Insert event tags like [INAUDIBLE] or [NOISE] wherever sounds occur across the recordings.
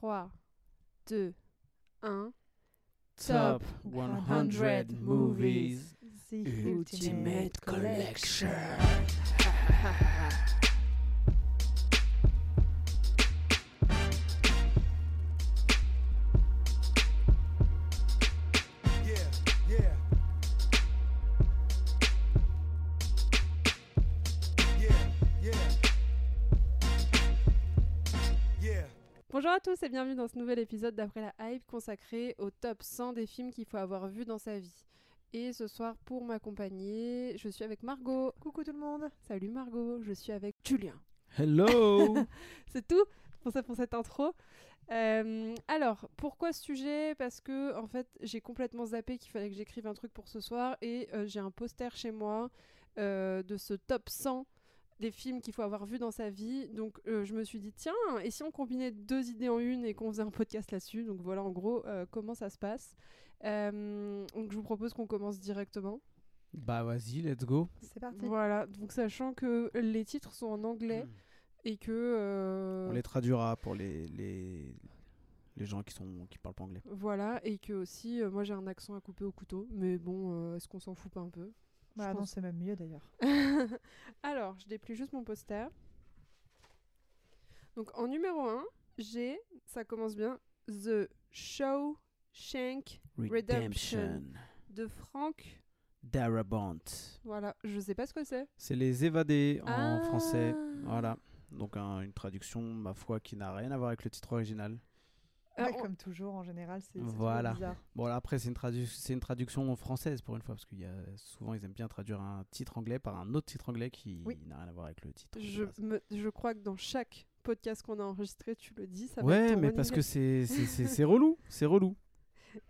3, 2, 1. Top 100 movies The Ultimate Collection. [LAUGHS] à tous et bienvenue dans ce nouvel épisode d'Après la Hype consacré au top 100 des films qu'il faut avoir vus dans sa vie. Et ce soir, pour m'accompagner, je suis avec Margot. Coucou tout le monde. Salut Margot, je suis avec Julien. Hello [LAUGHS] C'est tout pour, ça, pour cette intro. Euh, alors, pourquoi ce sujet? Parce que, en fait, j'ai complètement zappé qu'il fallait que j'écrive un truc pour ce soir et euh, j'ai un poster chez moi euh, de ce top 100 des films qu'il faut avoir vus dans sa vie. Donc, euh, je me suis dit, tiens, et si on combinait deux idées en une et qu'on faisait un podcast là-dessus? Donc, voilà en gros euh, comment ça se passe. Euh, donc, je vous propose qu'on commence directement. Bah vas-y, let's go. C'est parti. Voilà, donc sachant que les titres sont en anglais et que. euh, On les traduira pour les, les, les gens qui sont qui parlent pas anglais. Voilà, et que aussi, euh, moi j'ai un accent à couper au couteau, mais bon, euh, est-ce qu'on s'en fout pas un peu? Bah non, c'est même mieux d'ailleurs. [LAUGHS] Alors, je déplie juste mon poster. Donc en numéro 1, j'ai, ça commence bien, The Shawshank Redemption. de Frank. Darabont. Voilà, je sais pas ce que c'est. C'est les évadés en Ah. français. Voilà. Donc un- une traduction, ma foi, qui n'a rien à voir avec le titre original. Euh, Ouais, on- Comme toujours, en général, c'est Voilà. bizarre. Bon là après c'est une, tradu- c'est une traduction française pour une fois parce qu'il y a souvent ils aiment bien traduire un titre anglais par un autre titre anglais qui Oui. n'a rien à voir avec le titre. je, base. me- je crois que dans chaque podcast qu'on a enregistré, tu le dis, ça Ouais mais parce que gag. c'est c'est- c'est c'est [LAUGHS] relou, c'est relou.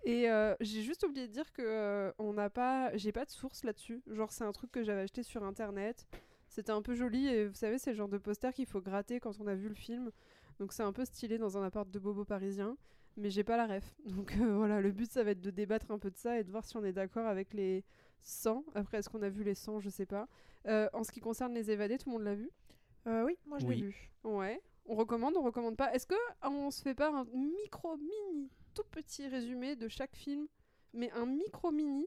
Et euh, j'ai juste oublié de dire que euh, on n'a pas, j'ai pas de source là-dessus. Genre c'est un truc que j'avais acheté sur internet. C'était un peu joli et vous savez c'est le genre de poster qu'il faut gratter quand on a vu le film. Donc c'est un peu stylé dans un appart de bobo parisien. Mais j'ai pas la ref. [LAUGHS] Donc euh, voilà, le but ça va être de débattre un peu de ça et de voir si on est d'accord avec les 100. Après est-ce qu'on a vu les 100 Je sais pas. Euh, en ce qui concerne les évadés, tout le monde l'a vu? Euh, oui, moi je l'ai Oui. vu. Ouais. On recommande, on recommande pas. Est-ce que on se fait pas un micro mini tout petit résumé de chaque film, mais un micro mini?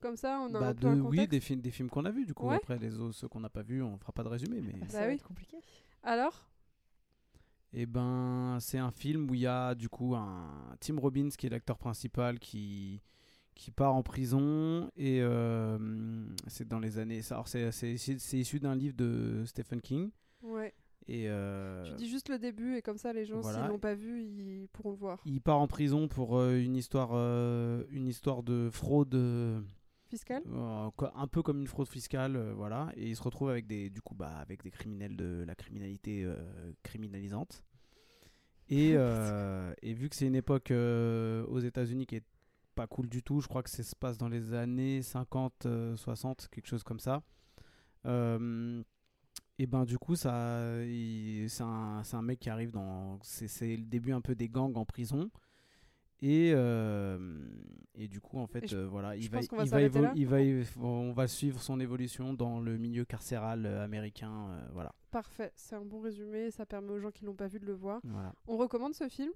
Comme ça on a Bah, un peu de- un oui des films des films qu'on a vus du coup Ouais. après les autres ceux qu'on n'a pas vus on fera pas de résumé mais Bah, ça Bah va oui. être compliqué. Alors Eh ben, c'est un film où il y a du coup un Tim Robbins qui est l'acteur principal qui qui part en prison et euh, c'est dans les années. Alors c'est issu d'un livre de Stephen King Ouais. et euh, Tu dis juste le début et comme ça les gens voilà. s'ils l'ont pas vu ils pourront le voir. il part en prison pour euh, une histoire euh, une histoire de fraude. Euh, Fiscal euh, un peu comme une fraude fiscale, euh, voilà, et il se retrouve avec des, du coup, bah, avec des criminels de la criminalité euh, criminalisante. Et, [LAUGHS] et vu que c'est une époque aux États-Unis qui est pas cool du tout, je crois que ça se passe dans les années 50, euh, 60, quelque chose comme ça. Et ben du coup, ça, c'est un, un mec qui arrive dans, c'est c'est le début un peu des gangs en prison. Et, euh, et du coup, en fait, je- euh, voilà, il va, il va, il on va suivre son évolution dans le milieu carcéral euh, américain, euh, voilà. Parfait, c'est un bon résumé, ça permet aux gens qui l'ont pas vu de le voir. voilà. On recommande ce film?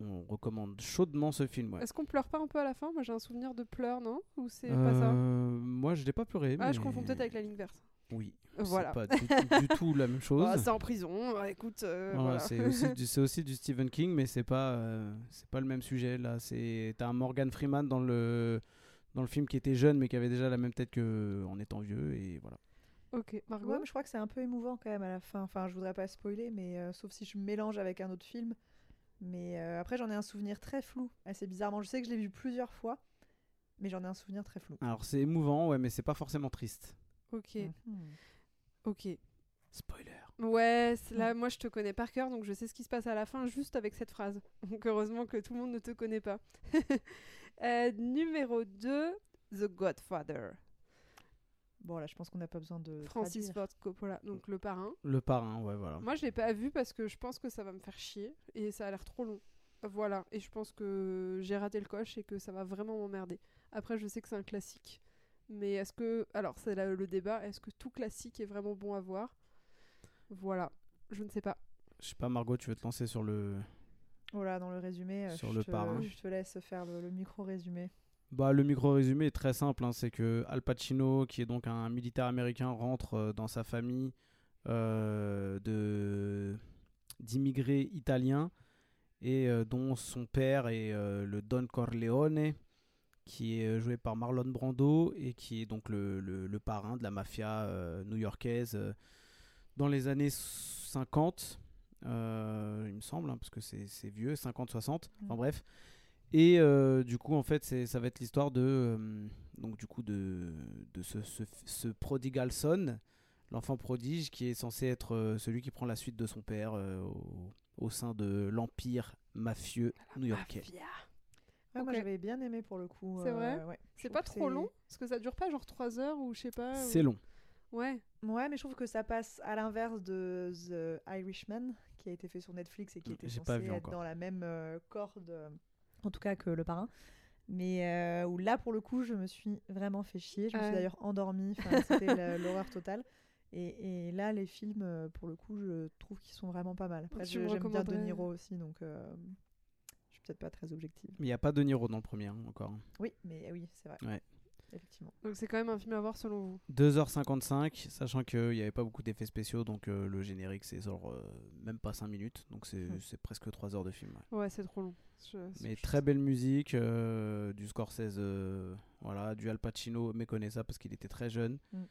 On recommande chaudement ce film. Ouais. Est-ce qu'on pleure pas un peu à la fin? Moi j'ai un souvenir de pleurs, non? Ou c'est pas ça? Moi, je l'ai pas pleuré. Ah, je confonds peut-être avec la ligne verte. Oui. Euh, Voilà. C'est pas du, du tout la même [LAUGHS] chose. Ah, c'est en prison, ah, écoute, euh, Voilà, voilà. C'est aussi, du- c'est aussi du [LAUGHS] Stephen King, mais c'est pas, euh, c'est pas le même sujet. Là, c'est t'as un Morgan Freeman dans le dans le film qui était jeune, mais qui avait déjà la même tête que en étant vieux, et voilà. Ok, Margot Ouais, mais je crois que c'est un peu émouvant quand même à la fin. Enfin, je voudrais pas spoiler, mais euh, sauf si je mélange avec un autre film. Mais euh, après, j'en ai un souvenir très flou, assez bizarrement. Je sais que je l'ai vu plusieurs fois, mais j'en ai un souvenir très flou. Alors c'est émouvant, ouais, mais c'est pas forcément triste. Ok, Mhm. ok. Spoiler. Ouais, c'est- là, moi, je te connais par cœur, donc je sais ce qui se passe à la fin juste avec cette phrase. [LAUGHS] Donc, heureusement que tout le monde ne te connaît pas. [LAUGHS] Euh, numéro 2, The Godfather. Bon, là, je pense qu'on n'a pas besoin de. Francis traduire. Ford Coppola, donc le parrain. Le parrain, ouais, voilà. Moi, je l'ai pas vu parce que je pense que ça va me faire chier et ça a l'air trop long. Voilà, et je pense que j'ai raté le coche et que ça va vraiment m'emmerder. Après, je sais que c'est un classique. Mais est-ce que. Alors, c'est là le débat. Est-ce que tout classique est vraiment bon à voir? Voilà. Je ne sais pas. Je sais pas, Margot, tu veux te lancer sur le. Voilà, dans le résumé, euh, Sur je le te, parrain. je te laisse faire le, le micro-résumé. Bah, le micro-résumé est très simple. hein, c'est que Al Pacino, qui est donc un militaire américain, rentre euh, dans sa famille euh, de d'immigrés italiens et euh, dont son père est euh, le Don Corleone, qui est euh, joué par Marlon Brando et qui est donc le, le- le parrain de la mafia euh, new-yorkaise euh, dans les années 50, euh, il me semble, hein, parce que c'est c'est vieux, 50-60, enfin Mm. bref. Et du coup, en fait, ça va être l'histoire de, donc du coup, de, de ce, ce, ce prodigal son, l'enfant prodige, qui est censé être celui qui prend la suite de son père au, au sein de l'empire mafieux new-yorkais. Ouais, Moi j'avais bien aimé pour le coup. C'est euh, vrai ouais. Je C'est pas trop long Parce que ça dure pas genre 3 heures ou je sais pas. ou- C'est long. Ouais. Ouais, mais je trouve que ça passe à l'inverse de The Irishman, qui a été fait sur Netflix et qui Mm, était censé pas vu être encore. dans la même euh, corde, euh, en tout cas que Le Parrain. Mais euh, où là, pour le coup, je me suis vraiment fait chier. Je me suis d'ailleurs endormie. Enfin, C'était [LAUGHS] l'horreur totale. Et, et là, les films, euh, pour le coup, je trouve qu'ils sont vraiment pas mal. Après, j'aime bien De Niro aussi, donc euh, peut-être pas très objective. Mais il n'y a pas de Niro dans le premier hein, encore. Oui, mais oui, c'est vrai. Ouais. Effectivement. Donc c'est quand même un film à voir selon vous? 2h55, sachant qu'il n'y avait pas beaucoup d'effets spéciaux, donc euh, le générique c'est genre euh, même pas 5 minutes, donc c'est Hmm. c'est presque 3 heures de film. ouais. Ouais, c'est trop long. Je- Mais très belle musique, euh, du Scorsese, euh, voilà, du Al Pacino, méconnaît ça parce qu'il était très jeune. Mm.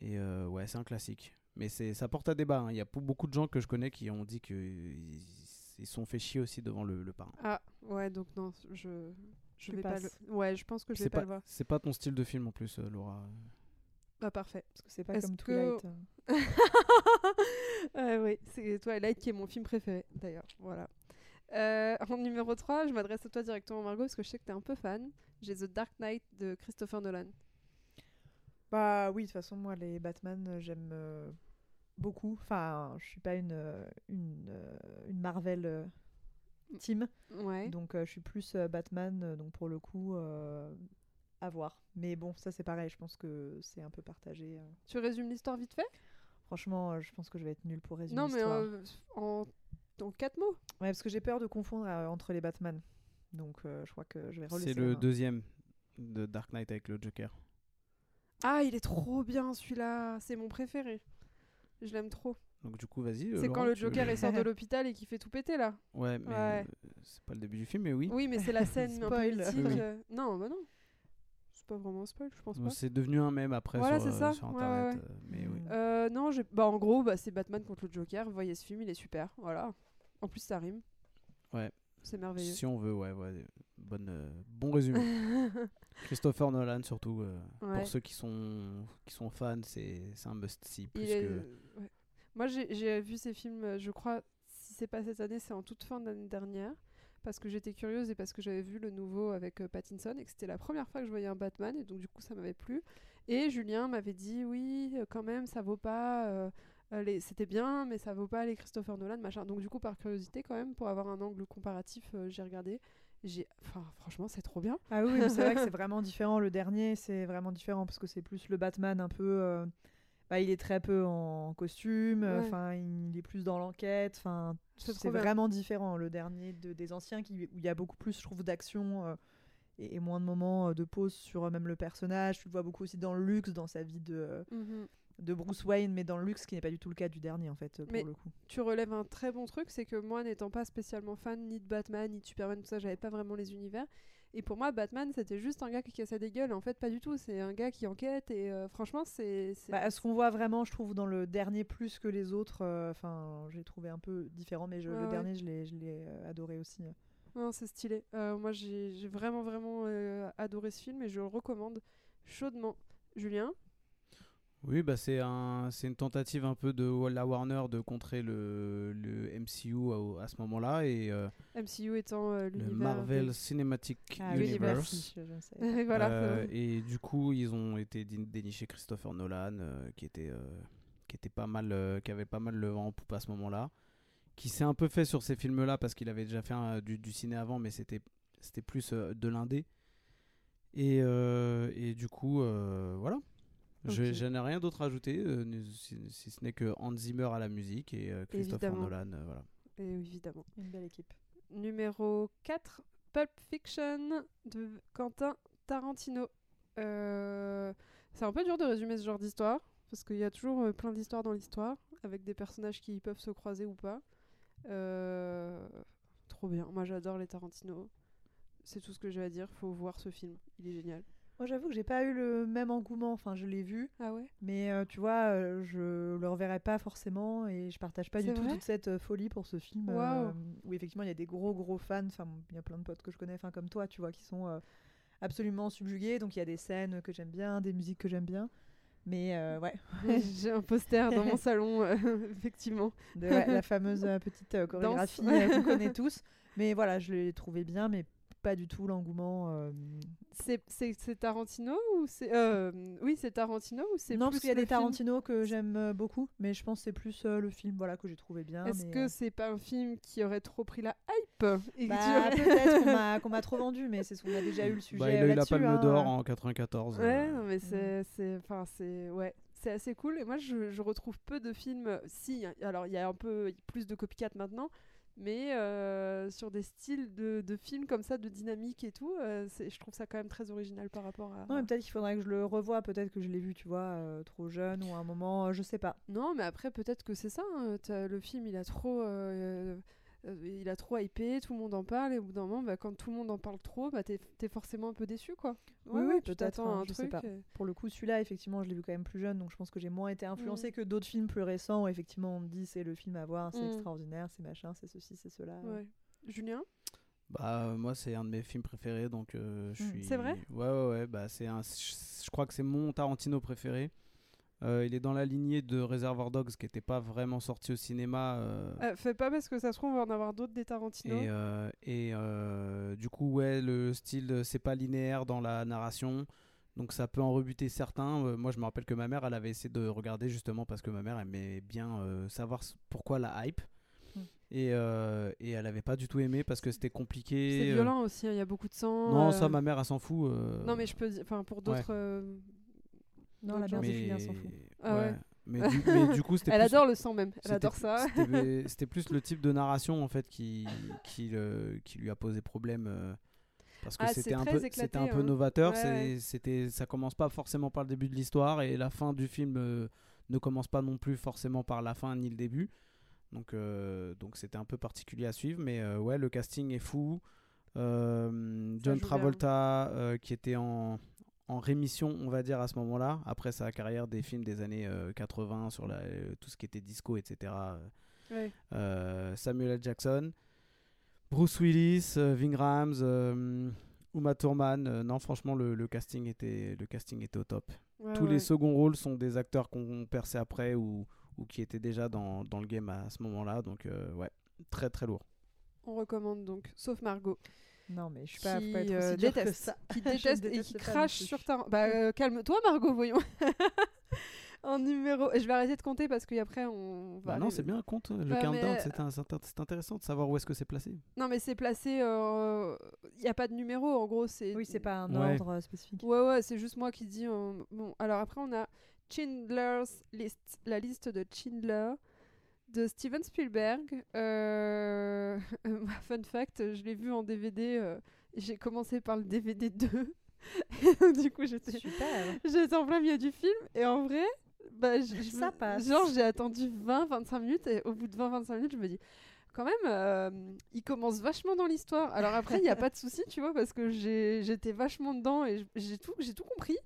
Et euh, ouais, c'est un classique. Mais c'est ça porte à débat. hein. Il y a beaucoup de gens que je connais qui ont dit qu'ils ils sont fait chier aussi devant le, le parrain. Ah, ouais, donc non, je. Je Tu vais pas le... Ouais, je pense que je vais pas, pas, le voir. c'est pas ton style de film en plus, euh, Laura. Ah, parfait. Parce que c'est pas Est-ce comme que- Twilight. euh. Euh, oui, c'est Twilight qui est mon film préféré, d'ailleurs. Voilà. Euh, en numéro 3, je m'adresse à toi directement, Margot, parce que je sais que t'es un peu fan. J'ai The Dark Knight de Christopher Nolan. Bah oui, de toute façon, moi, les Batman, euh, j'aime euh, beaucoup. Enfin, je suis pas une, une, une Marvel euh, team, Ouais. donc euh, je suis plus euh, Batman, euh, donc pour le coup, euh, à voir. Mais bon, ça c'est pareil, je pense que c'est un peu partagé. euh. Tu résumes l'histoire vite fait? Franchement, je pense que je vais être nulle pour résumer Non, mais euh, en... en quatre mots. Ouais, parce que j'ai peur de confondre euh, entre les Batman. Donc euh, je crois que je vais C'est le deuxième de Dark Knight avec le Joker. Ah, il est trop bien celui-là. C'est mon préféré. Je l'aime trop. Donc du coup, vas-y. C'est Laurent, quand le Joker il sort de [LAUGHS] l'hôpital et qui fait tout péter là. Ouais, mais Ouais. euh, c'est pas le début du film, mais oui. Oui, mais c'est la [LAUGHS] scène un peu mythique. Oui, euh, Non, bah non. C'est pas vraiment un spoil, je pense pas. C'est devenu un mème après Voilà, sur, c'est euh, ça. sur internet. ouais, euh, mais oui. Euh, non, bah, en gros, bah, c'est Batman contre le Joker. Vous voyez ce film, il est super. Voilà. En plus, ça rime. Ouais. C'est merveilleux. Si on veut, ouais, ouais. Bonne, euh, bon résumé. [LAUGHS] Christopher Nolan surtout. euh, Ouais. Pour ceux qui sont, qui sont fans, c'est c'est un must-see. Plus est- que... ouais. Moi, j'ai vu ces films, euh, je crois, si c'est pas cette année, c'est en toute fin d'année dernière. Parce que j'étais curieuse et parce que j'avais vu le nouveau avec euh, Pattinson et que c'était la première fois que je voyais un Batman et donc du coup ça m'avait plu. Et Julien m'avait dit oui, euh, quand même, ça vaut pas. euh, les- C'était bien, mais ça vaut pas les Christopher Nolan, machin. Donc du coup, par curiosité, quand même, pour avoir un angle comparatif, euh, j'ai regardé. J'ai, enfin, franchement, c'est trop bien. Ah oui, c'est vrai que c'est [LAUGHS] vraiment différent. Le dernier, c'est vraiment différent parce que c'est plus le Batman un peu. Bah, il est très peu en costume. Ouais. Enfin, il est plus dans l'enquête. Enfin, C'est vraiment différent. Le dernier de- des anciens, qui, où il y a beaucoup plus, je trouve, d'action euh, et, et moins de moments euh, de pause sur euh, même le personnage. Tu le vois beaucoup aussi dans le luxe, dans sa vie de, Mhm. de Bruce Wayne, mais dans le luxe, qui n'est pas du tout le cas du dernier, en fait, pour Mais- le coup. tu relèves un très bon truc, c'est que moi, n'étant pas spécialement fan ni de Batman, ni de Superman, tout ça, j'avais pas vraiment les univers. Et pour moi, Batman, c'était juste un gars qui cassait des gueules. En fait, pas du tout. C'est un gars qui enquête. Et euh, franchement, c'est. Bah, ce qu'on voit vraiment, je trouve, dans le dernier plus que les autres, euh, enfin, j'ai trouvé un peu différent, mais je- le ouais. dernier, je l'ai, je l'ai euh, adoré aussi. Non, c'est stylé. Euh, moi, j'ai vraiment, vraiment euh, adoré ce film et je le recommande chaudement. Julien? Oui, bah c'est un, c'est une tentative un peu de la Warner de contrer le, le MCU à, ce moment-là et euh, MCU étant euh, le. Marvel Cinematic Ah Universe. je, [LAUGHS] voilà. Euh, et du coup, ils ont été dé- dénichés Christopher Nolan, qui était, qui était pas mal, qui avait pas mal le vent en poupe à ce moment-là, qui s'est un peu fait sur ces films-là parce qu'il avait déjà fait un- du, du ciné avant, mais c'était, c'était plus de l'indé. Et, et du coup, voilà. Je, n'ai rien d'autre à ajouter, euh, si, si ce n'est que Hans Zimmer à la musique et euh, Christopher Évidemment. Nolan, euh, voilà. Et évidemment. Une belle équipe. numéro 4, Pulp Fiction de Quentin Tarantino. Euh, c'est un peu dur de résumer ce genre d'histoire, parce qu'il y a toujours euh, plein d'histoires dans l'histoire, avec des personnages qui peuvent se croiser ou pas. Euh, trop bien, moi j'adore les Tarantino. C'est tout ce que j'ai à dire, faut voir ce film, il est génial. Moi, j'avoue que j'ai pas eu le même engouement. Enfin, je l'ai vu, Ah ouais? Mais euh, tu vois, euh, je le reverrai pas forcément et je partage pas du tout toute cette euh, folie pour ce film. Euh, où effectivement, il y a des gros gros fans. Enfin, il y a plein de potes que je connais, enfin comme toi, tu vois, qui sont absolument subjugués. Donc, il y a des scènes que j'aime bien, des musiques que j'aime bien. Mais euh, ouais, [LAUGHS] J'ai un poster dans mon salon, euh, [LAUGHS] effectivement. de ouais, la [LAUGHS] fameuse petite euh, chorégraphie qu'on connaît tous. Mais voilà, je l'ai trouvé bien, mais pas du tout l'engouement. euh, C'est c'est- c'est Tarantino ou c'est. euh, oui, c'est Tarantino ou c'est. Non, plus parce qu'il y a des film Tarantino que j'aime euh, beaucoup, mais je pense que c'est plus euh, le film voilà, que j'ai trouvé bien. Est-ce mais, que euh, c'est pas un film qui aurait trop pris la hype et bah, aurais- peut-être [LAUGHS] qu'on m'a- trop vendu, mais c'est ce qu'on a déjà eu le sujet Bah, il a eu la. Palme hein, d'Or en 94. Ouais, euh, non, mais c'est. c'est- Enfin, c'est. Ouais. C'est assez cool. Et moi, je, je retrouve peu de films. Si, alors il y a un peu plus de copycat maintenant, mais euh, sur des styles de, de films comme ça, de dynamique et tout, euh, je trouve ça quand même très original par rapport à. Non, mais peut-être qu'il faudrait que je le revoie, peut-être que je l'ai vu, tu vois, euh, trop jeune ou à un moment, euh, je sais pas. Non, mais après, peut-être que c'est ça. hein. Le film, il a trop. Euh, il a trop hypé, tout le monde en parle, et au bout d'un moment, bah, quand tout le monde en parle trop, bah, t'es es forcément un peu déçu, quoi. Oui, Ouais, oui, peut-être, hein, un je sais truc. pas. et- Pour le coup, celui-là, effectivement, je l'ai vu quand même plus jeune, donc je pense que j'ai moins été influencée Mm. que d'autres films plus récents où effectivement on me dit c'est le film à voir, c'est Mm. extraordinaire, c'est machin, c'est ceci, c'est cela. Ouais. Julien? Bah, euh, moi, c'est un de mes films préférés, donc euh, je Mm. suis. C'est vrai? Ouais, ouais, ouais. Bah, c'est un... Je je crois que c'est mon Tarantino préféré. Euh, il est dans la lignée de Reservoir Dogs, qui n'était pas vraiment sorti au cinéma. euh, Euh, Fais pas parce que ça se trouve, on va en avoir d'autres des Tarantino. Et, euh, et du coup, ouais, le style, c'est pas linéaire dans la narration. Donc ça peut en rebuter certains. Euh, moi, je me rappelle que ma mère, elle avait essayé de regarder justement parce que ma mère aimait bien euh, savoir pourquoi la hype. Mm. Et, euh, et elle avait pas du tout aimé parce que c'était compliqué. C'est violent aussi, il y a beaucoup de sang. Non, ça, ma mère, elle s'en fout. Non, mais je peux dire. Enfin, pour d'autres. Non, la mère de. Julien s'en fout. Ah ouais. Mais, du, mais du coup, c'était [LAUGHS] Elle plus- adore le sang même. Elle c'était adore plus- ça. [LAUGHS] C'était plus le type de narration en fait qui, qui, le- qui lui a posé problème. euh, parce que Ah, c'était un, peu, c'était un peu hein. novateur. Ouais. C'était, ça commence pas forcément par le début de l'histoire et la fin du film euh, ne commence pas non plus forcément par la fin ni le début. Donc, euh, donc c'était un peu particulier à suivre. Mais ouais, le casting est fou. John bien. Travolta qui était en, en rémission, on va dire, à ce moment-là, après sa carrière des films des années euh, 80 sur la, euh, tout ce qui était disco, etc. euh, Ouais. euh, Samuel L. Jackson, Bruce Willis, euh, Ving euh, Uma Thurman. euh, non, franchement, le, le casting était, le casting était au top. Ouais, Tous ouais. les seconds rôles sont des acteurs qu'on perçait après ou, ou qui étaient déjà dans, dans le game à ce moment-là. Donc, euh, ouais, très très lourd. On recommande donc, sauf Margot, Non, mais je suis pas, qui pas être euh, aussi dure que déteste, ça. [LAUGHS] qui Je déteste et qui crache sur ta. Bah euh, calme-toi Margot, voyons. [LAUGHS] en numéro. Et je vais arrêter de compter parce qu'après on va. Bah non, c'est bien, compte. Le Ouais, countdown, mais- c'est intéressant de savoir où est-ce que c'est placé. Non mais c'est placé. Il n'y a pas de numéro en gros. C'est. Oui, c'est pas un Ouais. ordre euh, spécifique. Ouais ouais, c'est juste moi qui dis. euh, Bon, alors après on a Schindler's List, la liste de Schindler de Steven Spielberg. Euh, [LAUGHS] Fun fact, je l'ai vu en DVD. euh, J'ai commencé par le DVD 2. Et donc, du coup, j'étais en plein milieu du film. Et en vrai, bah, je- je Ça me- passe. genre, j'ai attendu 20-25 minutes. Et au bout de 20-25 minutes, je me dis, quand même, euh, il commence vachement dans l'histoire. Alors après, il n'y a pas de souci, tu vois, parce que j'étais vachement dedans et j- j'ai tout, j'ai tout compris.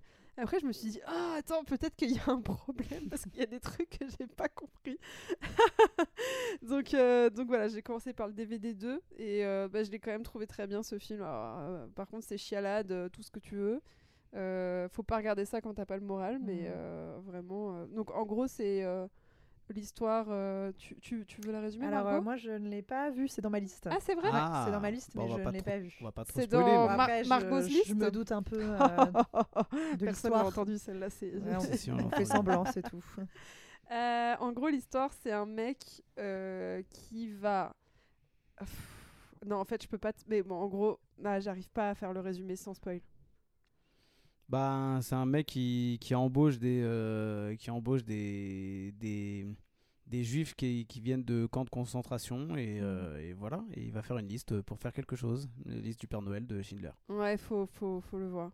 Après, je me suis dit, ah, attends, peut-être qu'il y a un problème parce qu'il y a des trucs que j'ai pas compris. [LAUGHS] donc, euh, donc voilà, j'ai commencé par le DVD 2 et euh, bah, je l'ai quand même trouvé très bien ce film. Alors, euh, par contre, c'est chialade, tout ce que tu veux. Faut pas regarder ça quand t'as pas le moral, mais euh, vraiment. Donc, en gros, c'est l'histoire. euh, tu, tu, tu veux la résumer Alors, euh, moi, je ne l'ai pas vu, c'est dans ma liste. Ah, c'est vrai? Ah, c'est dans ma liste, bon, mais je ne l'ai pas vu. On va pas trop C'est dans mais- Mar- Après, je- Margot's je, list me doute un peu euh, [LAUGHS] de Personne n'a entendu celle-là. C'est... Ouais, on, Si, si, on [LAUGHS] on va fait semblant, c'est tout. [LAUGHS] Euh, en gros, l'histoire, c'est un mec euh, qui va. Non, en fait, je peux pas. Mais bon, en gros, bah, j'arrive pas à faire le résumé sans spoil. Ben, c'est un mec qui, qui embauche des euh, qui embauche des, des des juifs qui, qui viennent de camps de concentration et, Mhm. euh, et voilà. Et il va faire une liste pour faire quelque chose, une liste du Père Noël de Schindler. Ouais, faut, faut, faut le voir.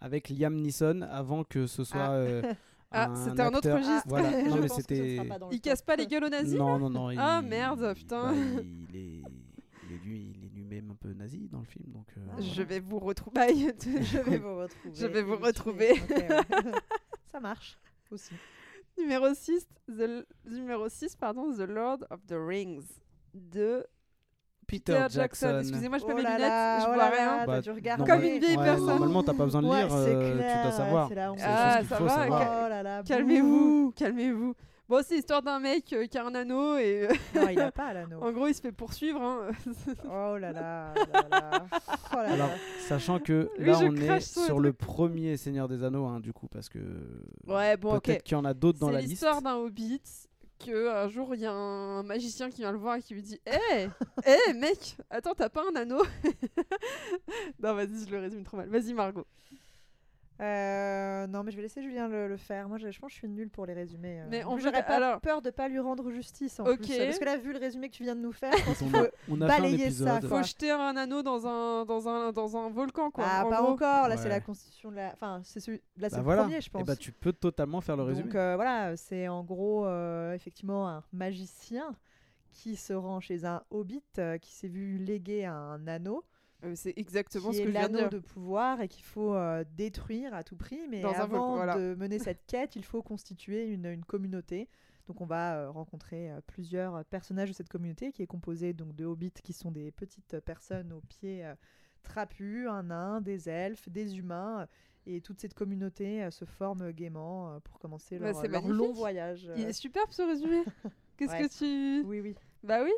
Avec Liam Neeson avant que ce soit. Ah. euh, [LAUGHS] Ah, c'était un autre registre. Voilà, Je [LAUGHS] non mais pense que ce c'était. sera pas dans le Il casse pas les gueules aux [LAUGHS] nazis Non, non, non. Ah, merde, putain. bah, il, est, il, est lui, lui-même un peu nazi dans le film. Donc, euh, Ah. Je vais [LAUGHS] vous retrouver. Je vais vous retrouver. Je vais vous retrouver. Ok, ouais. [LAUGHS] Ça marche aussi. numéro 6, the... numéro 6 pardon, The Lord of the Rings de Peter, Peter Jackson. Jackson. Excusez-moi, je mets Oh mes là lunettes, là, je oh vois là rien. là, Bah, Comme une vieille ouais, personne. Normalement, t'as pas besoin de Ouais, lire, c'est euh, clair, tu dois ouais, savoir. c'est la honte. C'est Ah, ça faut va, Oh là là, Calmez-vous, calmez-vous. Bon, c'est l'histoire d'un mec euh, qui a un anneau et euh. Non, il a pas l'anneau. [LAUGHS] en gros il se fait poursuivre. hein. [LAUGHS] Oh là là, oh là là. Oh là Alors, sachant que Oui, là, je on est sur le premier Seigneur des Anneaux, hein, du coup, parce que Ouais, bon, ok. peut-être qu'il y en a d'autres dans C'est la liste. l'histoire d'un hobbit que un jour il y a un magicien qui vient le voir et qui lui dit Hé Hé [LAUGHS] mec Attends, t'as pas un anneau? Non, vas-y, je le résume trop mal. Vas-y, Margot. Euh, non, mais je vais laisser Julien le, le faire. Moi, je, je pense que je suis nulle pour les résumés. euh. Mais En on plus, j'aurais pas alors- peur de pas lui rendre justice en Ok. plus. Parce que là, vu le résumé que tu viens de nous faire, je pense On a, on a balayer ça, quoi. Faut jeter un anneau dans un, dans un, dans un volcan, quoi. Ah, en pas gros. encore. Là, c'est la constitution de la. Enfin, c'est celui... là, c'est Bah le voilà. premier, je Et pense. bah, tu peux totalement faire le résumé. Donc euh, voilà, c'est en gros euh, effectivement un magicien qui se rend chez un hobbit euh, qui s'est vu léguer un anneau c'est exactement qui ce est que je viens de dire. de pouvoir et qu'il faut euh, détruire à tout prix. Mais Dans avant voilà. de [LAUGHS] mener cette quête, il faut constituer une, une communauté. Donc on va euh, rencontrer euh, plusieurs personnages de cette communauté qui est composée donc de hobbits qui sont des petites personnes aux pieds euh, trapus, un nain, des elfes, des humains. euh, Et toute cette communauté euh, se forme gaiement euh, pour commencer Bah, leur, long voyage. Il euh. est superbe ce résumé. [LAUGHS] Qu'est-ce Ouais. que tu. Oui, oui. Bah oui.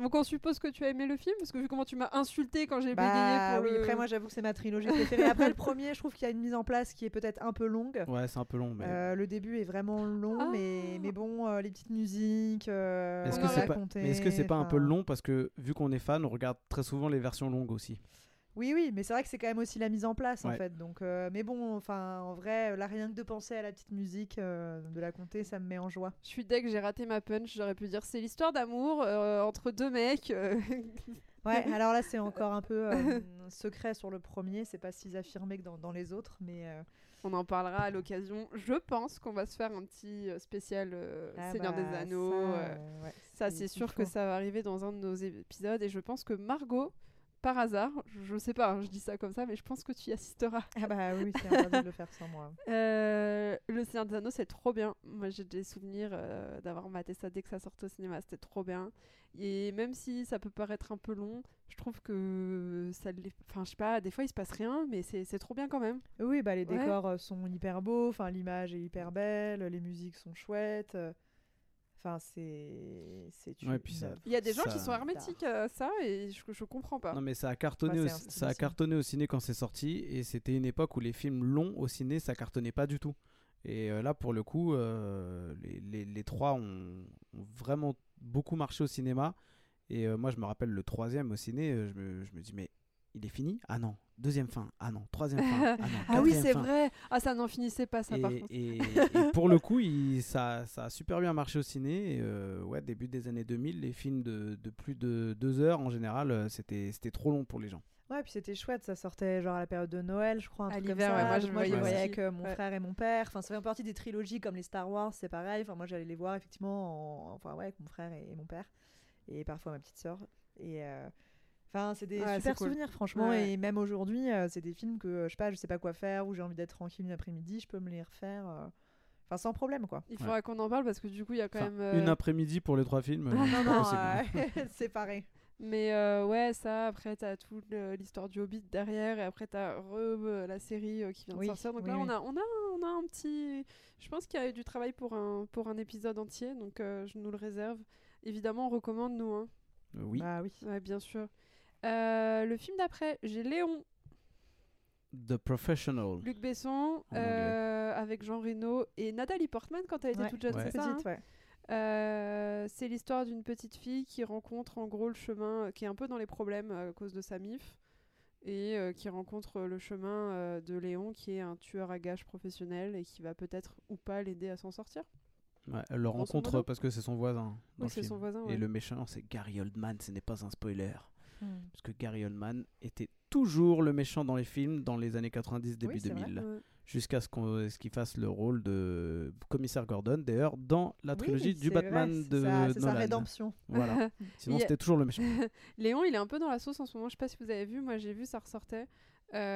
Donc on suppose que tu as aimé le film parce que vu comment tu m'as insulté quand j'ai bégayé Bah, pour oui, le. Après, moi, j'avoue que c'est ma trilogie préférée. Après, le premier, je trouve qu'il y a une mise en place qui est peut-être un peu longue. Ouais, c'est un peu long. Mais... Euh, le début est vraiment long, Ah. mais, mais bon, euh, les petites musiques. euh, Est-ce que c'est pas, raconter, mais est-ce que c'est pas un peu long? Parce que vu qu'on est fan, on regarde très souvent les versions longues aussi. Oui, oui, mais c'est vrai que c'est quand même aussi la mise en place en fait. Donc, euh, mais bon, enfin, en vrai, là, rien que de penser à la petite musique euh, de la comté, ça me met en joie. Je suis deg, j'ai raté ma punch. J'aurais pu dire c'est l'histoire d'amour euh, entre deux mecs. euh, [LAUGHS] Ouais, alors là, c'est encore un peu euh, [LAUGHS] secret sur le premier. C'est pas si affirmé que dans, dans les autres, mais euh, On en parlera à l'occasion. Je pense qu'on va se faire un petit euh, spécial euh, ah Seigneur bah, des Anneaux. Ça, euh, euh, ouais, Ça, il- c'est sûr que ça va arriver dans un de nos épisodes. Et je pense que Margot, par hasard, je, je sais pas, hein, je dis ça comme ça, mais je pense que tu y assisteras. Ah bah oui, c'est interdit de le faire sans moi. [LAUGHS] Euh, le Seigneur des Anneaux, c'est trop bien. Moi, j'ai des souvenirs euh, d'avoir maté ça dès que ça sortait au cinéma. C'était trop bien. Et même si ça peut paraître un peu long, je trouve que ça l'est. Enfin, je sais pas, des fois il se passe rien, mais c'est trop bien quand même. Oui, bah les Ouais. décors euh, sont hyper beaux, enfin l'image est hyper belle, les musiques sont chouettes. Euh, Enfin, c'est c'est Ouais, une- puis ça- Il y a des gens qui sont hermétiques à ça et je, je comprends pas. Non mais ça a cartonné, au, ça a cartonné au ciné quand c'est sorti et c'était une époque où les films longs au ciné ça cartonnait pas du tout. Et euh, là pour le coup, euh, les, les- les trois ont, ont vraiment beaucoup marché au cinéma. Et euh, moi je me rappelle le troisième au ciné, euh, je me, je me dis mais il est fini? Ah non, deuxième fin. Ah non, troisième fin. Ah non, [LAUGHS] Ah oui, c'est vrai. Ah, ça n'en finissait pas, ça, par Et, contre. et- [LAUGHS] et pour le coup, il- ça, ça a super bien marché au ciné. Et, euh, ouais, début des années 2000, les films de, de plus de deux heures, en général, euh, c'était c'était trop long pour les gens. Ouais, puis c'était chouette, ça sortait genre à la période de Noël, je crois, un À truc comme l'hiver, ça. ouais, moi, je Donc voyais avec euh, mon Ouais. frère et mon père. Enfin, ça fait partie des trilogies comme les Star Wars, c'est pareil. Enfin, moi, j'allais les voir effectivement, en- enfin ouais, avec mon frère et, et mon père, et parfois ma petite sœur. Et euh, enfin, c'est des Ouais, super cool. souvenirs, franchement. Ouais. Et même aujourd'hui, euh, c'est des films que euh, je sais pas, je sais pas quoi faire ou j'ai envie d'être tranquille une après-midi, je peux me les refaire. euh, Enfin, sans problème, quoi. Il faudra qu'on en parle parce que du coup, il y a quand Enfin, même. euh, Une après-midi pour les trois films. Non, non, euh, c'est [LAUGHS] pareil. Mais euh, ouais, ça, après, t'as toute l'histoire du Hobbit derrière, et après, t'as re, la série qui vient de Oui, sortir. Donc oui, là, oui. on, a, on, a, on a un petit. Je pense qu'il y a eu du travail pour un, pour un épisode entier, donc euh, je nous le réserve. Évidemment, on recommande, nous. Hein. Euh, oui. Bah oui. Ouais, bien sûr. Euh, le film d'après, j'ai Léon, The Professional. Luc Besson, euh, avec Jean Reno et Nathalie Portman quand elle était Ouais, toute jeune, Ouais. c'est ça hein. Euh, c'est l'histoire d'une petite fille qui rencontre en gros le chemin, qui est un peu dans les problèmes à cause de sa MIF, et euh, qui rencontre le chemin euh, de Léon, qui est un tueur à gages professionnel et qui va peut-être ou pas l'aider à s'en sortir. Ouais, elle le rencontre parce que c'est son voisin. dans Oui, le c'est film. son voisin. Et le méchant, c'est Gary Oldman, ce n'est pas un spoiler. Hmm. Parce que Gary Oldman était toujours le méchant dans les films dans les années 90, début Oui, c'est vrai. 2000. Ouais. Jusqu'à ce qu'on- ce qu'il fasse le rôle de commissaire Gordon, d'ailleurs, dans la Oui, trilogie du vrai, Batman c'est de sa- C'est sa Nolan. rédemption. Voilà. [LAUGHS] Sinon, c'était toujours le méchant. [LAUGHS] Léon, il est un peu dans la sauce en ce moment. Je sais pas si vous avez vu. Moi, j'ai vu, ça ressortait.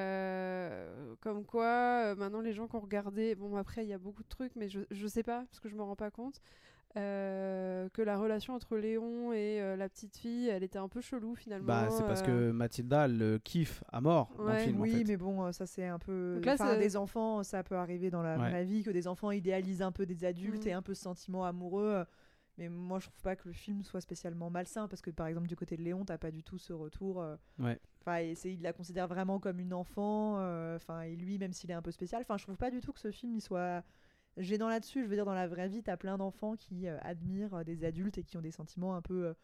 Euh, comme quoi, euh, maintenant, les gens qui ont regardé. Bon, après, il y a beaucoup de trucs, mais je, je sais pas, parce que je me rends pas compte. Euh, que la relation entre Léon et euh, la petite fille, elle était un peu chelou finalement. Bah, c'est parce euh, que Mathilda elle le kiffe à mort dans le Ouais. film. en Oui, fait. mais bon, euh, ça c'est un peu. Donc là, enfin, c'est- des enfants, ça peut arriver dans la Ouais. vraie vie, que des enfants idéalisent un peu des adultes Mhm. et un peu ce sentiment amoureux. euh, Mais moi, je trouve pas que le film soit spécialement malsain, parce que par exemple, du côté de Léon, t'as pas du tout ce retour. euh, Ouais. Enfin, il la considère vraiment comme une enfant. euh, Enfin, et lui, même s'il est un peu spécial. Enfin, je trouve pas du tout que ce film il soit gênant là-dessus. Je veux dire, dans la vraie vie, t'as plein d'enfants qui euh, admirent euh, des adultes et qui ont des sentiments un peu euh,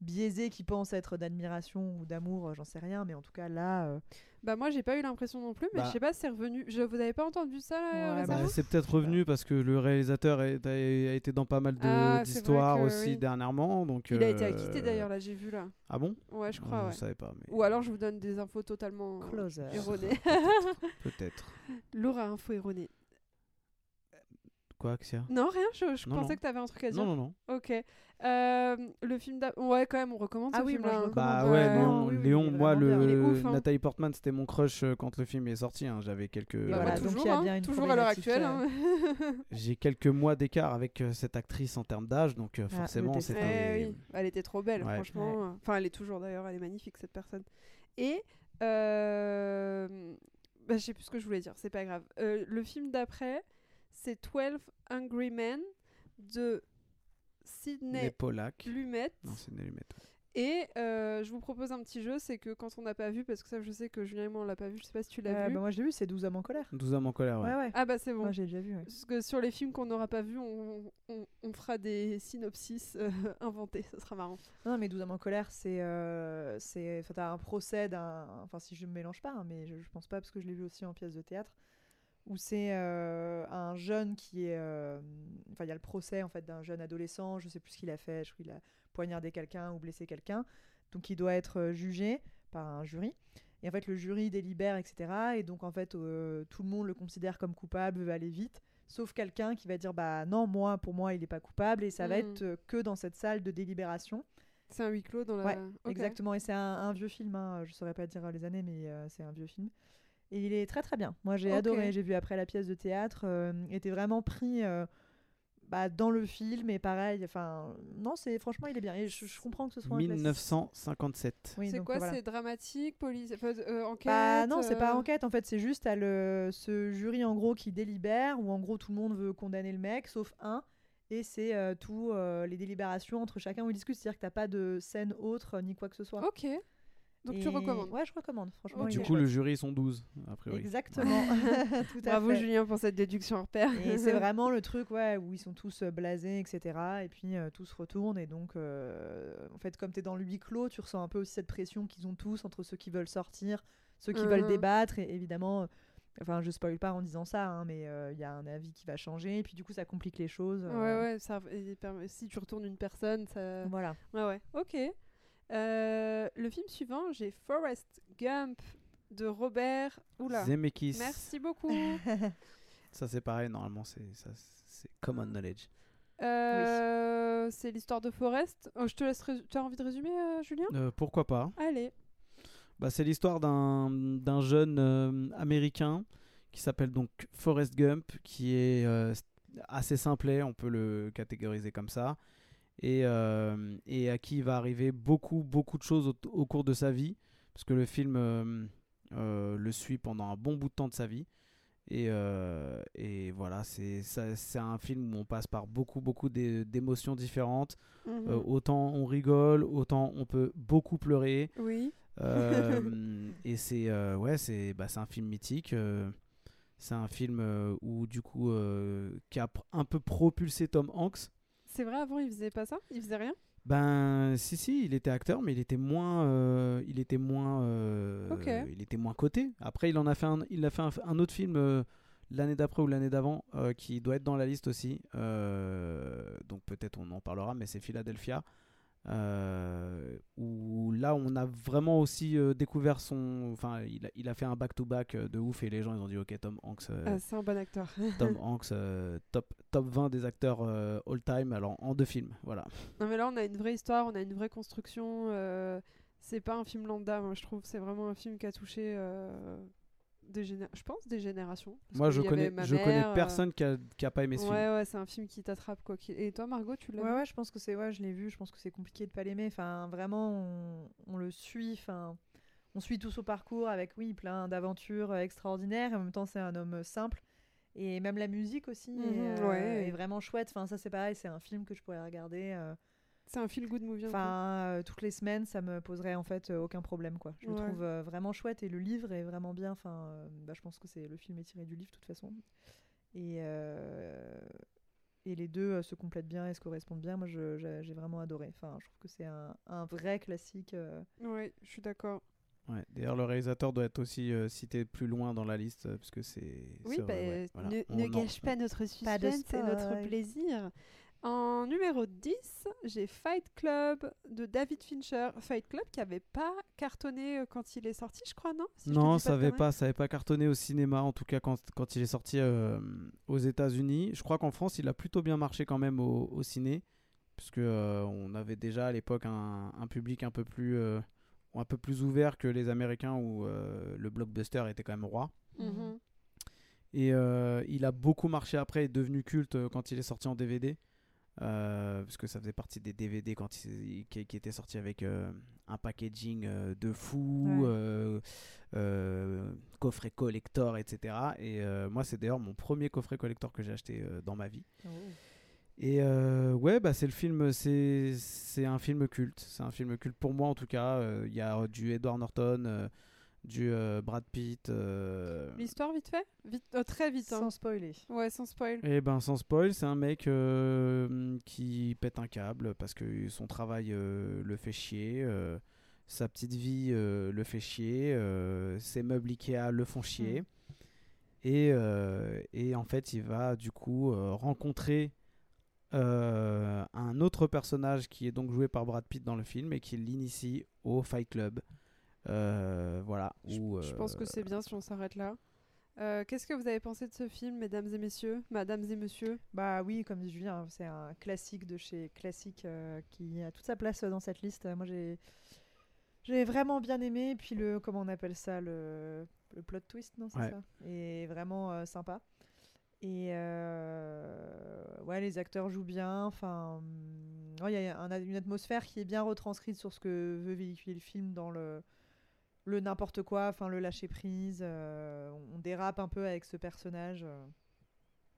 biaisés, qui pensent être d'admiration ou d'amour, j'en sais rien. Mais en tout cas, là. euh, Bah, moi, j'ai pas eu l'impression non plus, mais Bah. je sais pas si c'est revenu. Je, vous avez pas entendu ça là, Ouais, récemment Bah, c'est peut-être revenu parce que le réalisateur est- a, a été dans pas mal de- Ah, c'est d'histoires que aussi oui. dernièrement. Donc, Il a été euh, acquitté d'ailleurs, là, j'ai vu là. Ah bon? Ouais, je crois, ouais. Je savais pas, mais Ou alors je vous donne des infos totalement Closer. erronées. peut-être. [LAUGHS] Lourd à info erronée. Quoi, Axia Non, rien, je, je Non, pensais non. que t'avais un truc à dire. Non, non, non. Ok. Euh, le film d'ap- Ouais, quand même, on recommande Ah ce oui, film moi, je là. recommande. Bah ouais, Ouais, Léon, oui, oui, Léon, moi, le ouf, hein. Nathalie Portman, c'était mon crush euh, quand le film est sorti. hein. J'avais quelques, Bah, voilà, toujours, hein, bien toujours à l'heure actuelle. euh, hein. j'ai quelques mois d'écart avec euh, cette actrice en termes d'âge, donc euh, Ah, forcément, un Eh elle était trop belle, Ouais. franchement. Enfin, elle est toujours d'ailleurs, elle est magnifique cette personne. Et euh... bah, je sais plus ce que je voulais dire, c'est pas grave. Euh, le film d'après, c'est 12 Angry Men de Sidney. Lumet. Non, c'est une allumette. Et euh, je vous propose un petit jeu, c'est que quand on n'a pas vu, parce que ça je sais que Julien et moi on l'a pas vu, je sais pas si tu l'as euh, vu. bah, moi, je l'ai vu, c'est 12 hommes en colère. 12 hommes en colère, ouais. Ouais, ouais. Ah bah c'est bon. Moi, j'ai déjà vu. ouais. Parce que sur les films qu'on n'aura pas vus, on, on- on fera des synopsis euh, [LAUGHS] inventés, ça sera marrant. Non, mais 12 hommes en colère, c'est. Euh, c'est t'as un procès d'un. Enfin, si je me mélange pas, hein, mais je, je pense pas, parce que je l'ai vu aussi en pièce de théâtre, où c'est euh, un jeune qui est. euh, Enfin, il y a le procès en fait d'un jeune adolescent, je sais plus ce qu'il a fait, je crois qu'il a poignardé quelqu'un ou blessé quelqu'un, donc il doit être euh, jugé par un jury. Et en fait, le jury délibère, etc. Et donc, en fait, euh, tout le monde le considère comme coupable, veut aller vite. Sauf quelqu'un qui va dire Bah non, moi, pour moi, il n'est pas coupable. Et ça va Mhm. être que dans cette salle de délibération. C'est un huis clos dans la. Ouais, Ok. Exactement, et c'est un, un vieux film, hein, je saurais pas dire les années, mais c'est un vieux film. Et il est très très bien. Moi j'ai adoré, j'ai vu après la pièce de théâtre, euh, était vraiment pris euh, bah, dans le film, et pareil, enfin, non, c'est franchement il est bien. Et je, je comprends que ce soit un classique. 1957. Oui, c'est quoi? voilà. C'est dramatique, police, enfin, euh, enquête Bah non, c'est pas euh, enquête en fait, c'est juste t'as le ce jury en gros qui délibère où en gros tout le monde veut condamner le mec sauf un et c'est euh, tout euh, les délibérations entre chacun où ils discutent, c'est-à-dire que t'as pas de scène autre ni quoi que ce soit. Ok. Donc Et- tu recommandes. Ouais, je recommande. Franchement, Du coup, le jury, ils sont 12, a priori. Exactement. [LAUGHS] [LAUGHS] Tout à Bravo fait. Julien pour cette déduction hors pair. Et c'est [LAUGHS] vraiment le truc ouais, où ils sont tous euh, blasés, etc. Et puis euh, tout se retourne. Et donc, euh, en fait, comme tu es dans le huis clos, tu ressens un peu aussi cette pression qu'ils ont tous entre ceux qui veulent sortir, ceux qui veulent Mhm. débattre. Et évidemment, euh, enfin, je spoil pas en disant ça, hein, mais euh, il y a un avis qui va changer. Et puis, du coup, ça complique les choses. Ouais, euh, ouais, ça, si tu retournes une personne, ça. Voilà. Ouais, ouais. Ok. Euh, le film suivant, j'ai Forrest Gump de Robert. Oula. Zemeckis. Merci beaucoup. [LAUGHS] Ça, c'est pareil, normalement, c'est ça, c'est common knowledge. Euh, C'est l'histoire de Forrest. Oh, je te laisse. rés- Tu as envie de résumer, euh, Julien? Euh, pourquoi pas Allez. bah, C'est l'histoire d'un d'un jeune euh, américain qui s'appelle donc Forrest Gump, qui est euh, assez simplet, on peut le catégoriser comme ça, et, euh, et à qui il va arriver beaucoup, beaucoup de choses au, au cours de sa vie, parce que le film euh, euh, le suit pendant un bon bout de temps de sa vie. Et, et voilà, c'est un film où on passe par beaucoup, beaucoup d'é- d'émotions différentes. Mhm. Autant on rigole, autant on peut beaucoup pleurer. Oui. Euh, [LAUGHS] et c'est euh, ouais, c'est bah, un film mythique. euh, c'est un film où du coup qui a un peu propulsé Tom Hanks. C'est vrai, avant, il faisait pas ça? Il faisait rien? Ben si si, il était acteur, mais il était moins, euh, il était moins, euh, il était moins coté. Après, il en a fait un, il a fait un, un autre film, euh, l'année d'après ou l'année d'avant qui doit être dans la liste aussi. Donc peut-être on en parlera, mais c'est Philadelphia. Euh, où là on a vraiment aussi euh, découvert son enfin il a, il a fait un back to back de ouf et les gens ils ont dit ok Tom Hanks euh, Ah, c'est un bon acteur. [LAUGHS] Tom Hanks top top 20 des acteurs all time alors en deux films voilà Non mais là on a une vraie histoire, on a une vraie construction. c'est pas un film lambda, moi je trouve. C'est vraiment un film qui a touché des géné- je pense des générations. Parce moi je connais je mère, connais euh, personne qui, a, qui a pas aimé ce Ouais film ouais, c'est un film qui t'attrape quoi. Et toi Margot, tu l'as Ouais, vu? ouais, je pense que c'est, ouais, je l'ai vu. Je pense que c'est compliqué de pas l'aimer. Enfin, vraiment, on, on le suit. Enfin, on suit tout son parcours avec, oui, plein d'aventures extraordinaires. Et en même temps, c'est un homme simple. Et même la musique aussi est, Mhm, euh, ouais. est vraiment chouette. Enfin, ça, c'est pareil. C'est un film que je pourrais regarder. euh, C'est un feel good movie. Enfin, euh, toutes les semaines, ça me poserait en fait euh, aucun problème, quoi. Je le trouve euh, vraiment chouette et le livre est vraiment bien. Enfin, euh, bah, je pense que c'est le film est tiré du livre de toute façon. Et euh, et les deux euh, se complètent bien et se correspondent bien. Moi, je- j'ai vraiment adoré. Enfin, je trouve que c'est un, un vrai classique. euh. Ouais, je suis d'accord. Ouais, D'ailleurs, le réalisateur doit être aussi euh, cité plus loin dans la liste, euh, parce que c'est. Oui, c'est bah, vrai, ouais, voilà. ne, ne en- gâche pas notre suspense et notre plaisir. En numéro 10, j'ai Fight Club de David Fincher. Fight Club qui avait pas cartonné euh, quand il est sorti, je crois, non Si Non, ça de avait conneries. pas, ça avait pas cartonné au cinéma, en tout cas quand, quand il est sorti euh, aux États-Unis. Je crois qu'en France, il a plutôt bien marché quand même au, au ciné, puisque euh, on avait déjà à l'époque un, un public un peu plus, euh, un peu plus ouvert que les Américains où euh, le blockbuster était quand même roi. Mhm. Et euh, il a beaucoup marché après, est devenu culte quand il est sorti en DVD. Euh, parce que ça faisait partie des DVD quand il, qui, qui était sorti avec euh, un packaging euh, de fou, Ouais. coffret collector, etc. Et moi, c'est d'ailleurs mon premier coffret collector que j'ai acheté dans ma vie. Et euh, ouais, bah c'est le film, c'est un film culte. C'est un film culte pour moi en tout cas. Il y a du Edward Norton, du euh, Brad Pitt. euh, L'histoire, vite fait? Vite, euh, Très vite. hein. Sans spoiler. Ouais, sans spoil. Et ben sans spoil, c'est un mec euh, qui pète un câble parce que son travail euh, le fait chier, euh, sa petite vie euh, le fait chier, euh, ses meubles Ikea le font chier. Et, euh, et en fait, il va du coup euh, rencontrer euh, un autre personnage qui est donc joué par Brad Pitt dans le film et qui l'initie au Fight Club. Euh, voilà. Je, où, je pense que euh, c'est bien si on s'arrête là. Euh, Qu'est-ce que vous avez pensé de ce film, mesdames et messieurs Madames et messieurs Bah oui, comme dit Julien, c'est un classique de chez classique euh, qui a toute sa place dans cette liste. Moi, j'ai j'ai vraiment bien aimé. Puis le comment on appelle ça le, le plot twist, non, c'est Ouais. ça? Et vraiment euh, sympa. Et euh, ouais, les acteurs jouent bien. Enfin, hum, ouais, il y a un- une atmosphère qui est bien retranscrite sur ce que veut véhiculer le film dans le le n'importe quoi, enfin le lâcher prise. euh, on dérape un peu avec ce personnage. euh.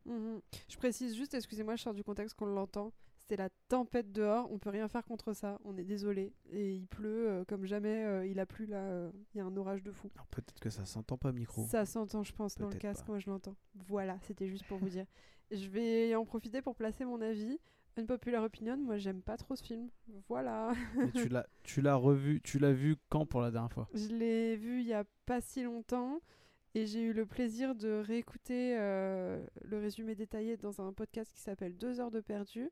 Mhm. Je précise juste, excusez-moi, je sors du contexte qu'on l'entend. C'est la tempête dehors, on peut rien faire contre ça, on est désolé. Et il pleut euh, comme jamais, euh, il a plu là, euh, il y a un orage de fou. alors peut-être que ça s'entend pas micro. Ça s'entend, je pense, dans le casque, pas. moi je l'entends. Voilà, c'était juste pour vous dire. Je vais en profiter pour placer mon avis. Unpopular opinion, moi j'aime pas trop ce film. Voilà. Mais tu l'as, tu l'as revu, tu l'as vu quand pour la dernière fois? Je l'ai vu il y a pas si longtemps et j'ai eu le plaisir de réécouter euh, le résumé détaillé dans un podcast qui s'appelle Deux heures de perdu.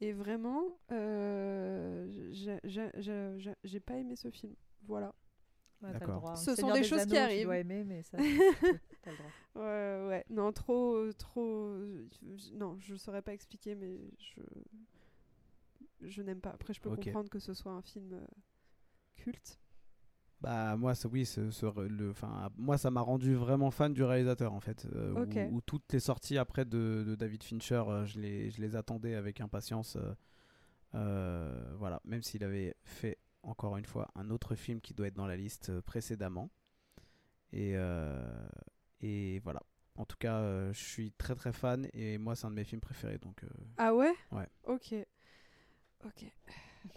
Et vraiment, euh, j'ai pas aimé ce film. Voilà. Ouais, t'as le D'accord. droit. Ce sont des des choses qui arrivent. Tu dois aimer, mais ça, t'as le droit. [LAUGHS] Ouais, ouais. Non, trop, trop. Non, je saurais pas expliquer, mais je. Je n'aime pas. Après, je peux comprendre que ce soit un film euh, culte. Bah moi ça oui ce, le enfin moi ça m'a rendu vraiment fan du réalisateur en fait euh, où- toutes les sorties après de, de David Fincher euh, je les je les attendais avec impatience euh, euh, voilà même s'il avait fait encore une fois un autre film qui doit être dans la liste euh, précédemment et euh, et voilà en tout cas euh, je suis très très fan et moi c'est un de mes films préférés donc euh, Ah ouais? Ouais. Ok. Ok.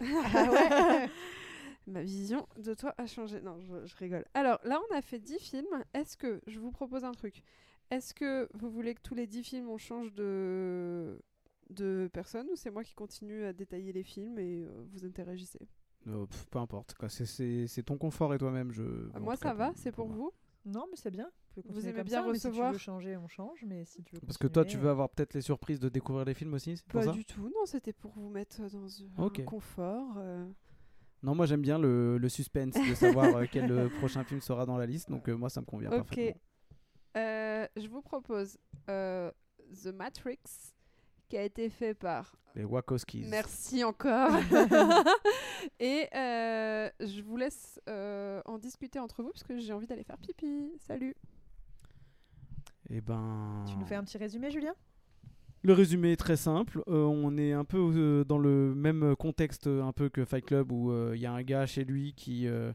[LAUGHS] Ah ouais? [LAUGHS] Ma vision de toi a changé. Non, je, je rigole. Alors là, on a fait 10 films. Est-ce que, je vous propose un truc, est-ce que vous voulez que tous les 10 films, on change de, de personne ou c'est moi qui continue à détailler les films et euh, vous interagissez? Euh, pff, peu importe quoi c'est- c'est c'est ton confort et toi-même je Ah, en Moi, tout cas, ça va, c'est pour vous? Non, mais c'est bien. Vous, aimez bien ça, mais Si tu recevoir? veux changer, on change. Mais si tu veux Parce que toi, tu continuer, veux avoir peut-être les surprises de découvrir les films aussi, c'est pour Pas ça? du tout, non, c'était pour vous mettre dans un Ok. confort. euh. Non, moi j'aime bien le, le suspense de savoir euh, quel euh, [LAUGHS] prochain film sera dans la liste, donc euh, moi ça me convient Ok. parfaitement. Euh, je vous propose euh, The Matrix, qui a été fait par. Les Wachowskis. Merci encore. [LAUGHS] [LAUGHS] Et euh, je vous laisse euh, en discuter entre vous parce que j'ai envie d'aller faire pipi. Salut. Et ben. Tu nous fais un petit résumé, Julien? Le résumé est très simple. Euh, on est un peu euh, dans le même contexte un peu que Fight Club où euh, il y a un gars chez lui qui, euh,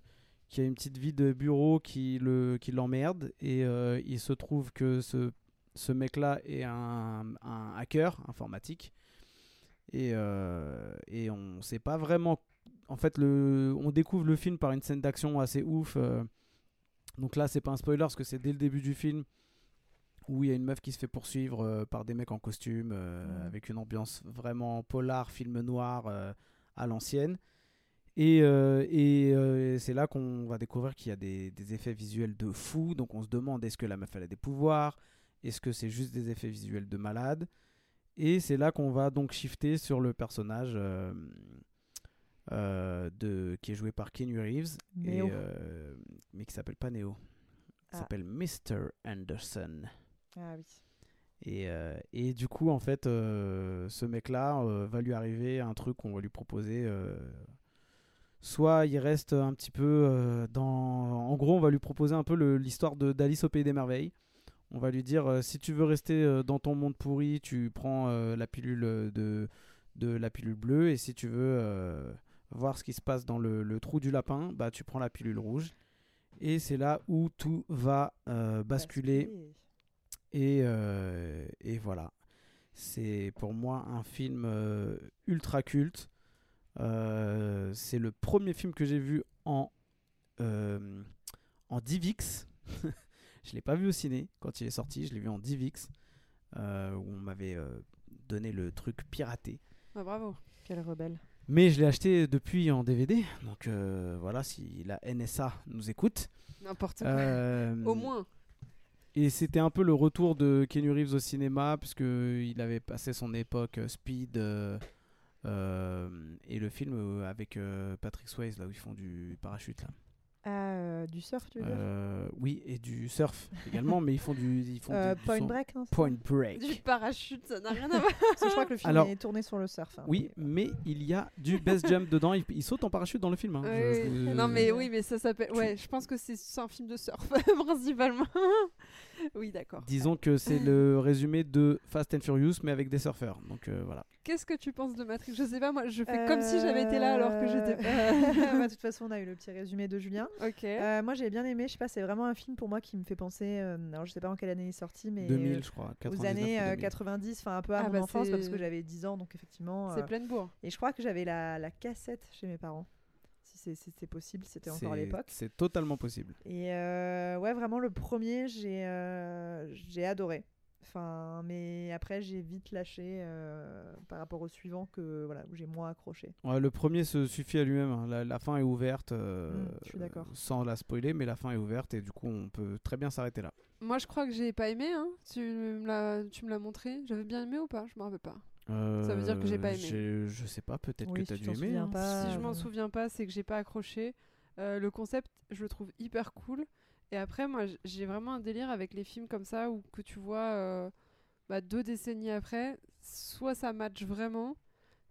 qui a une petite vie de bureau qui le qui l'emmerde et euh, il se trouve que ce, ce mec-là est un, un hacker informatique et, euh, et on sait pas vraiment. En fait, le, on découvre le film par une scène d'action assez ouf. euh. donc là, c'est pas un spoiler parce que c'est dès le début du film où il y a une meuf qui se fait poursuivre euh, par des mecs en costume avec une ambiance vraiment polar, film noir à l'ancienne. Et, euh, et euh, c'est là qu'on va découvrir qu'il y a des, des effets visuels de fou. Donc on se demande est-ce que la meuf elle a des pouvoirs? Est-ce que c'est juste des effets visuels de malade? Et c'est là qu'on va donc shifter sur le personnage euh, euh, de, qui est joué par Keanu Reeves. et, euh, mais qui s'appelle pas Neo. Il Ah. s'appelle Mr. Anderson. Ah oui. Et, et du coup, en fait, ce mec-là va lui arriver un truc qu'on va lui proposer. soit il reste un petit peu dans. En gros, on va lui proposer un peu l'histoire d'Alice au Pays des Merveilles. On va lui dire euh, si tu veux rester euh, dans ton monde pourri, tu prends euh, la pilule de, de la pilule bleue. Et si tu veux voir ce qui se passe dans le, le trou du lapin, bah, tu prends la pilule rouge. Et c'est là où tout va basculer. Et, et voilà. C'est pour moi un film ultra culte. Euh, c'est le premier film que j'ai vu en, euh, en DivX. [LAUGHS] je l'ai pas vu au ciné quand il est sorti, je l'ai vu en DivX. euh, où on m'avait euh, donné le truc piraté. Ah, bravo. Quel rebelle. Mais je l'ai acheté depuis en DVD. Donc euh, voilà, si la NSA nous écoute. N'importe quoi. Au moins. Et c'était un peu le retour de Keanu Reeves au cinéma, puisque il avait passé son époque Speed et le film avec Patrick Swayze, là où ils font du parachute. Là. Ah, euh, du surf, tu veux dire Euh, oui, et du surf également, mais ils font du. Ils font [LAUGHS] Euh, du- du Point son- Break, non c'est Point Break. Du parachute, ça n'a rien à [LAUGHS] voir. Je crois que le film Alors- est tourné sur le surf. hein, Oui, mais il y a du best jump [LAUGHS] dedans. Il, il saute en parachute dans le film. hein. Oui, Je- oui. je- Non, mais oui, mais ça s'appelle. tu- Ouais, je pense que c'est c'est un film de surf, principalement. [LAUGHS] oui, d'accord. Disons que c'est le [LAUGHS] résumé de Fast and Furious, mais avec des surfeurs. Donc euh, voilà. Qu'est-ce que tu penses de Matrix? Je sais pas, moi, je fais comme si j'avais été là alors que j'étais pas. Euh, [LAUGHS] bah, De toute façon, on a eu le petit résumé de Julien. ok. Euh, moi, j'ai bien aimé. Je sais pas, c'est vraiment un film pour moi qui me fait penser. alors, je sais pas en quelle année il est sorti, mais 2000, euh, je crois. aux 99 années ou euh, 2000. 90, enfin un peu à Ah, mon bah, enfance, parce que j'avais 10 ans, donc effectivement. C'est euh, pleine bourre. Et je crois que j'avais la, la cassette chez mes parents. C'est- possible, c'était encore à l'époque. C'est totalement possible. Et euh, ouais, vraiment, le premier, j'ai euh, j'ai adoré. Enfin, mais après, j'ai vite lâché euh, par rapport au suivant que voilà, où j'ai moins accroché. Ouais, le premier se suffit à lui-même. hein. La, la fin est ouverte. euh, Mm, je suis d'accord. Sans la spoiler, mais la fin est ouverte et du coup, on peut très bien s'arrêter là. Moi, je crois que j'ai pas aimé. Hein. Tu me l'as, tu me l'as montré. J'avais bien aimé ou pas? Je me rappelle pas. Veut dire que j'ai pas aimé. Euh, j'ai- Je sais pas, peut-être Oui, que t'as si dû aimer. hein. pas. si je m'en euh, souviens pas, c'est que j'ai pas accroché. Euh, le concept, je le trouve hyper cool. Et après, moi, j'ai vraiment un délire avec les films comme ça où que tu vois euh, bah, deux décennies après, soit ça match vraiment,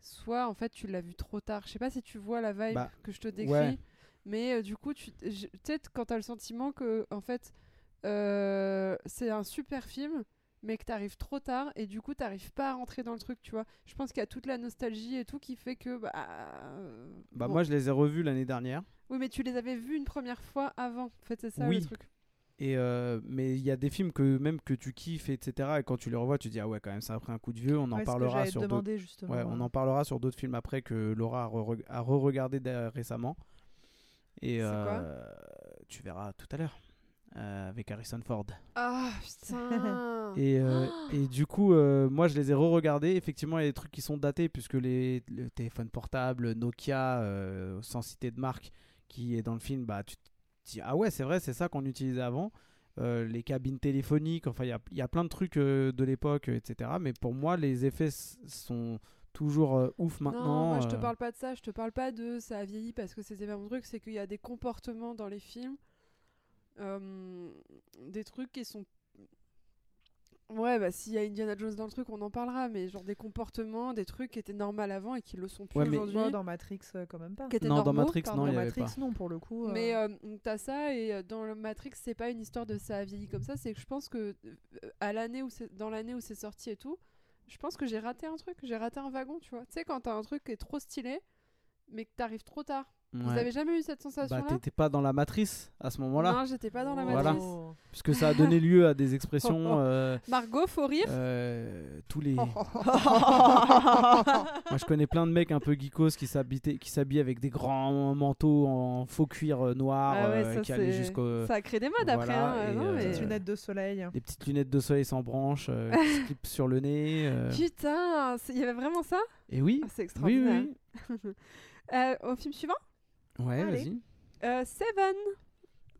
soit en fait tu l'as vu trop tard. Je sais pas si tu vois la vibe Bah, que je te décris, ouais. mais euh, du coup, tu peut-être quand t'as le sentiment que en fait euh, c'est un super film, mais que t'arrives trop tard et du coup t'arrives pas à rentrer dans le truc, tu vois. Je pense qu'il y a toute la nostalgie et tout qui fait que bah, euh, Bah, bon. moi, je les ai revus l'année dernière. oui, mais tu les avais vus une première fois avant. En fait, c'est ça Oui. le truc. Et euh, mais il y a des films que même que tu kiffes, etc. Et quand tu les revois, tu dis ah ouais, quand même, ça a pris un coup de vieux. On en Ouais, parlera sur d'autres. Ouais, on en parlera sur d'autres films après que Laura a re- a re-regardé récemment. Et euh, tu verras tout à l'heure euh, avec Harrison Ford. Ah [LAUGHS] putain Et, euh, et du coup, euh, moi je les ai re-regardés. Effectivement, il y a des trucs qui sont datés puisque les, le téléphone portable, Nokia, sans citer de marque, qui est dans le film, bah tu te dis ah ouais c'est vrai c'est ça qu'on utilisait avant. Les cabines téléphoniques, enfin il y a, il y a plein de trucs de l'époque, etc. Mais pour moi les effets sont toujours euh, ouf maintenant. Non, moi je te parle pas de ça, je te parle pas de ça a vieilli parce que c'était pas mon truc, c'est qu'il y a des comportements dans les films, des trucs qui sont. Ouais, bah s'il y a Indiana Jones dans le truc, on en parlera, mais genre des comportements, des trucs qui étaient normaux avant et qui le sont plus Ouais, aujourd'hui. Moi, dans Matrix, euh, quand même pas. qui étaient Non, dans normaux, Matrix, pardon. non, il y dans avait Matrix, pas. non, pour le coup. euh, Mais euh, t'as ça et euh, dans le Matrix, c'est pas une histoire de ça a vieilli comme ça, c'est que je pense que euh, à l'année où c'est dans l'année où c'est sorti et tout, je pense que j'ai raté un truc, j'ai raté un wagon, tu vois. Tu sais quand t'as un truc qui est trop stylé mais que t'arrives trop tard. Vous ouais. avez jamais eu cette sensation Bah t'étais pas dans la matrice à ce moment-là, Non, j'étais pas dans la oh. Voilà. matrice. puisque ça a donné lieu à des expressions. [LAUGHS] euh, Margot, faut rire. euh, tous les. Oh. Moi, je connais plein de mecs un peu geekos qui s'habitaient- qui s'habillent avec des grands manteaux en faux cuir euh, noir Ah ouais, euh, ça, qui allaient c'est- jusqu'au. Ça a créé des modes après. hein, et, non, euh, mais- Petites lunettes de soleil. Des petites lunettes de soleil sans branches euh, qui se clipent sur le nez. euh. Putain, c'est- il y avait vraiment ça? Et oui, Ah, C'est oui, extraordinaire. oui. oui. [LAUGHS] Euh, au film suivant? Ouais, vas-y. Euh, Seven.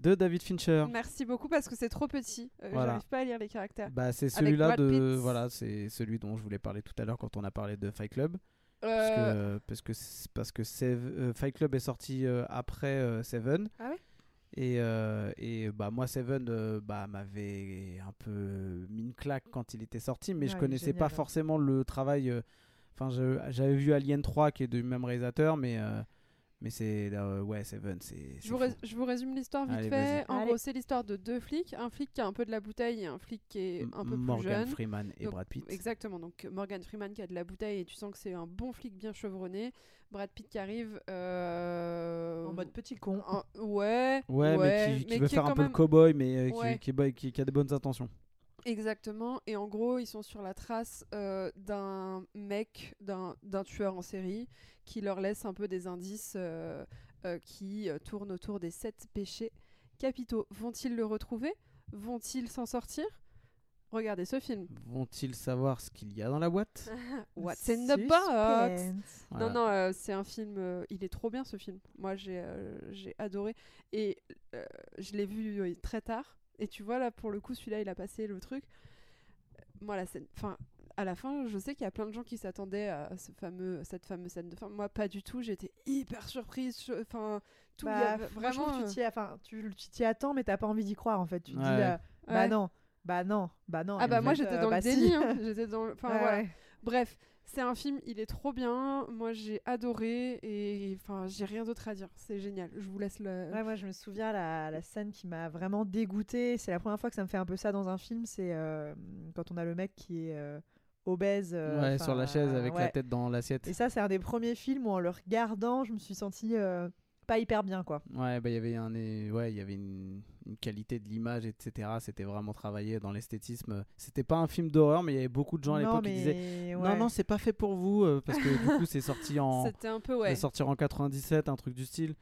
De David Fincher. Merci beaucoup parce que c'est trop petit. Euh, Voilà. J'arrive pas à lire les caractères. Bah, c'est celui-là de. Voilà, c'est celui dont je voulais parler tout à l'heure quand on a parlé de Fight Club. Parce Euh, que, parce que, c'est- parce que euh, Fight Club est sorti euh, après euh, Seven. Ah ouais? Et, euh, et bah, moi, Seven euh, bah, m'avait un peu mis une claque quand il était sorti, mais Ouais, je connaissais génial, pas forcément le travail. euh, Enfin, j'avais vu Alien 3 qui est du même réalisateur, mais, euh, mais c'est. euh, ouais, Seven, c'est. je, je vous résume l'histoire vite Allez, fait. En Allez. gros, c'est l'histoire de deux flics. Un flic qui a un peu de la bouteille et un flic qui est un peu plus Morgan jeune. Freeman et Donc, Brad Pitt. Exactement, donc Morgan Freeman qui a de la bouteille et tu sens que c'est un bon flic bien chevronné. Brad Pitt qui arrive euh, En mode petit con. en- ouais, Ouais, mais qui, qui veut faire un peu le même- cowboy, mais euh, Ouais. qui a des bonnes intentions. Exactement, et en gros, ils sont sur la trace euh, d'un mec, d'un tueur en série, qui leur laisse un peu des indices euh, euh, qui tournent autour des sept péchés capitaux. Vont-ils le retrouver? Vont-ils s'en sortir? Regardez ce film. Vont-ils savoir ce qu'il y a dans la boîte? [LAUGHS] What's in the box? Voilà. Non, non, euh, c'est un film. euh, il est trop bien ce film. Moi, j'ai euh, j'ai adoré. Et euh, je l'ai vu euh, très tard. Et tu vois, là, pour le coup, celui-là, il a passé le truc. Moi, la scène. Enfin, à la fin, je sais qu'il y a plein de gens qui s'attendaient à ce fameux, cette fameuse scène de fin. Moi, pas du tout. J'étais hyper surprise. Enfin, tout. y Bah, vraiment. que tu t'y enfin, tu tu t'y attends, mais t'as pas envie d'y croire en fait. Tu te dis, Ouais. euh, bah Ouais. non, bah non, bah non. Ah bah moi j'étais euh, dans bah le si. déni, hein. [LAUGHS] j'étais dans le... Enfin Ouais, voilà. ouais. Bref, c'est un film, il est trop bien, moi j'ai adoré et enfin j'ai rien d'autre à dire, c'est génial. Je vous laisse le... Ouais, moi je me souviens la, la scène qui m'a vraiment dégoûtée. C'est la première fois que ça me fait un peu ça dans un film. C'est euh, quand on a le mec qui est euh, obèse. euh, Ouais, sur la chaise avec la ouais. tête dans l'assiette. Et ça, c'est un des premiers films où en le regardant, je me suis sentie euh, pas hyper bien quoi. Ouais, bah il y avait un, ouais, il y avait une, une qualité de l'image, etc. C'était vraiment travaillé dans l'esthétisme. C'était pas un film d'horreur, mais il y avait beaucoup de gens à l'époque mais qui disaient ouais. non, non, c'est pas fait pour vous euh, parce que du coup c'est sorti en, [LAUGHS] C'était un peu ouais. sortir en 97, un truc du style.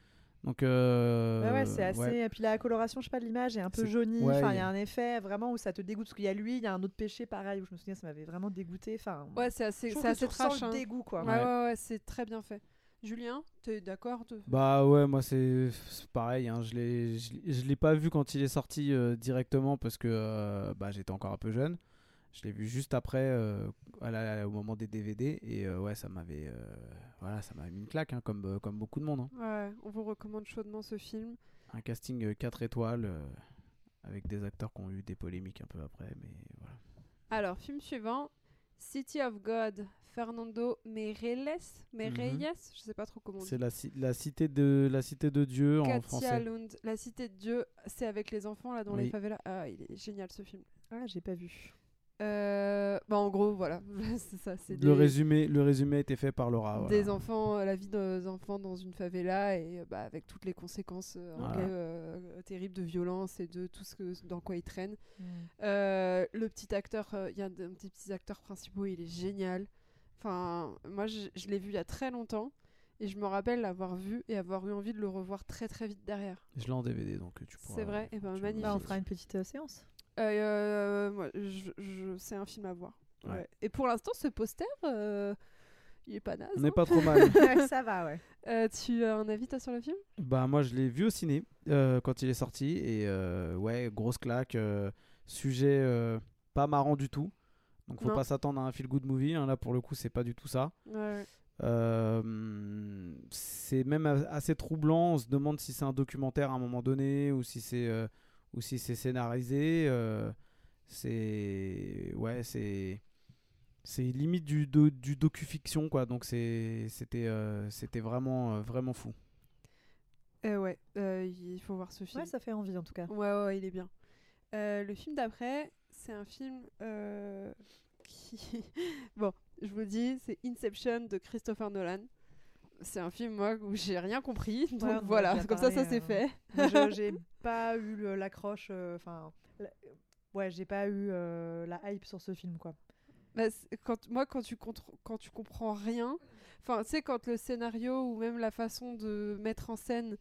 Donc euh, Ouais, ouais, c'est assez. ouais. Et puis la coloration, je sais pas, de l'image est un peu C'est- jaunie. ouais, Enfin, il y a- un effet vraiment où ça te dégoûte. Parce qu'il y a lui, il y a un autre péché pareil où je me souviens, ça m'avait vraiment dégoûté. Enfin, Ouais, c'est assez, c'est assez trash. le hein. dégoût quoi. Ouais, Ouais. ouais, ouais, c'est très bien fait. Julien, t'es d'accord Bah ouais, moi c'est pareil. Hein, je je l'ai- pas vu quand il est sorti euh, directement parce que euh, bah, j'étais encore un peu jeune. Je l'ai vu juste après, euh, la- au moment des DVD, et ouais, ça m'avait, voilà, ça mis une claque, hein, comme comme beaucoup de monde. hein. Ouais, on vous recommande chaudement ce film. Un casting 4 étoiles avec des acteurs qui ont eu des polémiques un peu après, mais voilà. Alors, film suivant, City of God, Fernando Meirelles, Meirelles, je sais pas trop comment. C'est la, ci- la cité de la cité de Dieu en français. Lund, La Cité de Dieu, c'est avec les enfants là dans les favelas. Ah, il est génial ce film. Ah, j'ai pas vu. Euh, bah en gros, voilà, [LAUGHS] c'est ça. Le des, résumé, le résumé a été fait par Laura. voilà. des enfants, euh, la vie des enfants dans une favela et euh, bah, avec toutes les conséquences euh, Voilà. euh, terribles de violence et de tout ce que, dans quoi ils traînent. Euh, le petit acteur, euh, il y a un des petits acteurs principaux, il est génial. Enfin, moi je, je l'ai vu il y a très longtemps et je me rappelle l'avoir vu et avoir eu envie de le revoir très très vite derrière. Je l'ai en DVD donc tu pourras. C'est vrai, et ben tu me- magnifique. Bah, on fera une petite euh, séance. Euh, moi, je- je- c'est un film à voir. Ouais. Ouais. Et pour l'instant, ce poster, euh, il est pas naze. On n'est hein. pas trop mal. [LAUGHS] Ça va, ouais. Euh, tu as un avis toi sur le film? Bah moi je l'ai vu au ciné euh, quand il est sorti et euh, ouais grosse claque, euh, sujet euh, pas marrant du tout. Donc faut Non. pas s'attendre à un feel good movie. hein. Là pour le coup c'est pas du tout ça. Ouais. Euh, c'est même a- assez troublant. On se demande si c'est un documentaire à un moment donné ou si c'est euh, ou si c'est scénarisé. euh, c'est ouais c'est c'est limite du do- du docu-fiction quoi. Donc c'est c'était euh, c'était vraiment euh, vraiment fou. Euh, ouais, euh, il faut voir ce film. Ouais, ça fait envie en tout cas. Ouais, ouais, ouais, il est bien. Euh, le film d'après, c'est un film euh, qui. [LAUGHS] bon, je vous dis, c'est Inception de Christopher Nolan. C'est un film, moi, où j'ai rien compris. [LAUGHS] Donc voilà, comme ça, ça parlé, c'est euh. fait. [LAUGHS] J'ai pas eu l'accroche, euh, enfin, la- ouais, j'ai pas eu euh, la hype sur ce film, quoi. Bah, quand, moi, quand tu, contr- quand tu comprends rien, enfin, tu sais, quand le scénario ou même la façon de mettre en scène,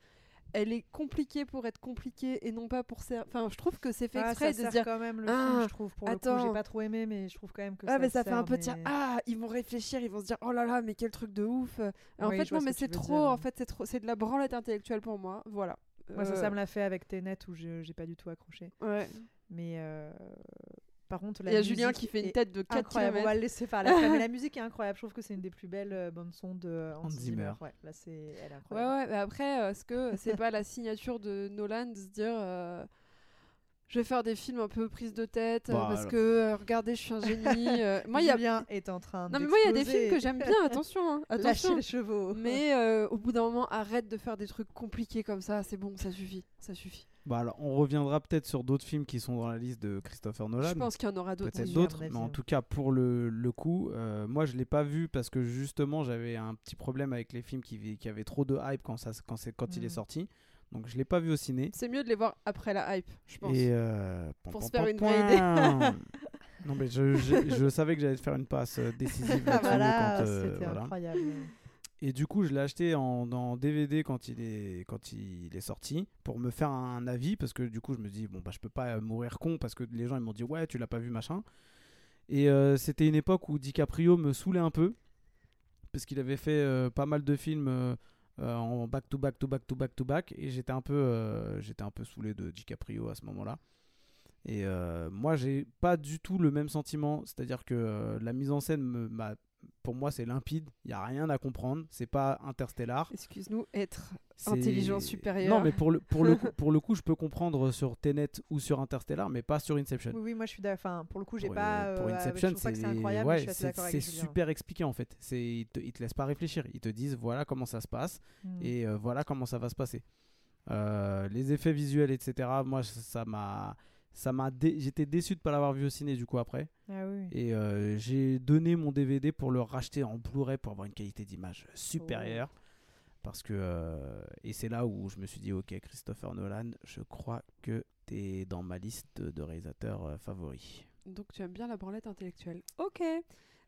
elle est compliquée pour être compliquée et non pas pour ser- Enfin, je trouve que c'est fait Ah, exprès ça de se sert dire. quand même le Ah, film, je trouve. Pour le coup, attends. j'ai pas trop aimé, mais je trouve quand même que Ah, ça. mais ça fait un peu dire Ah, ils vont réfléchir, ils vont se dire Oh là là, mais quel truc de ouf. Et en fait, non, mais c'est trop. dire. En fait, c'est trop. C'est de la branlette intellectuelle pour moi. Voilà. Moi, ça, Euh, ça me l'a fait avec Tenet où je- j'ai pas du tout accroché. Ouais. Mais euh, par contre, la Il y a Julien qui fait une tête de 4 incroyable. On va le laisser faire la mais la musique est incroyable. Je trouve que c'est une des plus belles euh, bandes son de Hans Hans Zimmer. Zimmer. Ouais, là, c'est elle est Ouais, incroyable. ouais, mais après, euh, est-ce que c'est pas la signature de Nolan de se dire euh, je vais faire des films un peu prise de tête Bah, parce alors. que euh, regardez, je suis un génie. euh. [LAUGHS] Moi, il y a Julien est en train non mais moi il y a des films que j'aime bien. Attention, hein, [LAUGHS] attention. les chevaux. Mais euh, au bout d'un moment, arrête de faire des trucs compliqués comme ça. C'est bon, ça suffit, ça suffit. Bah alors, on reviendra peut-être sur d'autres films qui sont dans la liste de Christopher Nolan. Je pense qu'il y en aura d'autres. peut-être d'autres, mais en tout cas pour le, le coup, euh, moi je l'ai pas vu parce que justement j'avais un petit problème avec les films qui, qui avaient trop de hype quand, ça, quand, c'est- quand il est Mm. sorti. Donc je l'ai pas vu au ciné. C'est mieux de les voir après la hype, je pense. Et euh, Pour pom, se pom, faire une vraie idée. [LAUGHS] non mais je, je, je savais que j'allais te faire une passe euh, décisive Ah, voilà, euh, c'était voilà. incroyable. Et du coup, je l'ai acheté en, DVD quand il, est, sorti pour me faire un avis parce que du coup, je me dis, bon, bah, je peux pas mourir con parce que les gens ils m'ont dit, ouais, tu l'as pas vu, machin. Et euh, c'était une époque où DiCaprio me saoulait un peu parce qu'il avait fait euh, pas mal de films euh, en back to back to back to back to back et j'étais un peu, j'étais un peu saoulé de DiCaprio à ce moment-là. Et euh, moi, j'ai pas du tout le même sentiment, c'est-à-dire que euh, la mise en scène me- m'a pour moi c'est limpide, il y a rien à comprendre, c'est pas interstellar. Excuse-nous, être Intelligence supérieure. Non mais pour le, pour, le coup, [LAUGHS] pour le coup je peux comprendre sur Tenet ou sur Interstellar mais pas sur Inception. Oui, oui, moi je suis d'accord. Pour le coup, j'ai pas. euh, pour euh, Inception c'est incroyable. ouais, c'est super expliqué en fait. Ils te, ils te laissent pas réfléchir, ils te disent voilà comment ça se passe Mm. et voilà comment ça va se passer. Les effets visuels etc. Moi ça m'a ça m'a dé- j'étais déçu de pas l'avoir vu au ciné du coup après Ah oui. et euh, j'ai donné mon DVD pour le racheter en Blu-ray pour avoir une qualité d'image supérieure. Parce que. euh, et c'est là où je me suis dit, ok, Christopher Nolan, je crois que t'es dans ma liste de réalisateurs euh, favoris. Donc tu aimes bien la branlette intellectuelle. Ok.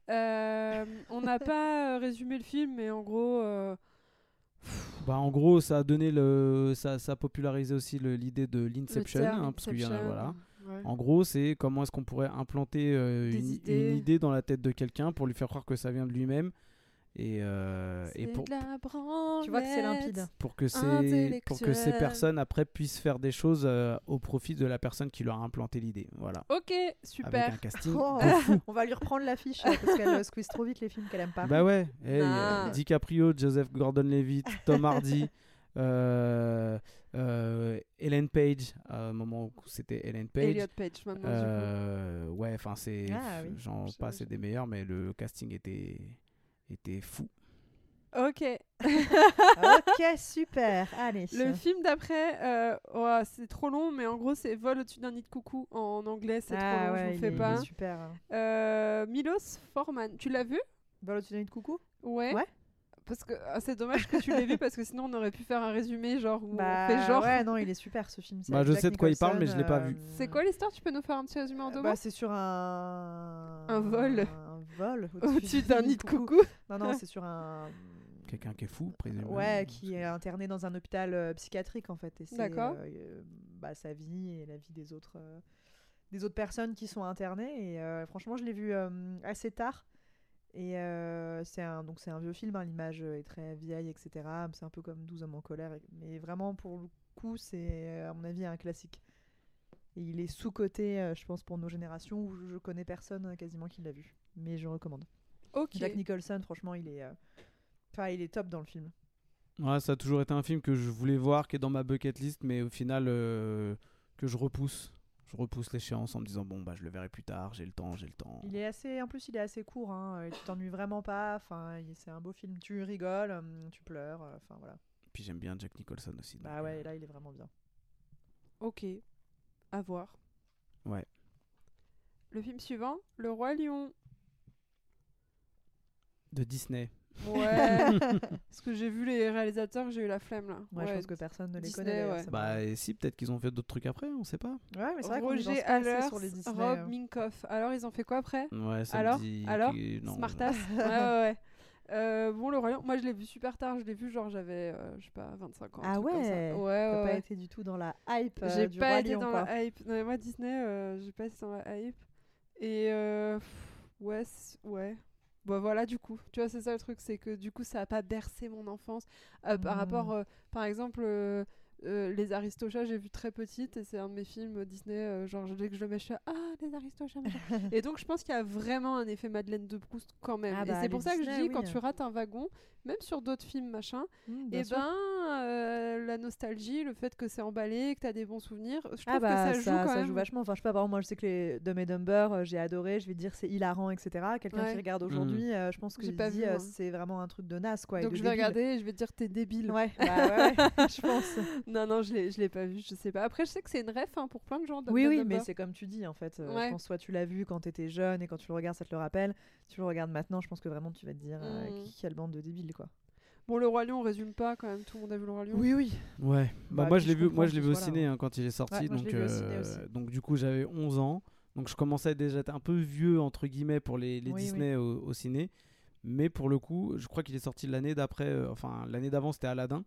Euh, on n'a pas résumé le film, mais en gros, euh, Bah, en gros, ça a donné le. Ça, ça a popularisé aussi l'idée de l'Inception. hein, parce qu'il y en a, Inception, voilà. ouais. En gros, c'est comment est-ce qu'on pourrait implanter euh, une idée dans la tête de quelqu'un pour lui faire croire que ça vient de lui-même. Et, euh, et pour, de la branlette Tu vois que c'est limpide. pour que, ces, pour que ces personnes après puissent faire des choses euh, au profit de la personne qui leur a implanté l'idée. Voilà. Ok, Avec super. un casting Oh, [LAUGHS] on va lui reprendre l'affiche euh, parce qu'elle squeeze trop vite les films qu'elle aime pas. Bah ouais. Hey, euh, DiCaprio, Joseph Gordon-Levitt, Tom Hardy, [LAUGHS] euh, euh, Ellen Page, à un moment où c'était Ellen Page. Elliot Page maintenant. du coup. Euh, ouais, enfin c'est, Ah oui, j'en je- passe des meilleurs, mais le casting était était fou. Ok. ok, [LAUGHS] super. Allez. Le film d'après, euh, ouah, c'est trop long, mais en gros, c'est Vol au-dessus d'un nid de coucou en anglais. C'est ah trop long, ouais, je fais est, il pas. est super. hein. Euh, Milos Forman, tu l'as vu? Vol au-dessus d'un nid de coucou? Ouais. Ouais. Parce que ah, c'est dommage que tu l'aies vu parce que sinon on aurait pu faire un résumé genre où Bah on fait genre. ouais, non, il est super ce film. [LAUGHS] c'est Bah, je Jack sais de quoi il parle, mais je l'ai pas vu. C'est quoi l'histoire? Tu peux nous faire un petit résumé en deux bah, mots? C'est sur un... Un vol. Un vol [LAUGHS] Au-dessus d'un nid de coucou. Non, non, c'est sur un... Quelqu'un qui est fou, présumément. Ouais, qui est interné dans un hôpital euh, psychiatrique en fait. Et c'est D'accord. euh, euh, bah, sa vie et la vie des autres, euh, des autres personnes qui sont internées. Et euh, franchement, je l'ai vu euh, assez tard. Et euh, c'est un, donc c'est un vieux film, hein, l'image euh, est très vieille, etc. C'est un peu comme 12 hommes en colère. Mais vraiment, pour le coup, c'est euh, à mon avis un classique. Et il est sous-coté, je pense, pour nos générations, où je connais personne quasiment qui l'a vu. Mais je recommande. Jack Nicholson, franchement, il est, euh, enfin, il est top dans le film. Ouais, ça a toujours été un film que je voulais voir, qui est dans ma bucket list, mais au final, euh, que je repousse. Je repousse l'échéance en me disant, bon, bah, je le verrai plus tard, j'ai le temps, j'ai le temps. Il est assez, en plus, il est assez court. Hein, tu t'ennuies vraiment pas. Enfin, c'est un beau film. Tu rigoles, hum, tu pleures. euh, Enfin voilà. Puis j'aime bien Jack Nicholson aussi. Bah ouais, euh, là, il est vraiment bien. Ok. À voir. Ouais. Le film suivant, Le Roi Lion. De Disney. Ouais. [LAUGHS] Parce que j'ai vu les réalisateurs, j'ai eu la flemme là. Ouais, je pense que personne ne les Disney, connaît. d'ailleurs, ouais. Bah, et si, peut-être qu'ils ont fait d'autres trucs après, on sait pas. Ouais, mais c'est vrai qu'on Roger Allers, sur les Disney. Rob euh. Minkoff. Alors ils ont fait quoi après? Ouais, ça Alors? me dit. Alors? que- non, Smartass. [LAUGHS] ouais, ouais, ouais. Euh, bon, le Lion, moi je l'ai vu super tard, je l'ai vu genre j'avais, euh, je sais pas, 25 ans. un Ah truc comme ça. ouais. Ouais, T'as ouais, pas ouais. été du tout dans la hype euh, J'ai du pas Roi été Lion, dans quoi. la hype. Non, mais moi, Disney, euh, j'ai pas été dans la hype. Et euh, pff, ouais, c- ouais. Bon, voilà, du coup. Tu vois, c'est ça le truc, c'est que du coup, ça a pas bercé mon enfance. Euh, Par Mm. rapport, euh, par exemple, euh, Les Aristochats, j'ai vu très petite et c'est un de mes films Disney. euh, genre, dès que je le mets, je suis là, Ah, les Aristochats. [LAUGHS] et donc, je pense qu'il y a vraiment un effet Madeleine de Proust quand même. Ah et bah, c'est pour ça que je dis, oui. quand tu rates un wagon, même sur d'autres films, machin, Mmh, bien et sûr. ben, euh, la nostalgie, le fait que c'est emballé, que t'as des bons souvenirs, je trouve Ah bah que ça joue quand ça même. joue vachement. Enfin, je sais pas, par exemple, moi je sais que les Dumb and Dumber, euh, j'ai adoré, je vais te dire c'est hilarant, etc. Quelqu'un Ouais. qui regarde aujourd'hui, euh, je pense que J'ai pas dit, euh, c'est vraiment un truc de naze quoi. et Donc de je vais débile. regarder et je vais te dire t'es débile. Ouais, bah ouais, ouais, [LAUGHS] je pense. [LAUGHS] Non, non, je l'ai, je l'ai pas vu, je sais pas. Après, je sais que c'est une ref hein, pour plein de gens. Oui, oui, mais c'est comme tu dis en fait. euh, Ouais. Je pense soit tu l'as vu quand t'étais jeune et quand tu le regardes, ça te le rappelle. Tu le regardes maintenant, je pense que vraiment tu vas te dire euh, Mm. quelle bande de débiles quoi. Bon, le Roi Lion, on résume pas quand même. Tout le monde a vu le Roi Lion. Oui, oui. Ouais, bah, Bah, moi je l'ai vu, moi je l'ai que vu au ciné là, hein, quand il est sorti, Ouais, moi, je donc l'ai vu au ciné euh, aussi. donc du coup j'avais 11 ans, donc je commençais déjà à être un peu vieux entre guillemets pour les, les Oui, Disney Au, au ciné, mais pour le coup je crois qu'il est sorti l'année d'après, euh, enfin l'année d'avant c'était Aladdin,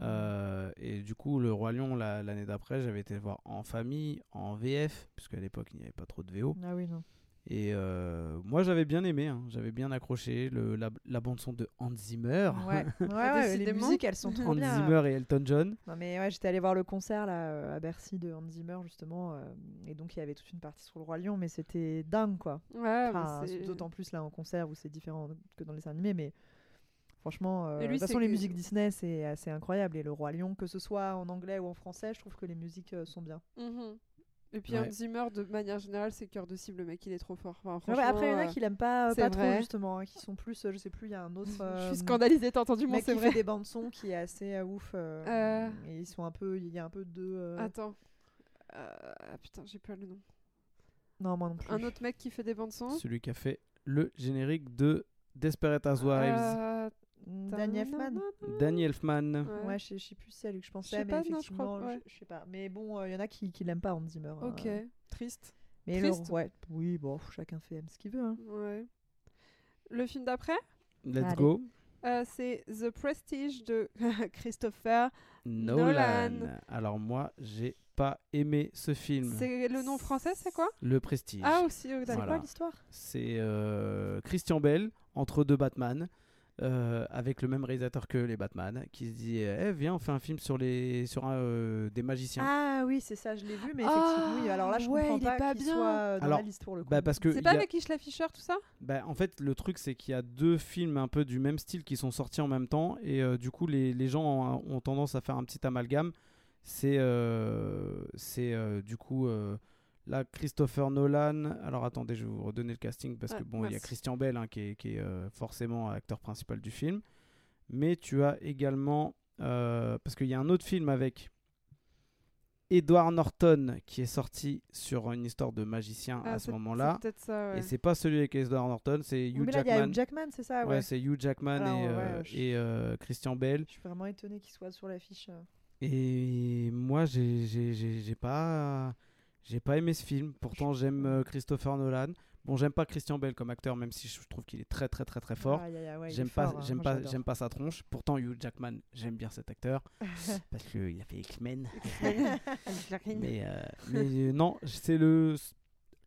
Euh, et du coup le Roi Lion la- l'année d'après j'avais été le voir en famille, en VF, puisqu'à l'époque il n'y avait pas trop de VO, Ah oui, non. et euh, moi j'avais bien aimé, hein, j'avais bien accroché le, la, la bande son de Hans Zimmer, Ouais, ouais, [LAUGHS] ouais, les Décidément. musiques elles sont [LAUGHS] trop Hans bien. Zimmer et Elton John. Non mais ouais, j'étais allée voir le concert là euh, à Bercy de Hans Zimmer justement, euh, et donc il y avait toute une partie sur le roi lion, mais c'était dingue quoi. Ouais, Enfin, c'est- D'autant plus là en concert où c'est différent que dans les animés, mais franchement, euh, lui, de toute façon les que- musiques Disney c'est assez incroyable et le roi lion, que ce soit en anglais ou en français, je trouve que les musiques euh, sont bien. Mhm. Et puis Ouais. Hans Zimmer, de manière générale, c'est cœur de cible. Le mec, il est trop fort. Enfin, Ouais, ouais, après il y en a franchement, qui l'aiment pas, euh, pas trop justement, hein, qui sont plus, euh, je sais plus, il y a un autre. [LAUGHS] euh, Je euh, suis scandalisée, t'as entendu mon mec c'est qui vrai. fait des bandes son qui est assez euh, ouf. euh, Euh. Et ils sont un peu, il y a un peu de. euh, Attends. Euh, ah, putain, j'ai pas le nom. Non moi non plus. Un autre mec qui fait des bandes son. Celui qui a fait le générique de Desperate Housewives. Euh, Danny Elfman. Danny Elfman. ouais. Ouais, je, je sais plus si c'est à lui que je Je pensais, sais mais pas, non, je effectivement, crois- ouais. je, je sais pas. Mais bon, il y en a qui, qui l'aiment pas, Hans Zimmer. hein. Ok, triste. Mais le- Triste. ouais, oui, bon, chacun fait aime ce qu'il veut. hein. Ouais. Le film d'après, Let's Allez. go. euh, c'est The Prestige de [LAUGHS] Christopher. Nolan. Nolan. Alors moi, j'ai pas aimé ce film. C'est le nom français, c'est quoi? Le Prestige. Ah aussi, oh, C'est d'accord. Voilà. quoi l'histoire? C'est euh, Christian Bell entre deux Batman. Euh, avec le même réalisateur que les Batman, qui se dit eh, Viens, on fait un film sur, les, sur un, euh, des magiciens. Ah oui, c'est ça, je l'ai vu, mais Ah, effectivement, oui. Alors là, je ouais, comprends il est pas, pas qu'il bien. soit euh, dans Alors, la liste pour le coup. Bah, parce que C'est il pas y a- avec Isla Fisher, tout ça? Bah, en fait, le truc, c'est qu'il y a deux films un peu du même style qui sont sortis en même temps. Et euh, du coup, les, les gens ont, ont tendance à faire un petit amalgame. C'est euh, c'est, euh, du coup euh, là Christopher Nolan. Alors attendez, je vais vous redonner le casting parce Ouais, que bon, il y a. Christian Bell hein, qui est, qui est, euh, forcément acteur principal du film. Mais tu as également. euh, parce qu'il y a un autre film avec. Edward Norton qui est sorti sur une histoire de magicien Ah, à ce moment-là. C'est peut-être ça, ouais. Et c'est pas celui avec Edward Norton, c'est Hugh mais là, il y a Jackman. Hugh Jackman, c'est ça, ouais, ouais. c'est Hugh Jackman Alors, et, ouais, euh, je- et, euh, Christian Bale. Je suis vraiment étonné qu'il soit sur l'affiche. Et moi, j'ai j'ai- j'ai- j'ai pas, j'ai pas aimé ce film. Pourtant, j'aime euh, Christopher Nolan. Bon, j'aime pas Christian Bale comme acteur, même si je trouve qu'il est très, très, très, très fort. Ouais, j'aime pas, hein. j'aime pas, j'aime pas sa tronche. Pourtant, Hugh Jackman, j'aime bien cet acteur [LAUGHS] parce qu'il a fait [LAUGHS] X-Men. mais euh, mais euh, non, c'est le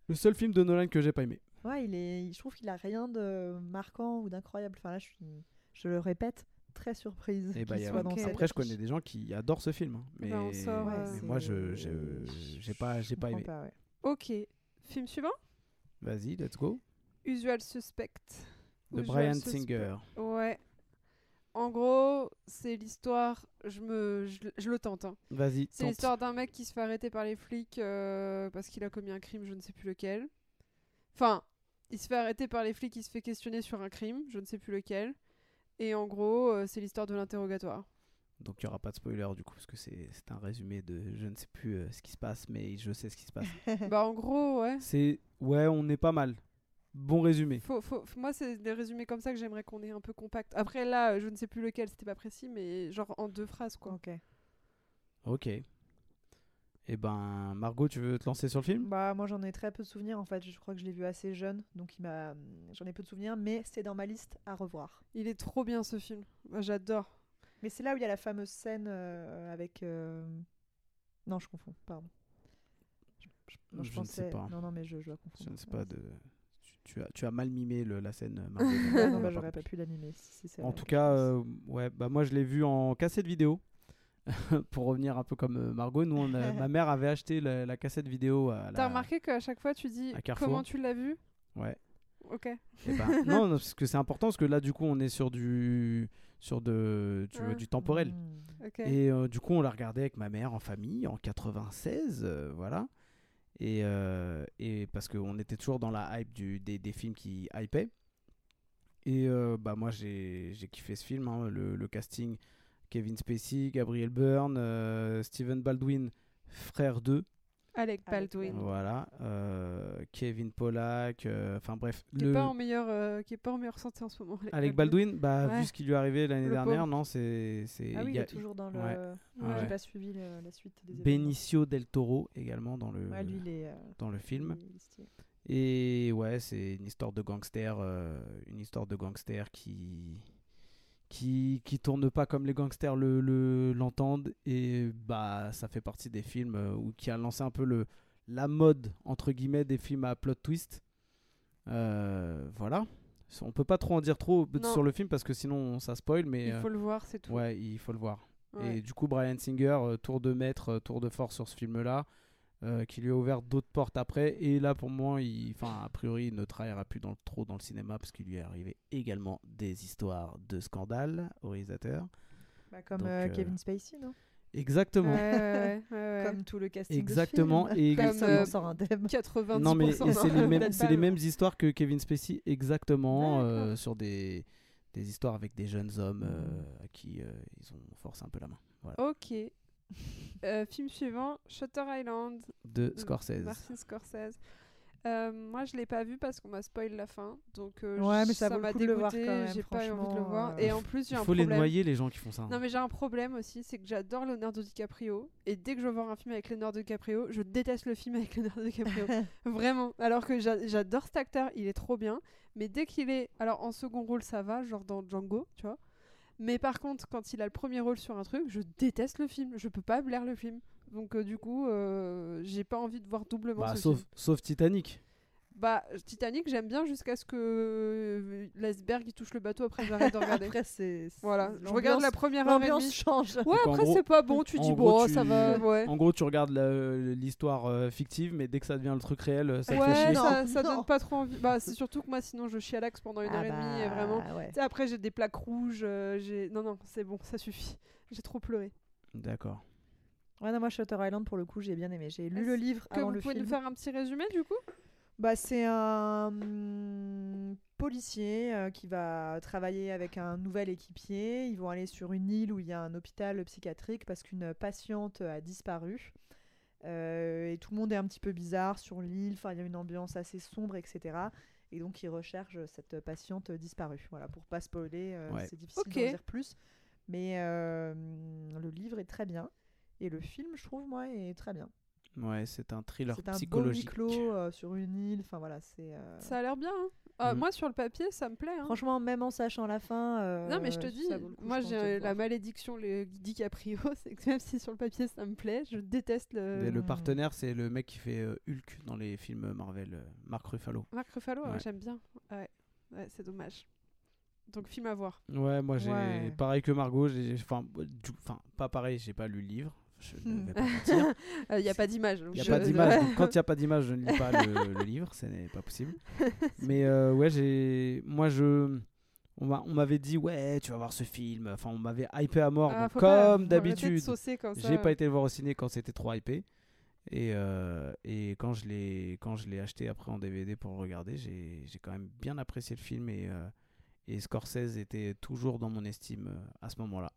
le seul film de Nolan que j'ai pas aimé. Ouais, il est, je trouve qu'il a rien de marquant ou d'incroyable. Enfin là, je suis, je le répète, très surprise bah, a- dans Ok. cette Après, je connais des gens qui adorent ce film, hein, mais, ben, on sort, Ouais, euh, mais moi, je j'ai pas, j'ai pas aimé. pas, ouais. Ok. Film suivant? Vas-y, let's go. Usual Suspect. De Usual Brian Suspect. Singer. Ouais. En gros, c'est l'histoire. Je me, je, je le tente. hein. Vas-y, C'est l'histoire d'un mec qui se fait arrêter par les flics euh, parce qu'il a commis un crime, je ne sais plus lequel. Enfin, il se fait arrêter par les flics, il se fait questionner sur un crime, je ne sais plus lequel. Et en gros, euh, c'est l'histoire de l'interrogatoire. Donc il n'y aura pas de spoiler du coup, parce que c'est c'est un résumé de je ne sais plus euh, ce qui se passe, mais je sais ce qui se passe. [LAUGHS] bah en gros, ouais. c'est ouais, on est pas mal. Bon résumé. Faut, faut, f- moi, c'est des résumés comme ça que j'aimerais qu'on ait un peu compact. Après, là, euh, je ne sais plus lequel, c'était pas précis, mais genre en deux phrases, quoi. Ok. Ok. Et ben Margot, tu veux te lancer sur le film? Bah moi j'en ai très peu de souvenirs en fait. Je crois que je l'ai vu assez jeune, donc il m'a, j'en ai peu de souvenirs, mais c'est dans ma liste à revoir. Il est trop bien ce film. J'adore. Mais c'est là où il y a la fameuse scène euh, avec. euh, Non, je confonds. Pardon. Je, je- non, Je ne pensais- sais pas. Non, non, mais je, je dois confondre. Je ne sais pas de. Tu, as, tu as mal mimé le- la scène. [LAUGHS] Margot, non, bah, pas j'aurais pas pu l'animer. Si, si c'est En la tout cas, euh, ouais, bah moi je l'ai vu en cassette vidéo. [LAUGHS] Pour revenir un peu comme euh, Margot, nous, on a- [LAUGHS] ma mère avait acheté la, la cassette vidéo. T'as remarqué qu'à chaque fois, tu dis comment tu l'as vu Ouais. Ok. Eh ben, [LAUGHS] non, parce que c'est important parce que là, du coup, on est sur du sur de tu vois, Ouais. du temporel. Ok. Et euh, du coup, on l'a regardé avec ma mère en famille en 96, euh, voilà. Et, euh, et parce qu'on était toujours dans la hype du, des, des films qui hypaient. Et bah moi, j'ai j'ai kiffé ce film, hein, le, le casting. Kevin Spacey, Gabriel Byrne, euh, Steven Baldwin, frère 2, Alec Baldwin. Voilà. euh, Kevin Pollack, euh, enfin bref. Qui est pas en meilleure, euh, qui est pas en meilleure santé en ce moment. Alec Baldwin, bah, Ouais. vu ce qui lui est arrivé l'année Le dernière, pauvre. non, c'est. c'est- Ah oui, il il y a est toujours dans le. ouais. Moi, Ouais. j'ai pas suivi le- la suite des événements. Benicio del Toro également dans le, Ouais, lui, il est. euh, dans le film. il est stylé. Et ouais, c'est une histoire de gangster, euh, une histoire de gangster qui qui qui tourne pas comme les gangsters le le- l'entendent et bah ça fait partie des films euh, où qui a lancé un peu le la mode entre guillemets des films à plot twist. Euh, voilà. On peut pas trop en dire trop Non. sur le film parce que sinon ça spoil, mais Il euh, faut le voir, c'est tout. ouais, il faut le voir. Ouais. Et du coup, Brian Singer, tour de maître, tour de force sur ce film-là, euh, qui lui a ouvert d'autres portes après. Et là, pour moi, il, enfin, a priori, il ne travaillera plus dans, trop dans le cinéma parce qu'il lui est arrivé également des histoires de scandale au réalisateur. Bah, comme Donc, euh, euh, Kevin Spacey, non? Exactement. Ouais, ouais, ouais, ouais. [LAUGHS] Comme tout le casting. Exactement, De ce et- film. Personne Comme, euh, sort [LAUGHS] indemne. 90%. Non, mais et c'est les, mêmes, les histoires que Kevin Spacey, exactement, euh, sur des, des histoires avec des jeunes hommes euh, à qui euh, ils ont forcé un peu la main. Voilà. Ok. Euh, film suivant, Shutter Island, De Scorsese. Martin Scorsese. Euh, moi, je l'ai pas vu parce qu'on m'a spoil la fin, donc euh, Ouais, mais ça m'a dégoûté, J'ai pas eu envie de le voir. Et en plus, j'ai Il un faut les problème. noyer, les gens qui font ça. Non mais j'ai un problème aussi, c'est que j'adore Leonardo DiCaprio et dès que je veux voir un film avec Leonardo DiCaprio, je déteste le film avec Leonardo DiCaprio. [LAUGHS] Vraiment. Alors que j'a- j'adore cet acteur, il est trop bien, mais dès qu'il est alors en second rôle ça va, genre dans Django, tu vois. Mais par contre, quand il a le premier rôle sur un truc, je déteste le film, je peux pas blaire le film. Donc euh, du coup, euh, j'ai pas envie de voir doublement Bah, ce sauf, film. sauf Titanic. Bah Titanic, j'aime bien jusqu'à ce que euh, l'iceberg il touche le bateau après j'arrête de regarder. [LAUGHS] Après, c'est. voilà, je regarde la première heure et L'ambiance demie. change. Ouais, Donc, après c'est pas bon, tu dis gros, bon, tu- ça va, ouais. En gros, tu regardes l'histoire euh, fictive, mais dès que ça devient le truc réel, ça te fait Ouais, chier. Non, ça, ça non. donne pas trop envie. Bah, c'est surtout que moi, sinon, je chialaxe pendant une Ah heure et demie, et bah, vraiment. ouais. Tu sais, après, j'ai des plaques rouges. euh, j'ai... Non, non, c'est bon, ça suffit. J'ai trop pleuré. D'accord. Ouais, non, moi, Shutter Island, pour le coup, j'ai bien aimé. J'ai lu le livre Que avant vous le pouvez film. nous faire un petit résumé, du coup? Bah, c'est un hum, policier euh, qui va travailler avec un nouvel équipier. Ils vont aller sur une île où il y a un hôpital psychiatrique parce qu'une patiente a disparu. Euh, et tout le monde est un petit peu bizarre sur l'île. Enfin, il y a une ambiance assez sombre, etc. Et donc, ils recherchent cette patiente disparue. Voilà, pour pas spoiler, euh, Ouais. c'est difficile d'en dire plus. Mais euh, le livre est très bien. Et le film, je trouve, moi, est très bien. Ouais, c'est un thriller C'est un beau huis psychologique. clos euh, sur une île. Enfin, voilà, c'est. euh, Ça a l'air bien. hein. Ah, Mhm. Moi, sur le papier, ça me plaît. hein. Franchement, même en sachant la fin. euh, non, mais je te dis, coup, moi j'ai la malédiction le DiCaprio, [LAUGHS] c'est que même si sur le papier ça me plaît, je déteste le. Et le Mm. partenaire, c'est le mec qui fait euh, Hulk dans les films Marvel, euh, Mark Ruffalo. Marc Ruffalo, ouais, Ouais. j'aime bien. Ouais, ouais c'est dommage. Donc, film à voir. Ouais, moi j'ai Ouais. pareil que Margot, j'ai enfin du- enfin pas pareil, j'ai pas lu le livre, je ne Hmm. vais pas mentir. [LAUGHS] Il n'y a pas d'image. Il n'y a je- pas d'image, donc quand il n'y a pas d'image, je ne lis pas le, [LAUGHS] le livre, ce n'est pas possible. [LAUGHS] Mais euh, ouais, j'ai moi je on m'a- on m'avait dit ouais, tu vas voir ce film, enfin on m'avait hypé à mort Ah, donc comme d'habitude. J'ai pas été le voir au ciné quand c'était trop hypé. Et, euh, et quand je l'ai quand je l'ai acheté après en DVD pour le regarder, j'ai quand même bien apprécié le film et, euh, et Scorsese était toujours dans mon estime euh, à ce moment-là.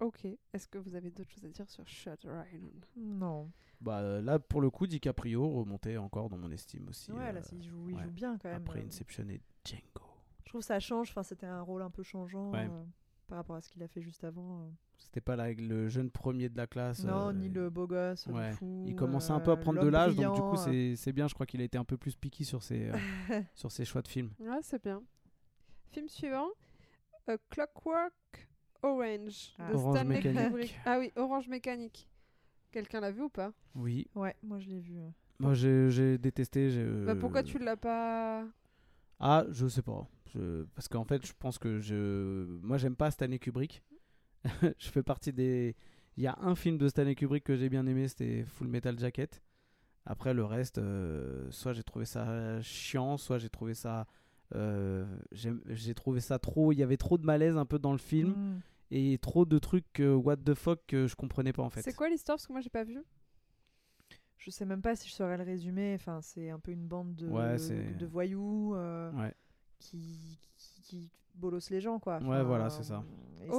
Ok. Est-ce que vous avez d'autres choses à dire sur Shutter Island Non. Bah euh, là pour le coup DiCaprio remontait encore dans mon estime aussi. Ouais, là, euh, il joue, il ouais. joue bien quand même. après euh. Inception et Django. Je trouve que ça change. Enfin, c'était un rôle un peu changeant Ouais. euh, par rapport à ce qu'il a fait juste avant. C'était pas le jeune premier de la classe. Non, euh, ni le beau gosse, le ouais. fou. Il commençait un peu à prendre de l'âge, donc du coup euh. c'est c'est bien. Je crois qu'il a été un peu plus piqué sur ses euh, [LAUGHS] sur ses choix de films. Ouais, c'est bien. Film suivant A Clockwork Orange Ah. de Orange Stanley Mécanique. Kubrick. Ah oui, Orange Mécanique. Quelqu'un l'a vu ou pas? Oui, Ouais, moi je l'ai vu. euh. moi j'ai j'ai détesté. j'ai, bah, Pourquoi euh, tu l'as pas Ah, je sais pas. Je... Parce qu'en fait, je pense que je. Moi, j'aime pas Stanley Kubrick. [LAUGHS] je fais partie des. Il y a un film de Stanley Kubrick que j'ai bien aimé, c'était Full Metal Jacket. Après, le reste, euh, soit j'ai trouvé ça chiant, soit j'ai trouvé ça. euh, j'ai trouvé ça trop. Il y avait trop de malaise un peu dans le film Mm. Et trop de trucs euh, what the fuck que je comprenais pas en fait. C'est quoi l'histoire? Parce que moi j'ai pas vu. Je sais même pas si je saurais le résumer. Enfin, c'est un peu une bande de, Ouais, de voyous euh, Ouais. qui, qui, qui bolossent les gens, quoi. Ouais, voilà, c'est ça.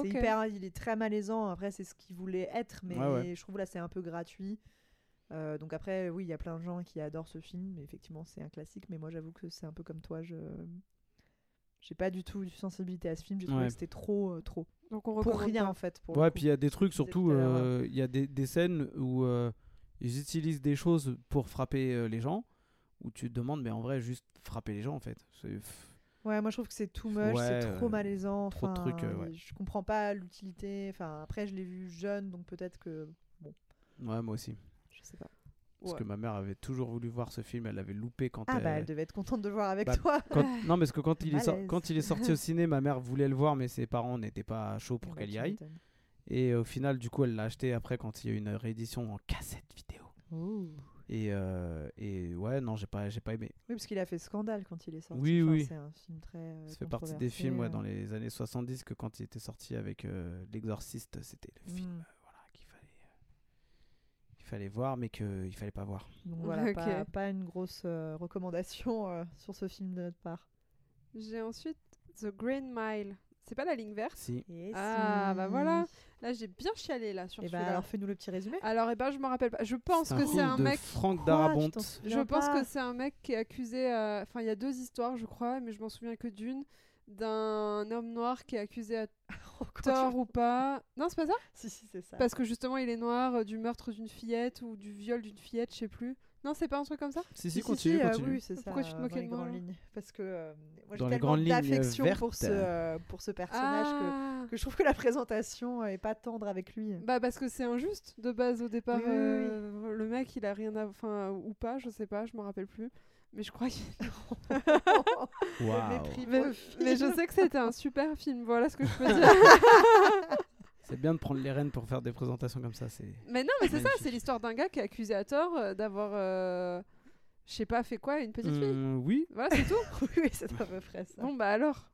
C'est hyper, il est très malaisant. Après, c'est ce qu'il voulait être, mais Ouais, ouais. je trouve là c'est un peu gratuit. Euh, donc après, oui, il y a plein de gens qui adorent ce film. mais Effectivement, c'est un classique, mais moi, j'avoue que c'est un peu comme toi. Je j'ai pas du tout eu de sensibilité à ce film. J'ai trouvé Ouais. que c'était trop, euh, trop. Donc on Pour rien pas. en fait. Pour Ouais, puis il y a des trucs surtout, euh, il y a des, des scènes où euh, ils utilisent des choses pour frapper euh, les gens, où tu te demandes, mais en vrai, juste frapper les gens en fait. Ouais, moi je trouve que c'est too much, Ouais, c'est trop malaisant. trop de enfin, trucs, euh, ouais. Je comprends pas l'utilité. Enfin, après, je l'ai vu jeune, donc peut-être que. Ouais, moi aussi. Je sais pas. Parce Ouais. que ma mère avait toujours voulu voir ce film, elle l'avait loupé quand Ah elle. bah, elle devait être contente de le voir avec Bah, toi. quand- Non, mais parce que quand [LAUGHS] il, est sor- Malaise. quand il est sorti au ciné, ma mère voulait le voir, mais ses parents n'étaient pas chauds pour Bah, qu'elle y aille. Et au final, du coup, elle l'a acheté après quand il y a eu une réédition en cassette vidéo. Et, euh, et ouais, non, j'ai pas, j'ai pas aimé. Oui, parce qu'il a fait scandale quand il est sorti. Oui, Enfin, oui. C'est un film très. euh, Ça fait partie des films ouais, euh. dans les années 70 que quand il était sorti avec L'Exorciste, c'était le film Mm. euh, voilà, qu'il fallait, euh, qu'il fallait voir, mais qu'il fallait pas voir. Donc voilà, [LAUGHS] Ok. pas, pas une grosse euh, recommandation euh, sur ce film de notre part. J'ai ensuite The Green Mile. C'est pas la ligne verte Si. Ah bah voilà. Là j'ai bien chialé là sur Et bah celui-là. alors fais-nous le petit résumé. Alors, et ben je me rappelle pas. Je pense que c'est un de mec. Franck Darabont. Je pense pas que c'est un mec qui est accusé. euh, Enfin, il y a deux histoires, je crois, mais je m'en souviens que d'une. D'un homme noir qui est accusé à [LAUGHS] Oh, tort tu- ou pas. Non, c'est pas ça? Si, si, c'est ça. Parce que justement, il est noir euh, du meurtre d'une fillette ou du viol d'une fillette, je sais plus. Non, c'est pas un truc comme ça? Si, si, Si, si, continue, euh, continue. oui, c'est ça. Pourquoi tu te moquais dans les de moi, grandes lignes Parce que euh, moi Dans j'ai les tellement grandes lignes, d'affection pour ce euh, pour ce personnage que, Ah que je trouve que la présentation est pas tendre avec lui. Bah parce que c'est injuste de base au départ. Oui, oui, oui, oui. euh, Le mec il a rien à... Enfin ou pas, je sais pas, je m'en rappelle plus. Mais je crois [LAUGHS] Waouh. mépris mais, mais je sais que c'était un super film, voilà ce que je peux [LAUGHS] dire. C'est bien de prendre les rênes pour faire des présentations comme ça. C'est mais non mais c'est ça, c'est l'histoire d'un gars qui est accusé à tort euh, d'avoir... euh, Je sais pas, fait quoi, une petite fille Hum, oui. Voilà, c'est tout. [LAUGHS] oui, c'est à peu près ça. bon bah alors.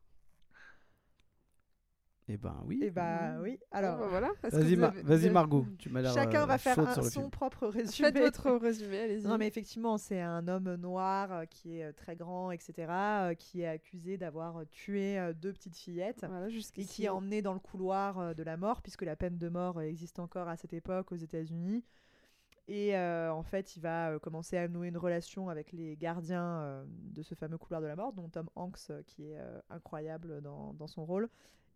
Et ben oui. Et bah oui. Bon, Alors, bah, voilà. Vas-y, avez- Margot. Tu m'as l'air chacun euh, va faire un- son propre résumé. Faites votre résumé, allez-y. Non, mais effectivement, c'est un homme noir euh, qui est euh, très grand, etc., euh, qui est accusé d'avoir tué deux petites fillettes Voilà, et qui est emmené dans le couloir de la mort, puisque la peine de mort existe encore à cette époque aux États-Unis. Et euh, en fait, il va euh, commencer à nouer une relation avec les gardiens euh, de ce fameux couloir de la mort, dont Tom Hanks, euh, qui est euh, incroyable dans, dans son rôle.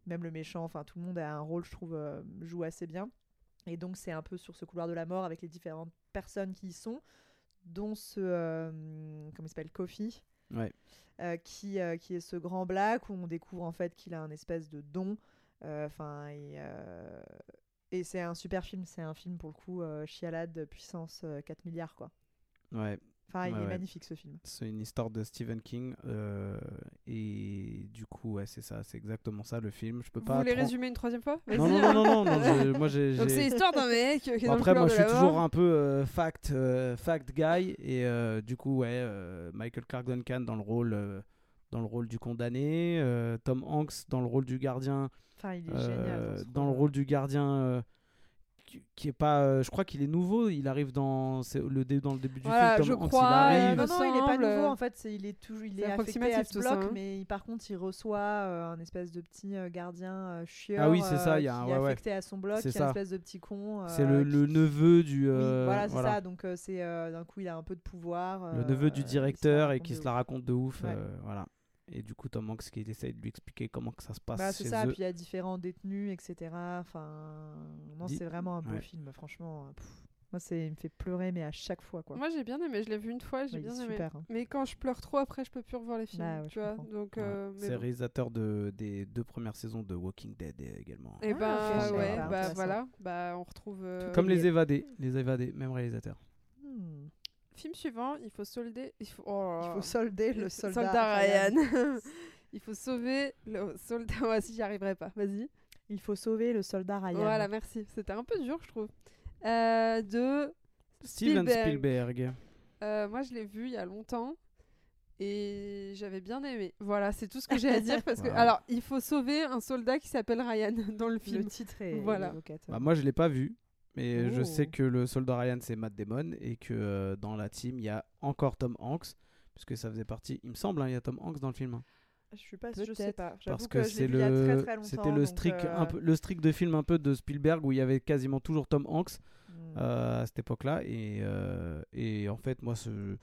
Même le méchant, enfin tout le monde a un rôle, je trouve, euh, joue assez bien. Et donc c'est un peu sur ce couloir de la mort avec les différentes personnes qui y sont, dont ce, euh, comment il s'appelle, Kofi, Ouais. euh, qui, qui est ce grand black où on découvre en fait qu'il a un espèce de don. Enfin, et, et c'est un super film. C'est un film pour le coup chialade puissance euh, 4 milliards quoi. Ouais, Enfin, il Ouais, est ouais. magnifique ce film. c'est une histoire de Stephen King. euh, et du coup, ouais, c'est ça, c'est exactement ça le film. Je peux Vous pas. voulez trop- résumer une troisième fois? Non, non, non, non, non, non, j'ai- moi j'ai. [LAUGHS] Donc c'est l'histoire d'un mec qui est Bon, dans après, le moi je suis toujours un peu euh, fact, euh, fact guy. Et euh, du coup, ouais, euh, Michael Clark Duncan dans le rôle. euh, dans le rôle du condamné, euh, Tom Hanks dans le rôle du gardien, Enfin, il est euh, génial. ce dans le rôle du gardien euh, qui, est pas, euh, je crois qu'il est nouveau, il arrive dans le dé- dans le début du Voilà, film, je Hanks, crois, il euh, arrive. Non, non, il est pas nouveau en fait. Il est toujours, il c'est est affecté à ce bloc, ça, hein. mais il- par contre, il reçoit euh, un espèce de petit euh, gardien euh, chieur. Ah oui, c'est ça, il y a un- qui ouais, est ouais. affecté à son bloc, C'est est un espèce de petit con. C'est le, le qui- neveu du. Oui, voilà, c'est ça. Donc euh, c'est euh, d'un coup, il a un peu de pouvoir. Le neveu du directeur et qui se la raconte de ouf. Voilà. Et du coup, Tom Hanks qui essaye de lui expliquer comment que ça se passe Bah, c'est ça, eux. puis il y a différents détenus, etc. Enfin, non, Dis- c'est vraiment un beau ouais. film, franchement. pff, moi, c'est, il me fait pleurer, mais à chaque fois, quoi. Moi j'ai bien aimé, je l'ai vu une fois, j'ai Ouais, bien aimé. super. hein. Mais quand je pleure trop après, je peux plus revoir les films, Bah ouais, tu vois. Donc Ouais. euh, mais C'est bon. réalisateur de, des deux premières saisons de Walking Dead euh, également. Et Ah, ben ok, je savais ouais, bah voilà, bah on retrouve euh, Comme les évadés, les évadés, même réalisateur. Hmm. Film suivant, il faut solder, il faut oh Il faut solder le [LAUGHS] soldat, soldat Ryan. [LAUGHS] il faut sauver le soldat. [LAUGHS] Ouais, si j'y arriverai pas, vas-y. Il faut sauver le soldat Ryan. Voilà, merci. C'était un peu dur, je trouve. Euh, de Steven Spielberg. Spielberg. Euh, moi, je l'ai vu il y a longtemps et j'avais bien aimé. Voilà, c'est tout ce que j'ai à dire parce que Wow. alors il faut sauver un soldat qui s'appelle Ryan dans le Le film. titre est Voilà. Bah, moi, je l'ai pas vu. Mais je Oh. sais que le soldat Ryan, c'est Matt Damon. Et que euh, dans la team, il y a encore Tom Hanks. Puisque ça faisait partie, il me semble, hein, il y a Tom Hanks dans le film. hein. Je suis pas, je sais pas. Parce que, c'est le, c'était le strict, euh, un peu, le strict de film un peu de Spielberg où il y avait quasiment toujours Tom Hanks hmm. euh, à cette époque-là. Et, euh, et en fait, moi, ce-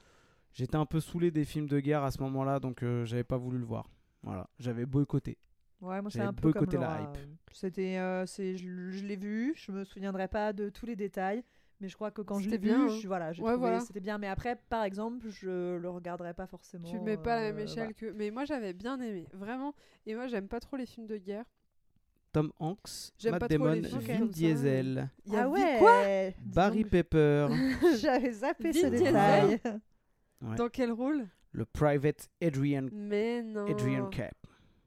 j'étais un peu saoulé des films de guerre à ce moment-là, donc euh, j'avais pas voulu le voir. Voilà, j'avais boycotté. Ouais, moi c'est un peu comme boycotté la hype. C'était, euh, c'est, je, je l'ai vu, je me souviendrai pas de tous les détails, mais je crois que quand je l'ai vu, hein. je- voilà, j'ai Ouais, trouvé voilà. c'était bien. Mais après, par exemple, je le regarderai pas forcément. Tu mets pas à la même euh, échelle que. Mais moi, j'avais bien aimé, vraiment. Et moi, j'aime pas trop les films de guerre. Tom Hanks, J'aime Matt pas trop les Damon, films Vin. Diesel, Il y a Ah ouais. Quoi Barry donc, Pepper, [LAUGHS] J'avais zappé Vin ce Diesel détail. Ouais. Dans quel rôle? Le Private Adrian, Mais non. Adrian Cap.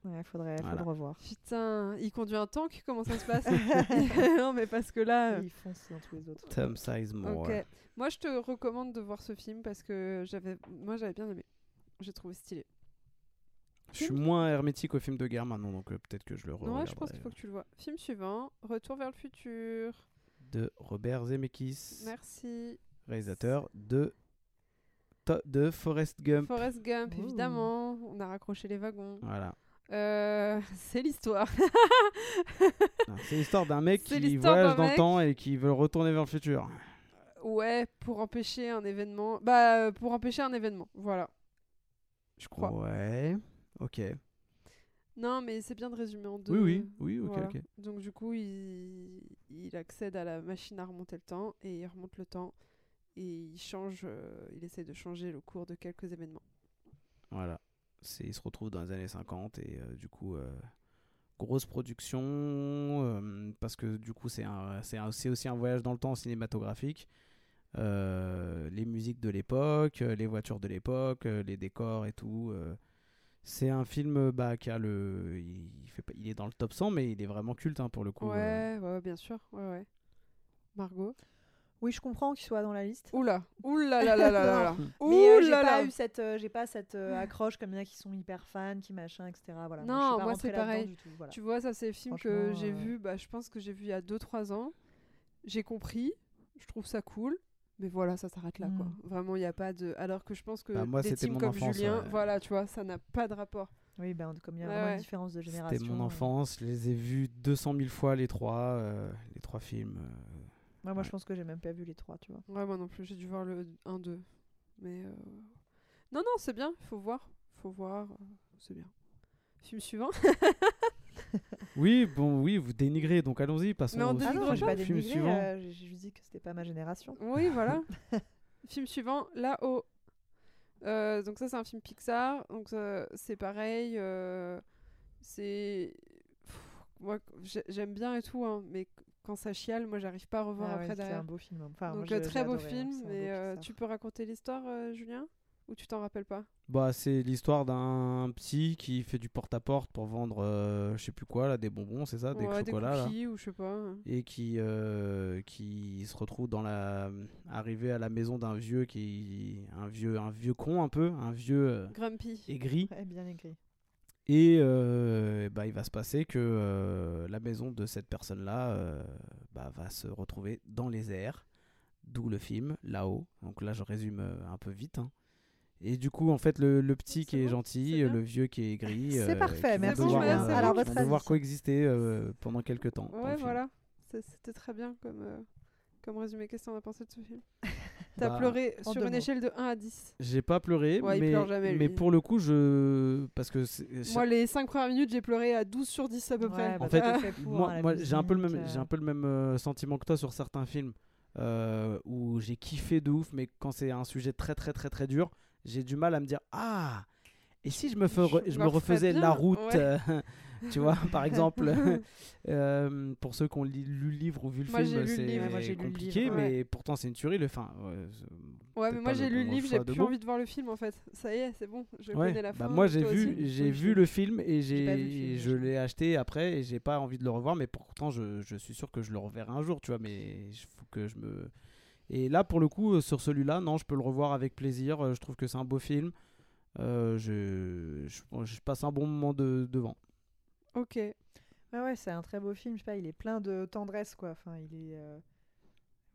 Ouais, faudrait, faut Voilà. le revoir. Putain, il conduit un tank Comment ça se passe [LAUGHS] [LAUGHS] Non, mais parce que là. Et il fonce dans tous les autres. Tom Sizemore. Ok. Moi, je te recommande de voir ce film parce que j'avais, moi, j'avais bien aimé. J'ai trouvé stylé. Je suis moins hermétique aux films de guerre maintenant, donc euh, peut-être que je le Ouais, regarderai. je pense qu'il faut que tu le vois. Film suivant, Retour vers le futur. De Robert Zemeckis, Merci. réalisateur de, de Forrest Gump. Forrest Gump, Ouh. évidemment. On a raccroché les wagons. Voilà. Euh, [LAUGHS] c'est l'histoire. Non, C'est l'histoire d'un mec [LAUGHS] qui voyage dans le temps et qui veut retourner vers le futur. ouais, pour empêcher un événement. Bah, euh, pour empêcher un événement. Voilà. Je crois. Ouais. Ok. Non, mais c'est bien de résumer en deux. Oui, oui, oui, ok, Voilà. ok. Donc du coup, il... il accède à la machine à remonter le temps et il remonte le temps et il change, euh, il essaie de changer le cours de quelques événements. Voilà. Il se retrouve dans les années 50 et euh, du coup, euh, grosse production euh, parce que du coup, c'est, c'est, aussi un voyage dans le temps cinématographique. Les musiques de l'époque, les voitures de l'époque, les décors et tout. c'est un film bah, qui a le. Il, est dans le top 100, mais il est vraiment culte hein, pour le coup. Ouais, ouais, bien sûr, ouais, ouais. Margot? Oui, je comprends qu'il soit dans la liste. Oula, oula là là là là là. [LAUGHS] Mais euh, j'ai pas eu cette, euh, j'ai pas cette euh, accroche comme il y en a qui sont hyper fans, qui machin, etc. Voilà. Non, moi, c'est pareil. du tout, voilà. Tu vois, ça c'est le film que j'ai euh, vu, bah, je pense que j'ai vu il y a 2-3 ans. J'ai compris, je trouve ça cool. Mais voilà, ça s'arrête là, quoi. Mm. Vraiment, il n'y a pas de. Alors que je pense que Bah, moi, des teams mon comme enfance, Julien, ouais. voilà, tu vois, ça n'a pas de rapport. Oui, ben comme il y a Ouais, vraiment ouais. une différence de génération. C'était mon enfance, je les ai vus 200 000 fois les trois, euh, les trois films. Ouais, moi, Ouais. je pense que j'ai même pas vu les trois, tu vois. Ouais, moi non plus, j'ai dû voir le 1-2. Mais. euh, Non, non, c'est bien, il faut voir. faut voir, euh, c'est bien. Film suivant. [LAUGHS] Oui, bon, oui, vous dénigrez, donc allons-y, passons Mais on au Ah non, pas. j'ai pas film dénigré, suivant. euh, juste dit que c'était pas ma génération. Oui, voilà. [LAUGHS] Film suivant, là-haut. Euh, donc ça c'est un film Pixar, donc c'est pareil, euh, c'est moi j'ai- j'aime bien et tout, hein, mais quand ça chiale, moi j'arrive pas à revoir Ah ouais, après c'est derrière. un beau film. Enfin, donc euh, très beau adoré, hein, film, c'est mais beau euh, tu peux raconter l'histoire, euh, Julien, ou tu t'en rappelles pas? Bah, c'est l'histoire d'un psy qui fait du porte-à-porte pour vendre, euh, je sais plus quoi, là, des bonbons, c'est ça, des Ouais, chocolats, là. cookies ou je sais pas. hein. Et qui, euh, qui se retrouve dans la. arrivé à la maison d'un vieux qui. un vieux, un vieux con un peu, un vieux Grumpy. aigri. Ouais, bien écrit. Et euh, bah, il va se passer que euh, la maison de cette personne-là euh, bah, va se retrouver dans les airs, d'où le film, là-haut. Donc là, je résume un peu vite. hein. Et du coup, en fait, le, le petit C'est qui est bon, gentil, le vieux qui est aigri, C'est euh, parfait, merci, devoir, Julien. euh, Alors, votre devoir coexister euh, pendant quelques temps. Ouais, voilà. C'était très bien comme, euh, comme résumé. Qu'est-ce que t'en as pensé de ce film? T'as Bah, pleuré sur une mots. échelle de 1 à 10. J'ai pas pleuré, Ouais, mais, jamais, mais pour le coup, je. Parce que. c'est- Moi, les 5 premières minutes, j'ai pleuré à 12 sur 10 à peu Ouais, près. bah, En fait, toi, t'es fait pour, moi, la moi, j'ai un peu le même, musique, j'ai euh. un peu le même euh, sentiment que toi sur certains films euh, où j'ai kiffé de ouf, mais quand c'est un sujet très très très très dur, j'ai du mal à me dire ah. Et si je me, Je je me refaisais bien, la route, ouais. euh, [LAUGHS] tu vois, par exemple, [LAUGHS] euh, pour ceux qui ont lu le livre ou vu le Moi, film, c'est livre. Ouais, compliqué, livre, mais ouais. pourtant c'est une tuerie. Le fin, ouais, mais moi j'ai lu le livre, j'ai plus mots. envie de voir le film en fait. Ça y est, c'est bon, je connais la bah fin. moi j'ai vu, j'ai [LAUGHS] vu le film et j'ai je l'ai acheté après et j'ai pas envie de le revoir, mais pourtant je, je suis sûr que je le reverrai un jour, tu vois, mais il faut que je me. Et là pour le coup, sur celui-là, non, je peux le revoir avec plaisir. euh, Je trouve que c'est un beau film. Euh, je, je, je passe un bon moment de, devant. Ok. Ouais, ouais, c'est un très beau film. Je sais pas, il est plein de tendresse, quoi. Enfin, il est. euh,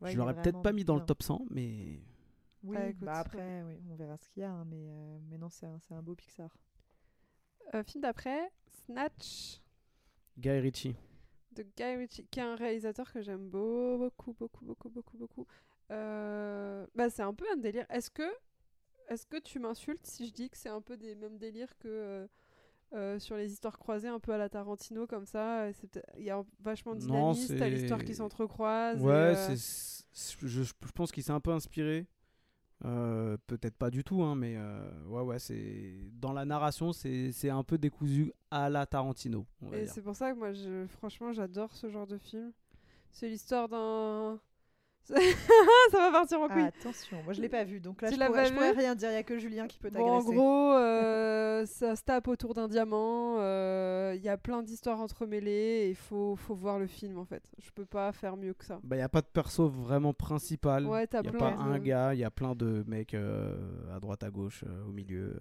ouais, je l'aurais peut-être pas mis dans le top 100, mais Oui, Ah, écoute, bah après, oui, on verra ce qu'il y a, hein, mais, euh, mais non, c'est un, c'est un beau Pixar. Euh, film d'après, Snatch Guy Ritchie. de Guy Ritchie, qui est un réalisateur que j'aime beau- beaucoup, beaucoup, beaucoup, beaucoup, beaucoup. Euh, Bah, c'est un peu un délire. Est-ce que, est-ce que tu m'insultes si je dis que c'est un peu des mêmes délires que euh, euh, sur les histoires croisées, un peu à la Tarantino comme ça Il y a vachement de dynamisme, t'as l'histoire qui s'entrecroise. Ouais, euh, je, je pense qu'il s'est un peu inspiré. Euh, peut-être pas du tout, hein, mais euh, ouais, ouais, c'est dans la narration, c'est, c'est un peu décousu à la Tarantino. On va Et c'est pour ça que moi, je, franchement, j'adore ce genre de film. C'est l'histoire d'un. [LAUGHS] ça va partir en Ah, couille. attention, moi je l'ai pas vu, donc là Tu je pourrais, pas je pourrais rien dire. Il y a que Julien qui peut Bon, en t'agresser. gros, euh, [LAUGHS] ça se tape autour d'un diamant. euh, Il y a plein d'histoires entremêlées. Il faut, faut voir le film en fait. Je peux pas faire mieux que ça. Bah, y a pas de perso vraiment principal. Ouais, t'as y a plein pas de- un gars, il y a plein de mecs euh, à droite, à gauche, euh, au milieu.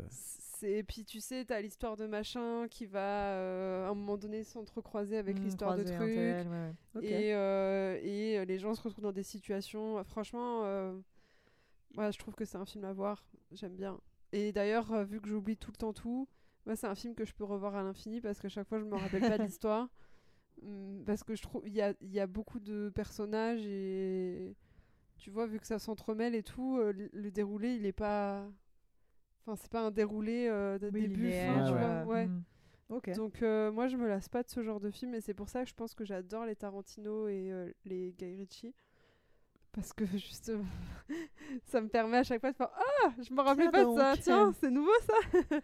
Et puis tu sais, t'as l'histoire de machin qui va euh, à un moment donné s'entrecroiser avec Mmh, l'histoire de ouais, ouais. Ok. Et, euh, et euh, les gens se retrouvent dans des situations. Franchement, euh, ouais, je trouve que c'est un film à voir. J'aime bien. Et d'ailleurs, vu que j'oublie tout le temps tout, moi, c'est un film que je peux revoir à l'infini parce qu'à chaque fois, je me rappelle pas de [LAUGHS] l'histoire. Hum, Parce que je trouve il y a, il y a beaucoup de personnages et tu vois, vu que ça s'entremêle et tout, le, le déroulé, il est pas. Enfin, c'est pas un déroulé euh, de Oui, début, fin, tu Ouais, vois. Ouais. Ok. Donc euh, moi je me lasse pas de ce genre de film et c'est pour ça que je pense que j'adore les Tarantino et euh, les Guy Ritchie parce que [LAUGHS] juste [LAUGHS] ça me permet à chaque fois de faire ah je me rappelais Tiens pas de ça tiens c'est nouveau ça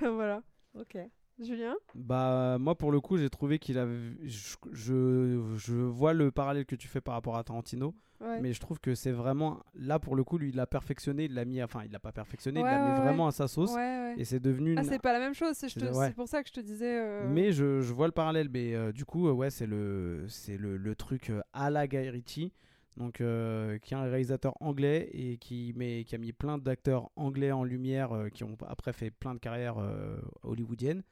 [LAUGHS] voilà Ok. Julien? Bah, moi, pour le coup, j'ai trouvé qu'il avait. Je, je, je vois le parallèle que tu fais par rapport à Tarantino, ouais. mais je trouve que c'est vraiment. Là, pour le coup, lui, il l'a perfectionné, il l'a mis. Enfin, il l'a pas perfectionné, Ouais, il l'a ouais, mis vraiment à sa sauce. Et c'est devenu ah c'est pas la même chose c'est te- pour ça que je te disais euh, Mais je, je vois le parallèle. Mais euh, du coup, ouais, c'est le, c'est le, le truc euh, à la Guy Ritchie. Donc, euh, qui est un réalisateur anglais et qui, met, qui a mis plein d'acteurs anglais en lumière euh, qui ont après fait plein de carrières euh, hollywoodiennes.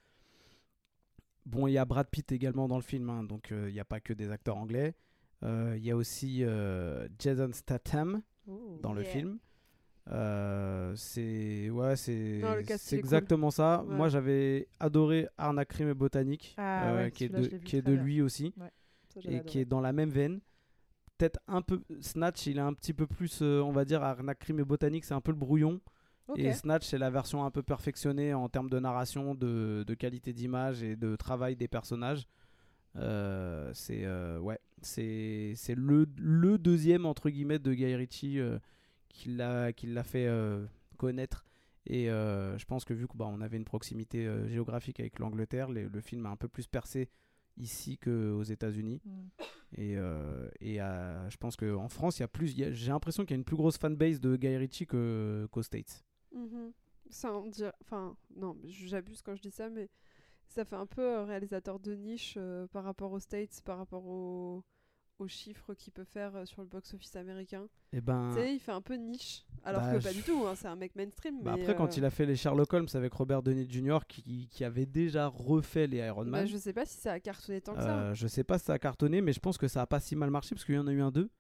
Bon, il y a Brad Pitt également dans le film, hein, donc euh, il n'y a pas que des acteurs anglais. Euh, Il y a aussi euh, Jason Statham dans le film. Euh, c'est ouais, c'est cool. exactement ça. Ouais. Moi, j'avais adoré Arnaque Crime et Botanique, Ah euh, ouais, qui est de, qui est bien. lui aussi Ça, et qui est dans la même veine. Peut-être un peu Snatch, il est un petit peu plus, euh, on va dire, Arnaque Crime et Botanique, c'est un peu le brouillon. Ok. Et Snatch, c'est la version un peu perfectionnée en termes de narration, de, de qualité d'image et de travail des personnages. Euh, c'est euh, ouais, c'est c'est le, le deuxième entre guillemets de Guy Ritchie euh, qui l'a qui l'a fait euh, connaître Et je pense que vu qu'on avait une proximité géographique avec l'Angleterre, le film a un peu plus percé ici qu'aux États-Unis. Mm. Et, et je pense qu'en France, il y a plus. il y a- J'ai l'impression qu'il y a une plus grosse fanbase de Guy Ritchie qu'aux States. On dirait... Enfin, non, j'abuse quand je dis ça, mais ça fait un peu euh, réalisateur de niche euh, par rapport aux States, par rapport aux, aux chiffres qu'il peut faire euh, sur le box-office américain. Et ben. Tu sais, il fait un peu niche. Alors Bah, que pas je- du tout, hein, c'est un mec mainstream. bah mais, après, quand il a fait les Sherlock Holmes avec Robert Downey Jr., qui, qui avait déjà refait les Iron bah, Man, je sais pas si ça a cartonné tant que ça. euh, je sais pas si ça a cartonné, mais je pense que ça a pas si mal marché parce qu'il y en a eu un 2.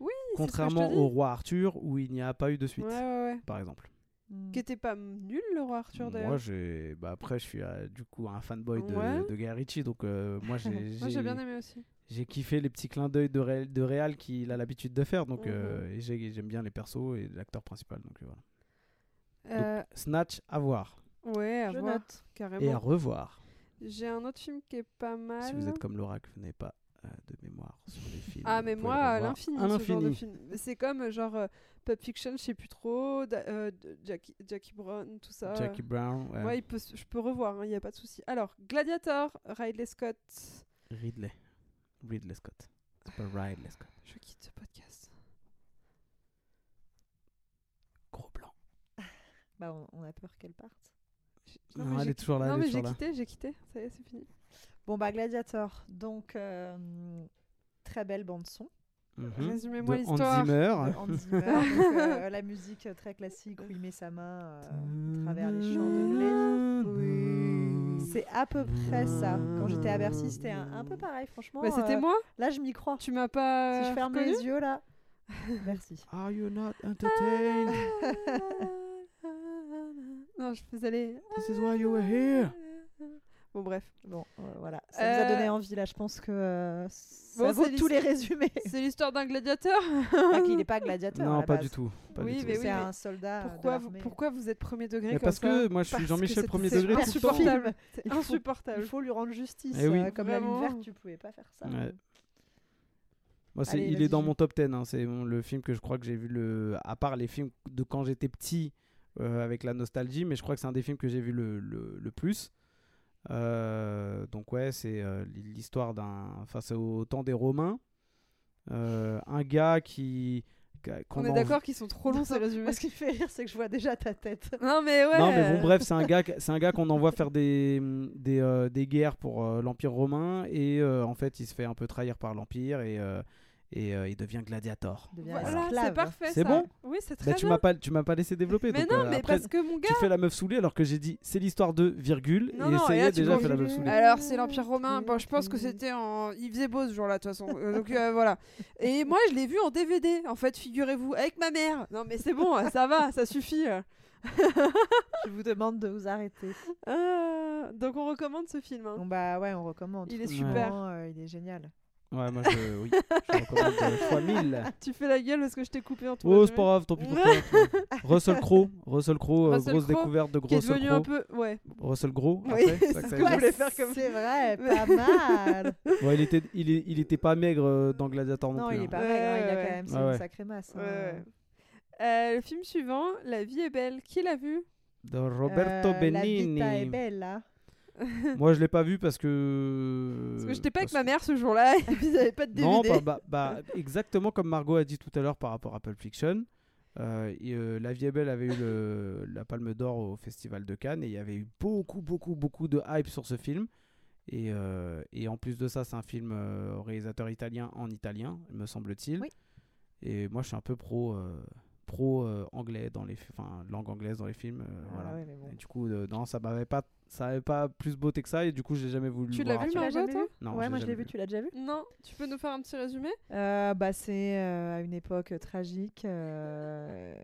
Oui, Contrairement au Roi Arthur où il n'y a pas eu de suite, Ouais, ouais, ouais. par exemple. Mm. Qui était pas nul, le roi Arthur, d'ailleurs. Moi, j'ai, bah après, je suis euh, du coup un fanboy de, Ouais. de Guy Ritchie, donc euh, moi, j'ai, [LAUGHS] Moi, j'ai bien aimé aussi. j'ai kiffé les petits clins d'œil de, ré- de réal qu'il a l'habitude de faire, donc Mhm. euh, et j'ai- j'aime bien les persos et l'acteur principal, donc voilà. Euh, Snatch à voir ouais, à Je voir, note. et à carrément. revoir. J'ai un autre film qui est pas mal. Si vous êtes comme Laura, que vous n'avez pas euh, de mémoire sur les films. Ah, mais moi, à l'infini, ce genre de l'infini. film. C'est comme genre euh, Pulp Fiction, je sais plus trop, da- euh, Jackie, Jackie Brown, tout ça. Jackie Brown, ouais. Ouais, il peut, s- je peux revoir, il n'y a pas de souci. Alors, Gladiator, Ridley Scott. Ridley. Ridley Scott. C'est pas Ridley Scott. Je quitte ce podcast. Gros blanc. [LAUGHS] Bah, on, on a peur qu'elle parte. Non, Non, mais elle est toujours là. non, mais j'ai quitté, j'ai quitté. Ça y est, c'est fini. Bon, bah, Gladiator. Donc, euh, très belle bande-son. Mhm. Résumez-moi l'histoire. Zimmer. de Hans Zimmer. [LAUGHS] donc, euh, la musique très classique où il met sa main euh, à travers les champs de blé. Oui. C'est à peu près ça. Quand j'étais à Bercy, c'était un, un peu pareil, franchement. Mais c'était euh, moi Là, je m'y crois. Tu m'as pas. Si je ferme les yeux, là. [LAUGHS] Merci. Are you not entertained? [LAUGHS] non, je faisais les. This is why you were here. Bon, bref. Bon, euh, voilà. Ça vous a donné Euh, envie, là. Je pense que euh, ça Bon, vaut c'est tous les l'histoire- résumés. [LAUGHS] C'est l'histoire d'un gladiateur. Ah, qu'il n'est pas gladiateur. à Non, la pas base. du tout. Pas Oui, du tout. mais C'est oui, mais un soldat. euh, de Pourquoi vous, l'armée. pourquoi vous êtes premier degré Mais comme parce ça que moi, je suis Jean-Michel c'est- premier c'est degré temps. insupportable. C'est Il faut- insupportable. Il faut lui rendre justice. Eh oui. euh, comme la Vraiment. verte, tu pouvais pas faire ça. Ouais. Moi, c'est- Allez, il est dans mon top 10. hein. C'est le film que je crois que j'ai vu le. À part les films de quand j'étais petit euh, avec la nostalgie, mais je crois que c'est un des films que j'ai vu le, le, le plus. Euh, donc ouais, c'est euh, l'histoire d'un. C'est au temps des Romains. Euh, un gars qui. On est en- d'accord qu'ils sont trop longs ces résumés. Moi, ce qui me fait rire, c'est que je vois déjà ta tête. Non mais ouais. Non mais bon bref c'est un gars c'est un gars qu'on envoie faire des des, euh, des guerres pour euh, l'empire romain et euh, en fait il se fait un peu trahir par l'empire et euh, et euh, il devient gladiator. Il devient Voilà, esclave. c'est parfait. C'est bon? Oui, c'est Bah, très tu bien. m'as pas tu m'as pas laissé développer Mais donc, non, euh, mais après, parce que mon gars. tu fais la meuf saoulée alors que j'ai dit c'est l'histoire de virgule Non, et non, ça et y là, est tu déjà fait la meuf saoulée. Alors c'est l'Empire romain. Bon, je pense que c'était en. Il faisait beau ce jour-là de toute façon. Euh, Donc euh, voilà. Et moi, je l'ai vu en DVD. En fait, figurez-vous, avec ma mère. Non mais c'est bon, ça va, ça suffit. Je vous demande de vous arrêter. Ah, donc on recommande ce film. hein. Bon bah ouais, on recommande. Il est super. euh, il est génial. Ouais moi je oui je [LAUGHS] recommande euh, fois 1000. Tu fais la gueule parce que je t'ai coupé en tout. Oh c'est pas grave tant pis pour toi. Russell Crowe Russell Crowe euh, Russell grosse Crowe, découverte de Qui est Russell devenu un Crowe peu. Ouais. Russell Crowe Oui, après, c'est ça que ce ça veut dire voulais faire comme C'est vrai, pas [LAUGHS] mal. Bon, il était, il, est- il était pas maigre euh, dans Gladiator non, non, plus. il hein. est pas maigre, hein, il a Ouais, quand ouais. même c'est Ouais, une ouais. sacrée masse. Ouais, hein. ouais. Euh, le film suivant, La vie est belle. Qui l'a vu? De Roberto Euh, La vita est Benigni. [LAUGHS] Moi, je l'ai pas vu parce que. Parce que j'étais pas avec ma mère ce jour-là et puis ils avaient pas de que- Non, DVD. bah, bah, bah, exactement comme Margot a dit tout à l'heure par rapport à Pulp Fiction. Euh, et, euh, La Vie est belle avait eu le- la Palme d'Or au Festival de Cannes et il y avait eu beaucoup, beaucoup, beaucoup de hype sur ce film. Et, euh, et en plus de ça, c'est un film réalisateur italien en italien, me semble-t-il. Oui. Et moi, je suis un peu pro, pro euh, anglais dans les, fi- enfin langue anglaise dans les films. euh, Ah voilà. ouais, mais bon. Et du coup, euh, non, ça m'avait pas, ça avait pas plus beauté que ça et du coup, j'ai jamais voulu. Tu le l'as vu, Margot, toi Non, Ouais, moi je l'ai vu, vu. tu l'as déjà vu? Non, tu peux nous faire un petit résumé? Euh, bah, C'est euh, à une époque tragique. euh,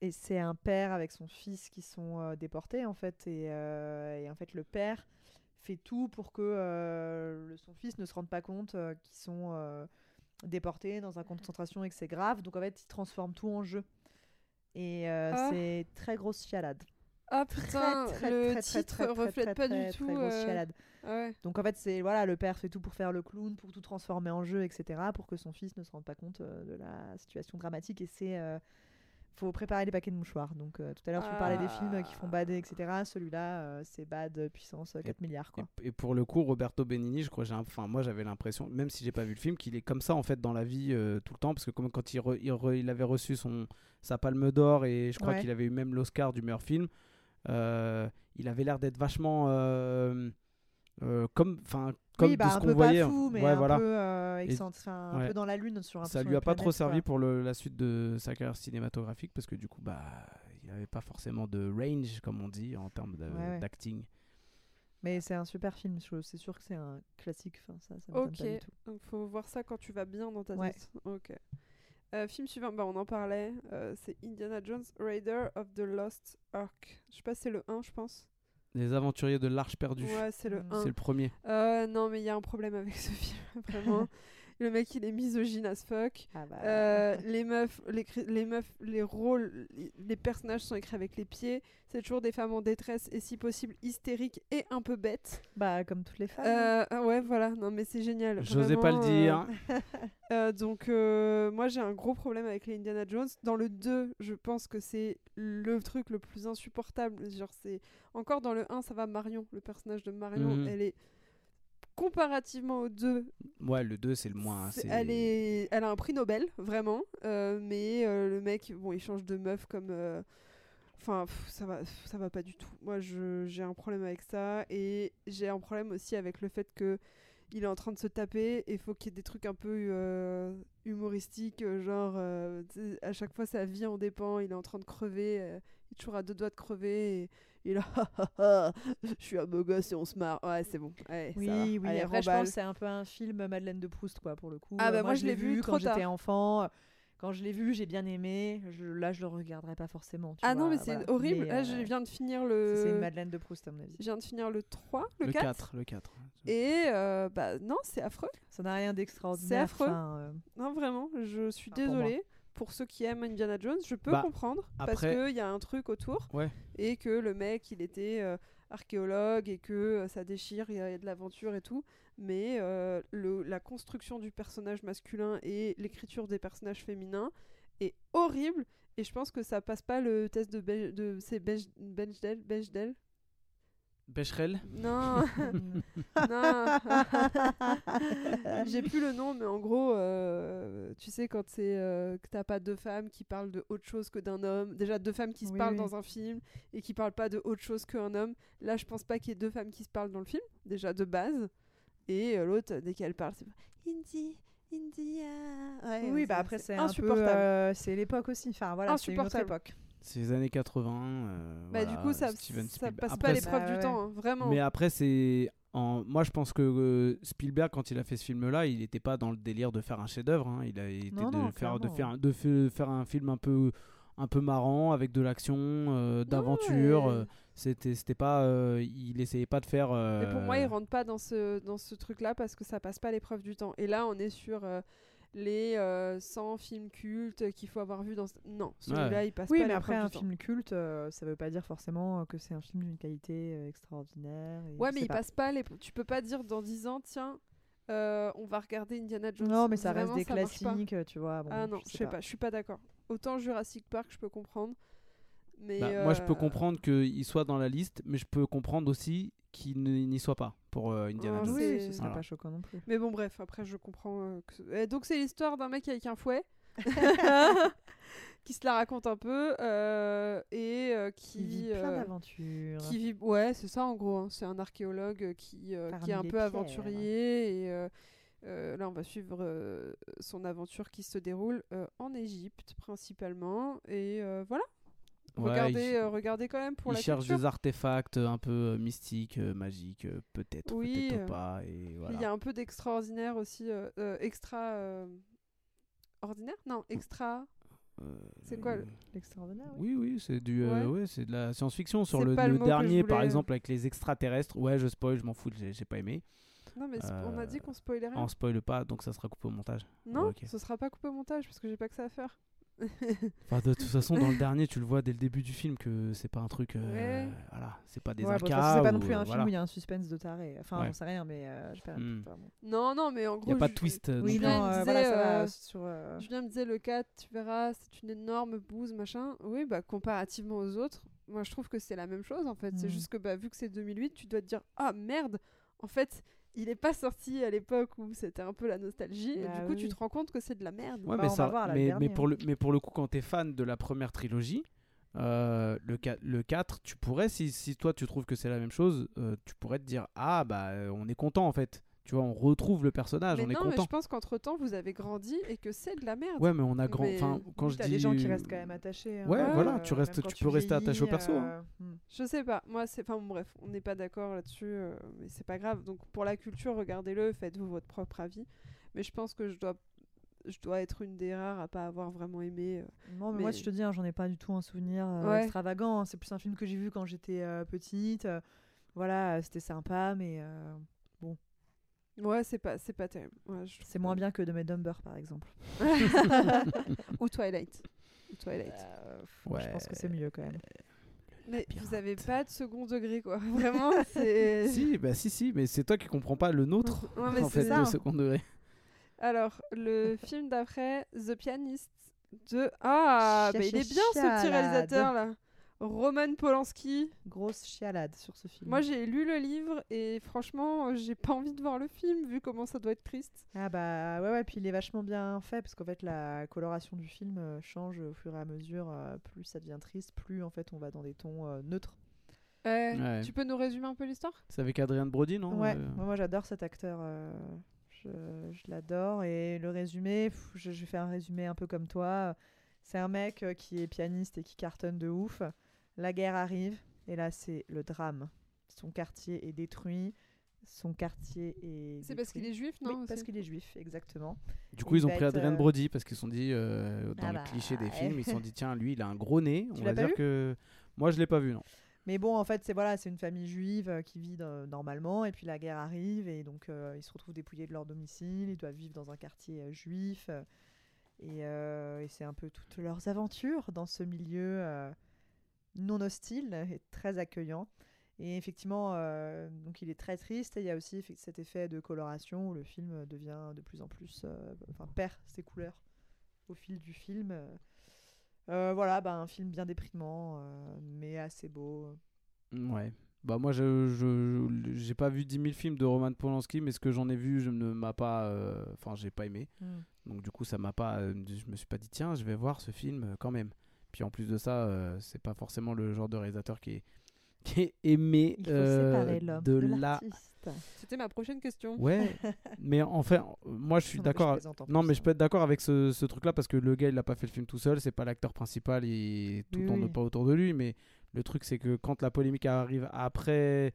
Et c'est un père avec son fils qui sont euh, déportés, en fait. Et, euh, et en fait, le père fait tout pour que euh, son fils ne se rende pas compte euh, qu'ils sont déportés dans un camp de concentration et que c'est grave. Donc, en fait, il transforme tout en jeu. Et euh, Ah. c'est très grosse chialade. Ah putain, très, très, le très, titre reflète pas du tout. Grosse euh, chialade. ouais. Donc en fait, c'est voilà, le père fait tout pour faire le clown, pour tout transformer en jeu, etc., pour que son fils ne se rende pas compte euh, de la situation dramatique. Et c'est faut préparer les paquets de mouchoirs. Donc euh, tout à l'heure, tu parlais des films qui font Ah. bader, etc. Celui-là, euh, c'est bad euh, puissance euh, 4 milliards. Quoi. Et, et pour le coup, Roberto Benigni, je crois, enfin moi j'avais l'impression, même si j'ai pas vu le film, qu'il est comme ça en fait dans la vie euh, tout le temps, parce que comme quand il, re- il, re- il avait reçu son sa Palme d'Or et je crois Ouais. qu'il avait eu même l'Oscar du meilleur film, euh, il avait l'air d'être vachement euh, comme, enfin comme oui, bah, de ce un qu'on peu voyait. fou, mais ouais, un voilà. peu euh, un ouais. peu dans la lune sur un ça lui a pas trop servi quoi. pour le- la suite de sa carrière cinématographique parce que du coup bah il avait pas forcément de range comme on dit en termes de- Ouais, ouais. d'acting. Mais c'est un super film. C'est sûr que c'est un classique. Enfin, ça, ça m'étonne Ok, pas du tout. donc faut voir ça quand tu vas bien dans ta Ouais. tête. Ok. Euh, film suivant, bah on en parlait, euh, c'est Indiana Jones Raider of the Lost Ark. Je sais pas, c'est le 1, je pense. Les aventuriers de l'Arche perdue. Ouais, c'est le Mm. 1. C'est le premier. Euh, non, mais il y a un problème avec ce [LAUGHS] film, vraiment. Le mec, il est misogyne as fuck. Ah bah, Euh, les meufs, les, meufs, les rôles, les, personnages sont écrits avec les pieds. C'est toujours des femmes en détresse et si possible hystériques et un peu bêtes. bah, comme toutes les femmes. hein. Euh, ouais, voilà. Non, mais c'est génial. J'osais pas le euh, dire. [LAUGHS] euh, donc, euh, moi, j'ai un gros problème avec les Indiana Jones. Dans le 2, je pense que c'est le truc le plus insupportable. Genre, c'est encore dans le 1, ça va Marion, le personnage de Marion, Mhm. elle est comparativement au 2, Ouais, le 2 c'est le moins. c'est- c'est- elle est, elle a un prix Nobel, vraiment. euh, mais euh, le mec, bon, il change de meuf comme. euh, Enfin, pff, ça va, pff, ça va pas du tout. Moi, je- j'ai un problème avec ça et j'ai un problème aussi avec le fait que il est en train de se taper et il faut qu'il y ait des trucs un peu humoristiques, genre à chaque fois sa vie en dépend. Il est en train de crever, il est toujours à deux doigts de crever et il Ah, ah, ah, je suis un beau gosse et on se marre. Ouais, c'est bon. Ouais, Oui, ça va. oui. Allez, Après, je pense que c'est un peu un film Madeleine de Proust, quoi, pour le coup. Ah, Euh, bah, moi, je l'ai vu quand j'étais enfant. Quand je l'ai vu, j'ai bien aimé. Je, là, je le regarderai pas forcément. tu Ah non, mais c'est voilà. horrible. Mais, Là, je euh, viens de finir C'est le. une Madeleine de Proust, à mon avis. Je viens de finir le 3, le, le 4. 4. Le 4. Et euh, bah non, c'est affreux. Ça n'a rien d'extraordinaire. affreux. enfin, euh, Non, vraiment, je suis Enfin, pour moi. désolée. Pour ceux qui aiment Indiana Jones, je peux Bah, comprendre. Parce qu'il y a un truc autour. Ouais. Et que le mec, il était euh, archéologue et que euh, ça déchire, il y, a il y a de l'aventure et tout. Mais euh, le, la construction du personnage masculin et l'écriture des personnages féminins est horrible. Et je pense que ça passe pas le test de, Be- de c'est Bech- Bechdel, Bechdel Becherel Non, [LAUGHS] non. J'ai plus le nom, mais en gros, euh, tu sais, quand c'est euh, que t'as pas deux femmes qui parlent de autre chose que d'un homme, déjà deux femmes qui se Oui, parlent oui. dans un film et qui parlent pas de autre chose qu'un homme, là je pense pas qu'il y ait deux femmes qui se parlent dans le film, déjà de base. Et euh, l'autre, dès qu'elle parle, c'est Indie, India. Ouais, oui, bah après, c'est un peu. insupportable. euh, c'est l'époque aussi. Enfin, voilà, c'est une autre Insupportable. époque. C'est les années 80. euh, Bah, voilà, du coup, ça, Steven ça Spielberg. passe Après, pas l'épreuve Bah, du ouais. temps, hein, vraiment. Mais après, c'est. En... Moi, je pense que euh, Spielberg, quand il a fait ce film-là, il n'était pas dans le délire de faire un chef-d'œuvre. hein. Il a été Non, de, non, faire, de, faire, de faire un film un peu, un peu marrant, avec de l'action, euh, d'aventure. ouais. euh, C'était c'était pas. euh, il essayait pas de faire. Mais pour moi, il rentre pas dans ce, dans ce truc-là parce que ça passe pas l'épreuve du temps. Et là, on est sur euh, les euh, 100 films cultes qu'il faut avoir vu dans. ce- Non, celui-là, il passe Oui, pas mais après, un film culte, euh, ça veut pas dire forcément euh, que c'est un film d'une qualité euh, extraordinaire. et Ouais, mais il pas. passe pas les. Tu peux pas dire dans 10 ans, tiens, euh, on va regarder Indiana Jones. Non, mais ça reste des ça classiques, tu vois. bon, ah non, je sais pas. je suis pas d'accord. Autant Jurassic Park, je peux comprendre. Mais bah, Moi, je peux euh, comprendre qu'il soit dans la liste, mais je peux comprendre aussi qu'il n'y soit pas pour euh, Indiana Ah, Jones. Oui, ce serait Voilà. pas choquant non plus. Mais bon, bref, après, je comprends. euh, que Et donc, c'est l'histoire d'un mec avec un fouet. [LAUGHS] qui se la raconte un peu euh, et euh, qui, Qui vit plein euh, d'aventures. qui vit ouais c'est ça en gros hein. c'est un archéologue qui euh, est un peu pierres. aventurier et euh, euh, là on va suivre euh, son aventure qui se déroule euh, en Égypte principalement et euh, voilà Ouais, regardez il- euh, regardez quand même pour il la cherche culture des artefacts un peu euh, mystiques, euh, magiques, euh, peut-être, Oui, peut-être euh, pas. Et il y a un peu d'extraordinaire aussi euh, euh, extra euh, ordinaire? Non extra Euh, c'est quoi, le- L'extraordinaire, oui. Oui, oui, c'est du, euh, Ouais. ouais, c'est de la science-fiction. Sur le, dernier, par exemple, avec les extraterrestres, ouais, je spoil, je m'en fous, j'ai j'ai pas aimé. non mais on a Euh, dit qu'on spoilait rien On spoil pas, donc ça sera coupé au montage. non ok. ce sera pas coupé au montage parce que j'ai pas que ça à faire Enfin, de toute façon, dans le dernier, tu le vois dès le début du film que c'est pas un truc. euh, Ouais. Voilà, c'est pas des Ouais, bon, c'est pas non ou, plus un euh, film voilà. où il y a un suspense de taré. Enfin, Ouais. j'en sais rien, mais euh, pas Hmm. Non, non, mais en gros. Il y a pas de twist. Oui, non Julien non, me euh, disait, voilà, ça va sur. Julien me disait le 4, tu verras, c'est une énorme bouse, machin. Oui, bah comparativement aux autres, moi je trouve que c'est la même chose en fait. C'est Mm. juste que bah, vu que c'est 2008, tu dois te dire ah merde, en fait, il est pas sorti à l'époque où c'était un peu la nostalgie. et Bah du coup, oui, tu te rends compte que c'est de la merde. Ouais, Bah, mais, ça, voir, pour le, mais pour le coup, quand t'es fan de la première trilogie, euh, le, 4, le 4, tu pourrais, si, si toi tu trouves que c'est la même chose, euh, tu pourrais te dire Ah, bah euh, on est content en fait. Tu vois, on retrouve le personnage, mais on est non, mais content. je pense qu'entre temps, vous avez grandi et que c'est de la merde. Ouais, mais on a grand. Mais- Enfin, quand je dis. des gens qui restent quand même attachés. hein. Ouais, Ouais, voilà, tu, restes, tu peux rester attaché au perso. hein. euh, hmm. Je sais pas, moi c'est. Enfin bon, bref, on n'est pas d'accord là-dessus, euh, mais c'est pas grave. Donc pour la culture, regardez-le, faites-vous votre propre avis. Mais je pense que je dois, je dois être une des rares à pas avoir vraiment aimé. euh. Non, mais, moi, Mais- je te dis, hein, j'en ai pas du tout un souvenir euh, Ouais. extravagant. hein. C'est plus un film que j'ai vu quand j'étais euh, petite. euh, voilà, c'était sympa, mais euh, Ouais, c'est pas, c'est pas terrible. Ouais, c'est moins bien que de mes Dumber, par exemple. [LAUGHS] Ou Twilight. Ou Twilight. Euh, Ouais. Je pense que c'est mieux quand même. Mais vous avez pas de second degré quoi. [LAUGHS] Vraiment, c'est. [LAUGHS] Si, bah si, si, mais c'est toi qui comprends pas le nôtre. Ouais, mais en c'est fait, ça. le second degré. Alors, le film d'après, The Pianist de. Ah, bah, il est bien ce petit réalisateur là. Roman Polanski. Grosse chialade sur ce film. Moi, j'ai lu le livre et franchement, j'ai pas envie de voir le film vu comment ça doit être triste. Ah bah ouais, ouais, puis il est vachement bien fait parce qu'en fait la coloration du film euh, change au fur et à mesure. euh, plus ça devient triste, plus en fait on va dans des tons euh, neutres. Ouais. Tu peux nous résumer un peu l'histoire? C'est avec Adrien Brody, non? Ouais, Euh, moi, moi, j'adore cet acteur. euh, je je l'adore. Et le résumé, pff, je, je fais un résumé un peu comme toi. C'est un mec qui est pianiste et qui cartonne de ouf. La guerre arrive et là c'est le drame. Son quartier est détruit. Son quartier est. C'est parce qu'il est juif, non Oui, parce qu'il est juif, exactement. Du coup, Il ils ont pris Adrien euh, Brody parce qu'ils se sont dit, euh, dans Ah le bah, cliché des films, ils se sont dit, [LAUGHS] tiens, lui, il a un gros nez. Tu On va dire que. Moi, je l'ai pas vu, non. Mais bon, en fait, c'est voilà, c'est une famille juive euh, qui vit normalement, et puis la guerre arrive, et donc euh, ils se retrouvent dépouillés de leur domicile, ils doivent vivre dans un quartier euh, juif, et, euh, et c'est un peu toutes leurs aventures dans ce milieu euh, non hostile et très accueillant. Et effectivement, euh, donc il est très triste, et il y a aussi cet effet de coloration où le film devient de plus en plus, euh, enfin perd ses couleurs au fil du film. euh. Voilà, bah, un film bien déprimant, mais assez beau. Ouais. Bah moi, je j'ai pas vu 10 000 films de Roman Polanski, mais ce que j'en ai vu, je ne m'a pas, enfin, j'ai pas aimé. Donc du coup, ça m'a pas, je me suis pas dit tiens, je vais voir ce film quand même. Puis en plus de ça, euh, c'est pas forcément le genre de réalisateur qui est [LAUGHS] qui est aimé Il faut euh, séparer l'homme de de, la. l'artiste. C'était ma prochaine question. Ouais, [LAUGHS] mais enfin, moi je suis Non, mais d'accord. Non, mais je hein. peux être d'accord avec ce, ce truc-là parce que le gars, il a pas fait le film tout seul, c'est pas l'acteur principal, et tout Oui, tourne oui. pas autour de lui. Mais le truc, c'est que quand la polémique arrive après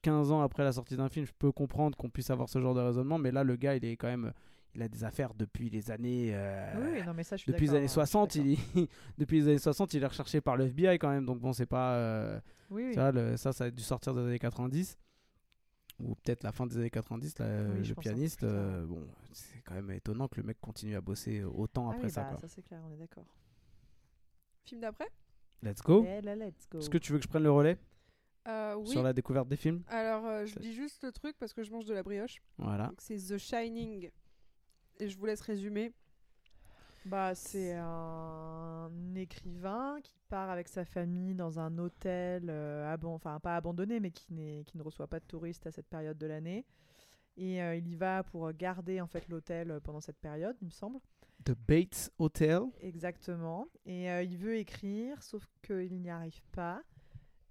15 ans après la sortie d'un film, je peux comprendre qu'on puisse avoir ce genre de raisonnement. Mais là, le gars, il est quand même, il a des affaires depuis les années. euh, Oui, oui, non, mais ça, je suis depuis les années hein, je suis 60, d'accord. il est- [LAUGHS] depuis les années 60, il est recherché par le FBI quand même. Donc bon, c'est pas. euh, Oui, oui. tu vois, le- ça, ça a dû sortir des années 90. Ou peut-être la fin des années 90, là, euh, le pianiste. euh, bon, c'est quand même étonnant que le mec continue à bosser autant Ah après oui, ça. bah, quoi. ça c'est clair, on est d'accord. Film d'après? Let's go. Eh let's go. Est-ce que tu veux que je prenne le relais? Euh, Oui. sur la découverte des films? Alors, euh, je dis juste le truc parce que je mange de la brioche. Voilà. C'est The Shining. Et je vous laisse résumer. Bah, c'est un écrivain qui part avec sa famille dans un hôtel, euh, aban- enfin pas abandonné, mais qui, n'est- qui ne reçoit pas de touristes à cette période de l'année. Et euh, il y va pour garder en fait l'hôtel euh, pendant cette période, il me semble. The Bates Hotel. Exactement. Et euh, il veut écrire, sauf qu'il n'y arrive pas.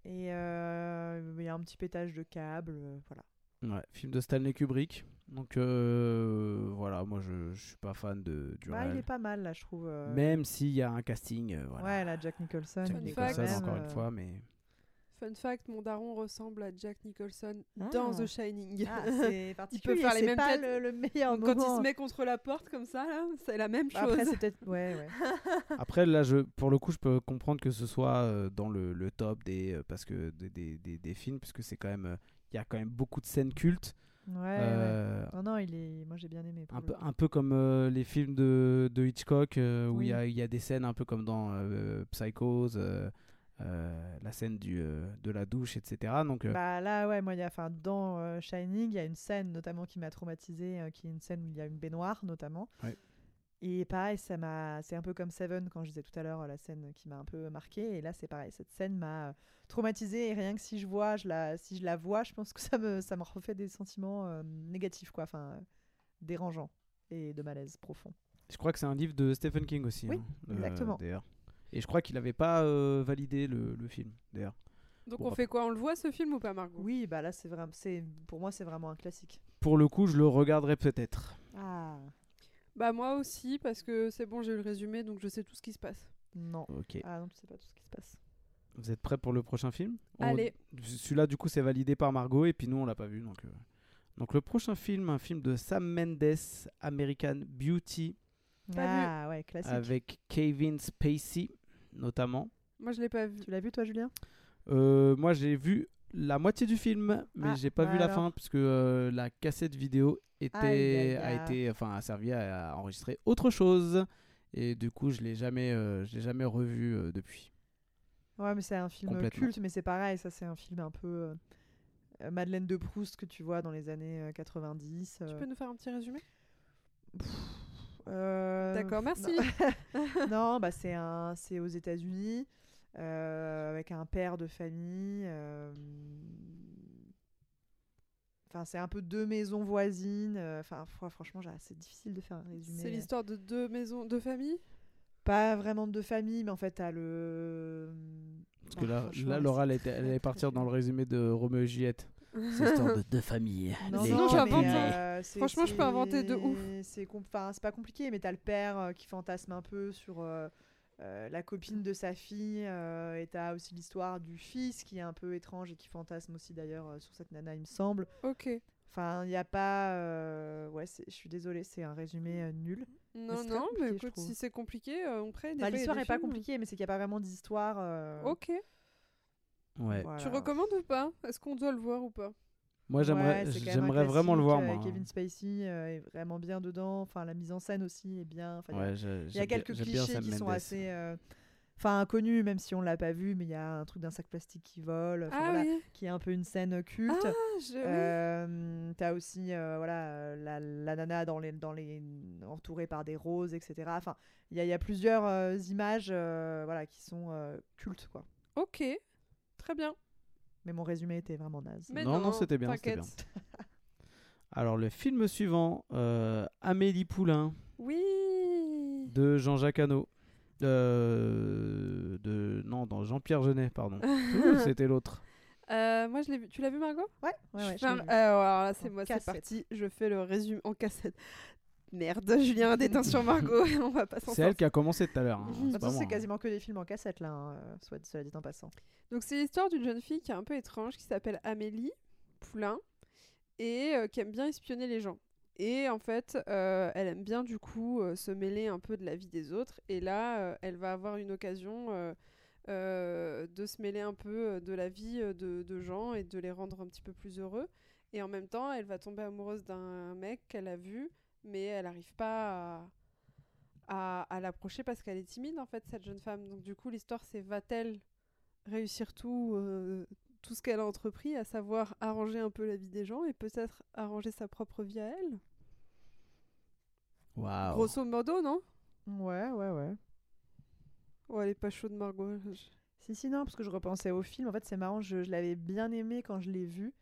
Et il y a un petit pétage de câble, voilà. Ouais, film de Stanley Kubrick. Donc euh, voilà, moi je, je suis pas fan de, du Bah, réel. il est pas mal là, je trouve. euh. Même s'il y a un casting. euh, voilà. Ouais, là, Jack Nicholson. Jack Fun il fact. Nicholson, même, encore une fois, mais. Fun fact, mon daron ressemble à Jack Nicholson dans Ah. The Shining. Ah, [LAUGHS] c'est particulier. faire les mêmes pas têtes. le, le meilleur Quand il se met contre la porte comme ça, là, c'est la même Bah, chose. Après, peut-être. Ouais, ouais. [LAUGHS] Après, là, je, pour le coup, je peux comprendre que ce soit dans le, le top des, parce que des, des, des, des films, puisque c'est quand même, il y a quand même beaucoup de scènes cultes. Ouais, ouais. Euh, Non, non, il est. Moi, j'ai bien aimé. un, peu, un peu comme euh, les films de, de Hitchcock euh, où il y, Oui. a, il y a des scènes un peu comme dans Psychose, la scène du, de la douche, etc. Donc, Bah là, ouais, moi, il y a, enfin, dans Shining, il y a une scène notamment qui m'a traumatisée, qui est une scène où il y a une baignoire notamment. Ouais. Et pareil, ça m'a, c'est un peu comme Seven quand je disais tout à l'heure, la scène qui m'a un peu marqué. Et là, c'est pareil, cette scène m'a euh, traumatisée. Et rien que si je vois, je la, si je la vois, je pense que ça me, ça me refait des sentiments euh, négatifs, quoi, enfin, euh, dérangeants et de malaise profond. je crois que c'est un livre de Stephen King aussi. Oui, hein, euh, exactement. d'ailleurs. Et je crois qu'il n'avait pas euh, validé le, le film, d'ailleurs. Donc Bon, on fait quoi? On le voit ce film ou pas, Margot? Oui, bah là, c'est vraiment, c'est, pour moi, c'est vraiment un classique. Pour le coup, je le regarderai peut-être. Ah, Bah moi aussi, parce que c'est bon, j'ai eu le résumé, donc je sais tout ce qui se passe. non. Ok. Ah non, tu sais pas tout ce qui se passe. Vous êtes prêts pour le prochain film? On- Allez. Celui-là, du coup, c'est validé par Margot et puis nous, on l'a pas vu. Donc, euh. donc le prochain film, un film de Sam Mendes, American Beauty, Pas ah ouais, classique. avec Kevin Spacey notamment. Moi, je l'ai pas vu. Tu l'as vu toi, Julien? Euh, moi, j'ai vu la moitié du film, mais Ah, j'ai pas bah vu la fin puisque euh, la cassette vidéo était Aïe, aïe, a été enfin a servi à, à enregistrer autre chose. Et du coup, je l'ai jamais euh, je l'ai jamais revu euh, depuis. Ouais, mais c'est un film culte, mais c'est pareil, ça c'est un film un peu euh, Madeleine de Proust que tu vois dans les années euh, 90. Tu peux nous faire un petit résumé? Euh, D'accord, merci. Non, [LAUGHS] Non, bah c'est un, c'est aux États-Unis avec un père de famille. euh, Enfin, c'est un peu deux maisons voisines. euh, Enfin, fr- franchement, c'est difficile de faire un résumé. C'est l'histoire de deux maisons, deux familles? Pas vraiment de deux familles, mais en fait, t'as le. Parce que Bah, là, là Laura, elle, était- elle allait partir dans le résumé de Roméo et Juliette. C'est l'histoire de deux familles. Non, non, j'invente. euh, Franchement, je peux inventer de ouf. C'est com- enfin, c'est pas compliqué, mais t'as le père euh, qui fantasme un peu sur euh, euh, la copine de sa fille, euh, et t'as aussi l'histoire du fils qui est un peu étrange et qui fantasme aussi d'ailleurs euh, sur cette nana, il me semble. Ok. Enfin, il n'y a pas. euh, Ouais, je suis désolée, c'est un résumé euh, nul. Non, non, mais écoute, si c'est compliqué, euh, on prête. Bah, L'histoire est pas compliquée, mais c'est qu'il n'y a pas vraiment d'histoire. euh, Ok. Ouais. voilà. Tu recommandes ou pas? Est-ce qu'on doit le voir ou pas? Moi, j'aimerais Ouais, vraiment le voir euh, moi. Kevin Spacey euh, est vraiment bien dedans. Enfin, la mise en scène aussi est bien. Enfin, il y a- Ouais, je- Il y a j'aime bien- quelques clichés qui sont assez. euh, Enfin, inconnus, même si on l'a pas vu, mais il y a un truc d'un sac plastique qui vole, Ah voilà, oui. qui est un peu une scène culte. Ah, je... Euh, T'as aussi euh, voilà, la, la nana dans les, dans les, entourée par des roses, etc. Enfin, il y, a- il y a plusieurs euh, images euh, voilà, qui sont euh, cultes. Quoi. Ok. Très bien. Mais mon résumé était vraiment naze. Mais Non, non, c'était bien, c'était t'inquiète. [LAUGHS] Alors, le film suivant, euh, Amélie Poulain Oui. de Jean-Jacques Hano. Euh, de non, dans Jean-Pierre Jeunet, pardon. [LAUGHS] C'était l'autre. Euh, moi, je l'ai vu. Tu l'as vu, Margot? Ouais, ouais, ouais, Je je fais un- l'ai euh, vu. alors là, c'est moi, c'est parti. Je fais le résumé en cassette. Merde, [LAUGHS] Julien, détention Margot, [LAUGHS] on va pas s'en C'est elle qui a commencé tout à l'heure. hein. De C'est moi, c'est hein. quasiment que des films en cassette, là, hein, euh, soit cela dit en passant. Donc, c'est l'histoire d'une jeune fille qui est un peu étrange, qui s'appelle Amélie Poulain, et euh, qui aime bien espionner les gens. Et en fait, euh, elle aime bien du coup euh, se mêler un peu de la vie des autres. Et là, euh, elle va avoir une occasion euh, euh, de se mêler un peu de la vie de, de gens et de les rendre un petit peu plus heureux. Et en même temps, elle va tomber amoureuse d'un mec qu'elle a vu, mais elle n'arrive pas à, à, à l'approcher parce qu'elle est timide en fait, cette jeune femme. Donc du coup, l'histoire c'est va-t-elle réussir tout, euh, tout ce qu'elle a entrepris, à savoir arranger un peu la vie des gens et peut-être arranger sa propre vie à elle? Waouh. Grosso modo, non? Ouais, ouais, ouais. Oh, elle est pas chaude, Margot. Je- Si, si, non, parce que je repensais au film. En fait, c'est marrant, je, je l'avais bien aimé quand je l'ai vu.